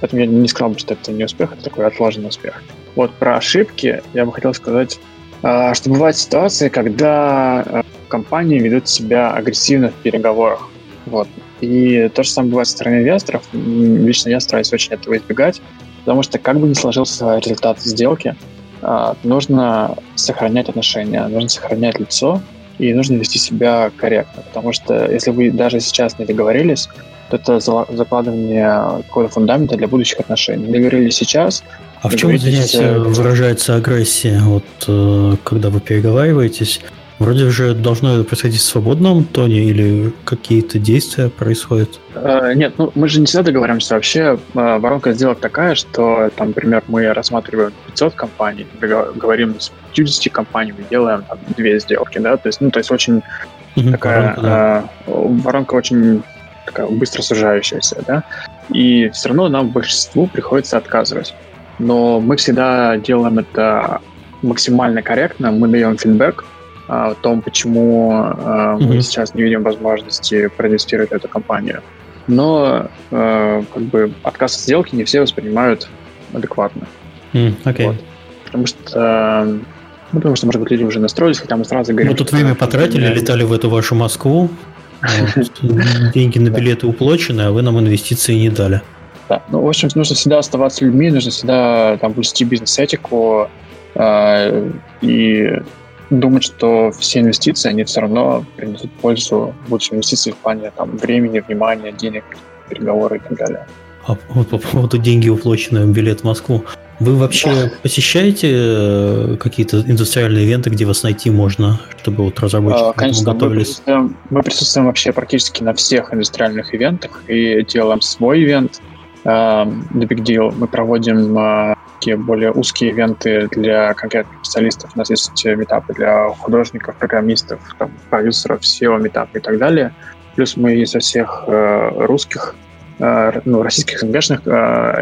Поэтому я не сказал бы, что это не успех, это такой отложенный успех. Вот про ошибки я бы хотел сказать, а, что бывают ситуации, когда а, компании ведут себя агрессивно в переговорах. Вот. И то же самое бывает со стороны инвесторов. Лично я стараюсь очень этого избегать, потому что как бы ни сложился результат сделки, а, нужно сохранять отношения, нужно сохранять лицо, и нужно вести себя корректно, потому что если вы даже сейчас не договорились, это закладывание какого-то фундамента для будущих отношений. Договорились сейчас. А в чем, извините, э, выражается агрессия? Вот э, когда вы переговариваетесь, вроде уже должно происходить в свободном тоне или какие-то действия происходят? Э, нет, ну мы же не всегда договариваемся. Вообще воронка сделок такая, что, там, например, мы рассматриваем 500 компаний, говорим с 50 компаниями, делаем там, две сделки, да, то есть, ну, то есть очень такая воронка, да. воронка очень такая быстро сужающаяся, да. и все равно нам большинству приходится отказывать. Но мы всегда делаем это максимально корректно, мы даем фидбэк о том, почему э, мы mm-hmm. сейчас не видим возможности проинвестировать в эту компанию. Но э, как бы отказ от сделки не все воспринимают адекватно. Mm, okay. вот. Потому что ну, потому что, может быть, люди уже настроились, хотя мы сразу говорим... Мы тут время потратили, летали в эту вашу Москву, [LAUGHS] деньги на билеты уплочены, а вы нам инвестиции не дали. Да, ну, в общем, нужно всегда оставаться людьми, нужно всегда там вести бизнес-этику и думать, что все инвестиции, они все равно принесут пользу, будут инвестиции в плане там, времени, внимания, денег, переговоры и так далее. А вот по поводу деньги, уплоченные билет в Москву. Вы вообще да. посещаете э, какие-то индустриальные ивенты, где вас найти можно, чтобы вот разработчики а, Конечно, готовились? Мы присутствуем, мы присутствуем вообще практически на всех индустриальных ивентах и делаем свой ивент. Uh, The Big Deal. Мы проводим uh, такие более узкие ивенты для конкретных специалистов. У нас есть метапы для художников, программистов, там, продюсеров, SEO, метапы и так далее. Плюс мы из всех uh, русских Э, ну, российских СНГшных э,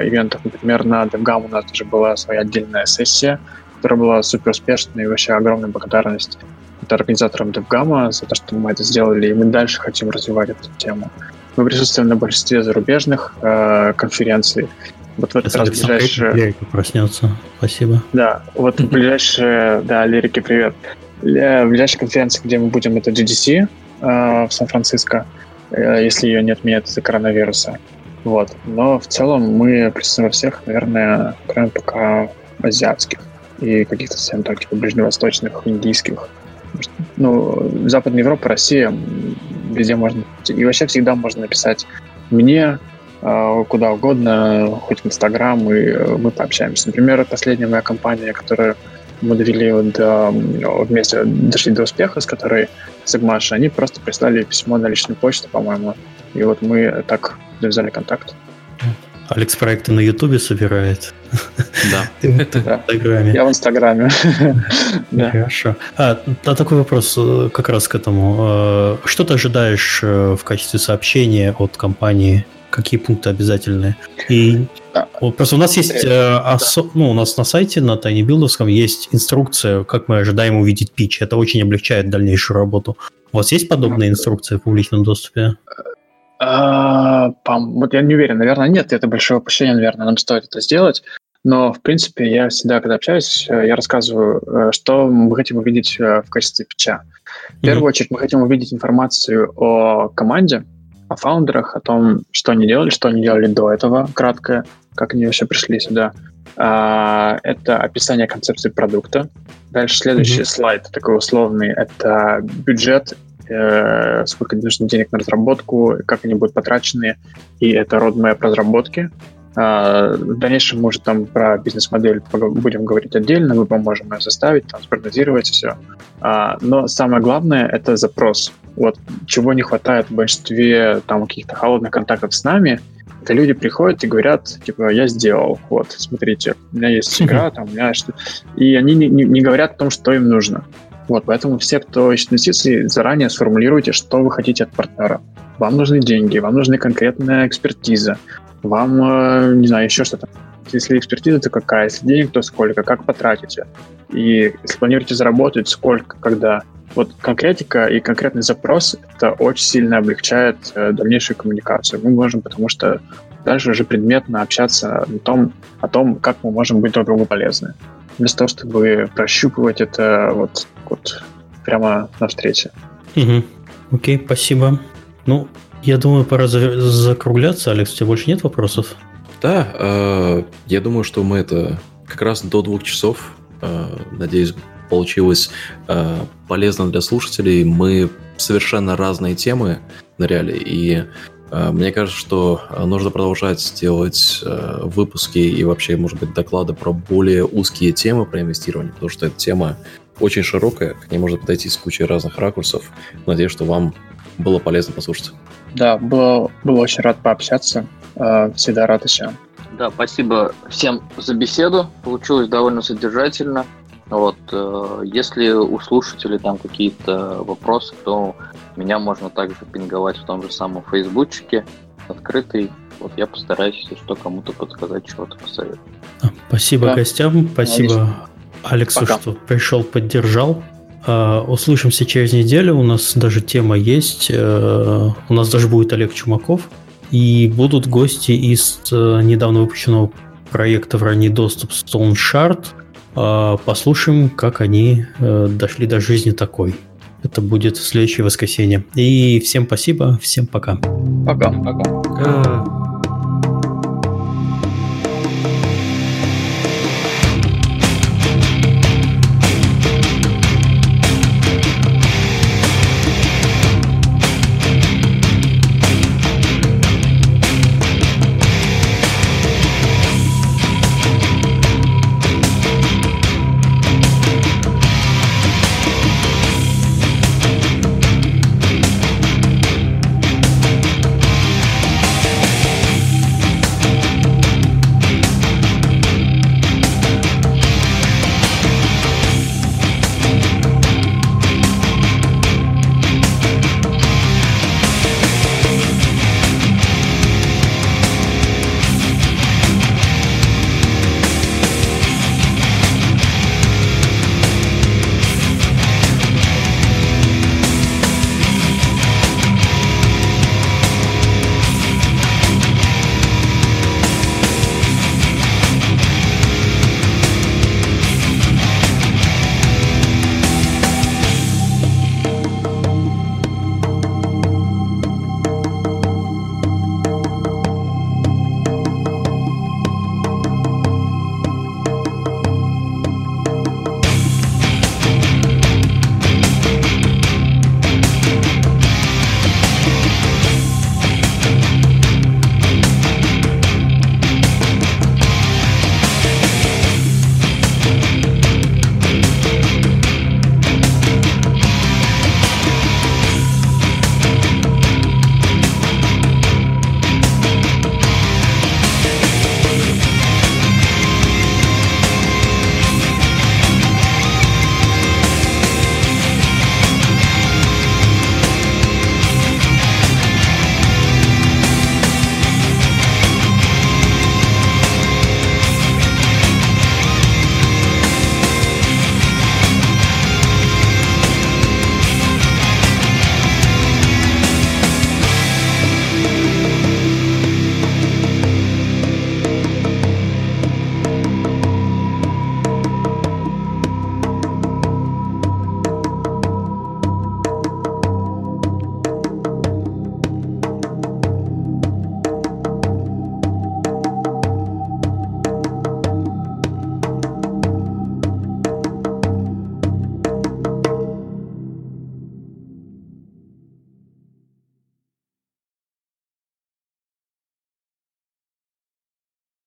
ивентов. Например, на DevGam у нас даже была своя отдельная сессия, которая была супер успешной, и вообще огромная благодарность это организаторам DevGam за то, что мы это сделали, и мы дальше хотим развивать эту тему. Мы присутствуем на большинстве зарубежных э, конференций. Вот в этот раз ближайшее... Лерика проснется. Спасибо. Да, вот в ближайшее... Да, Лерике привет. В ближайшей конференции, где мы будем, это GDC э, в Сан-Франциско. Э, если ее не отменят из-за коронавируса. Вот. Но в целом мы присутствуем во всех, наверное, кроме пока азиатских и каких-то совсем так, типа ближневосточных, индийских. Ну, Западная Европа, Россия, везде можно... И вообще всегда можно написать мне э, куда угодно, хоть в Инстаграм, и э, мы пообщаемся. Например, последняя моя компания, которая мы довели до, вместе дошли до успеха, с которой Сагмаша, они просто прислали письмо на личную почту, по-моему. И вот мы так завязали контакт. Алекс проекты на Ютубе собирает. Да. [LAUGHS] Ты в Инстаграме. Я в Инстаграме. [LAUGHS] Хорошо. А, а такой вопрос э, как раз к этому. Э, что ты ожидаешь э, в качестве сообщения от компании какие пункты обязательные. И да. вот просто у нас есть, э, э осо... да. ну, у нас на сайте, на TinyBuildовском есть инструкция, как мы ожидаем увидеть пич. Это очень облегчает дальнейшую работу. У вас есть подобные инструкции в публичном доступе? А, вот я не уверен, наверное, нет, это большое упущение, наверное, нам стоит это сделать. Но, в принципе, я всегда, когда общаюсь, э, я рассказываю, э, что мы хотим увидеть в качестве пича. В первую очередь мы хотим увидеть информацию о команде, о фаундерах, о том, что они делали, что они делали до этого, краткое, как они вообще пришли сюда. А, это описание концепции продукта. Дальше следующий mm-hmm. слайд, такой условный, это бюджет, э, сколько нужно денег на разработку, как они будут потрачены, и это roadmap разработки. А, в дальнейшем мы уже там про бизнес-модель будем говорить отдельно, мы поможем ее составить, там, спрогнозировать все. А, но самое главное — это запрос. Вот чего не хватает в большинстве там каких-то холодных контактов с нами, это люди приходят и говорят, типа, я сделал, вот, смотрите, у меня есть [LAUGHS] игра, там, у меня что И они не, не, говорят о том, что им нужно. Вот, поэтому все, кто ищет инвестиции, заранее сформулируйте, что вы хотите от партнера. Вам нужны деньги, вам нужна конкретная экспертиза, вам, э, не знаю, еще что-то. Если экспертиза, то какая? Если денег, то сколько? Как потратите? И если планируете заработать, сколько, когда? Вот конкретика и конкретный запрос это очень сильно облегчает э, дальнейшую коммуникацию. Мы можем, потому что дальше уже предметно общаться о том, о том, как мы можем быть друг другу полезны. Вместо того, чтобы прощупывать это вот, вот прямо на встрече. Угу. Окей, спасибо. Ну, я думаю, пора закругляться. Алекс, у тебя больше нет вопросов? Да, э, я думаю, что мы это как раз до двух часов, э, надеюсь, получилось э, полезно для слушателей. Мы совершенно разные темы ныряли, и э, мне кажется, что нужно продолжать делать э, выпуски и вообще, может быть, доклады про более узкие темы про инвестирование, потому что эта тема очень широкая, к ней можно подойти с кучей разных ракурсов. Надеюсь, что вам было полезно послушать. Да, было, было очень рад пообщаться. Э, всегда рад еще. Да, спасибо всем за беседу. Получилось довольно содержательно. Вот, э, если у слушателей там какие-то вопросы, то меня можно также пинговать в том же самом фейсбучике, открытый. Вот я постараюсь, если что, кому-то подсказать, чего-то посоветовать. А, спасибо да. гостям, спасибо Отлично. Алексу, Пока. что пришел, поддержал. Uh, услышимся через неделю. У нас даже тема есть. Uh, у нас даже будет Олег Чумаков. И будут гости из uh, недавно выпущенного проекта в ранний доступ Stone Shard. Послушаем, как они дошли до жизни такой. Это будет в следующее воскресенье. И всем спасибо, всем пока. Пока. Пока. пока.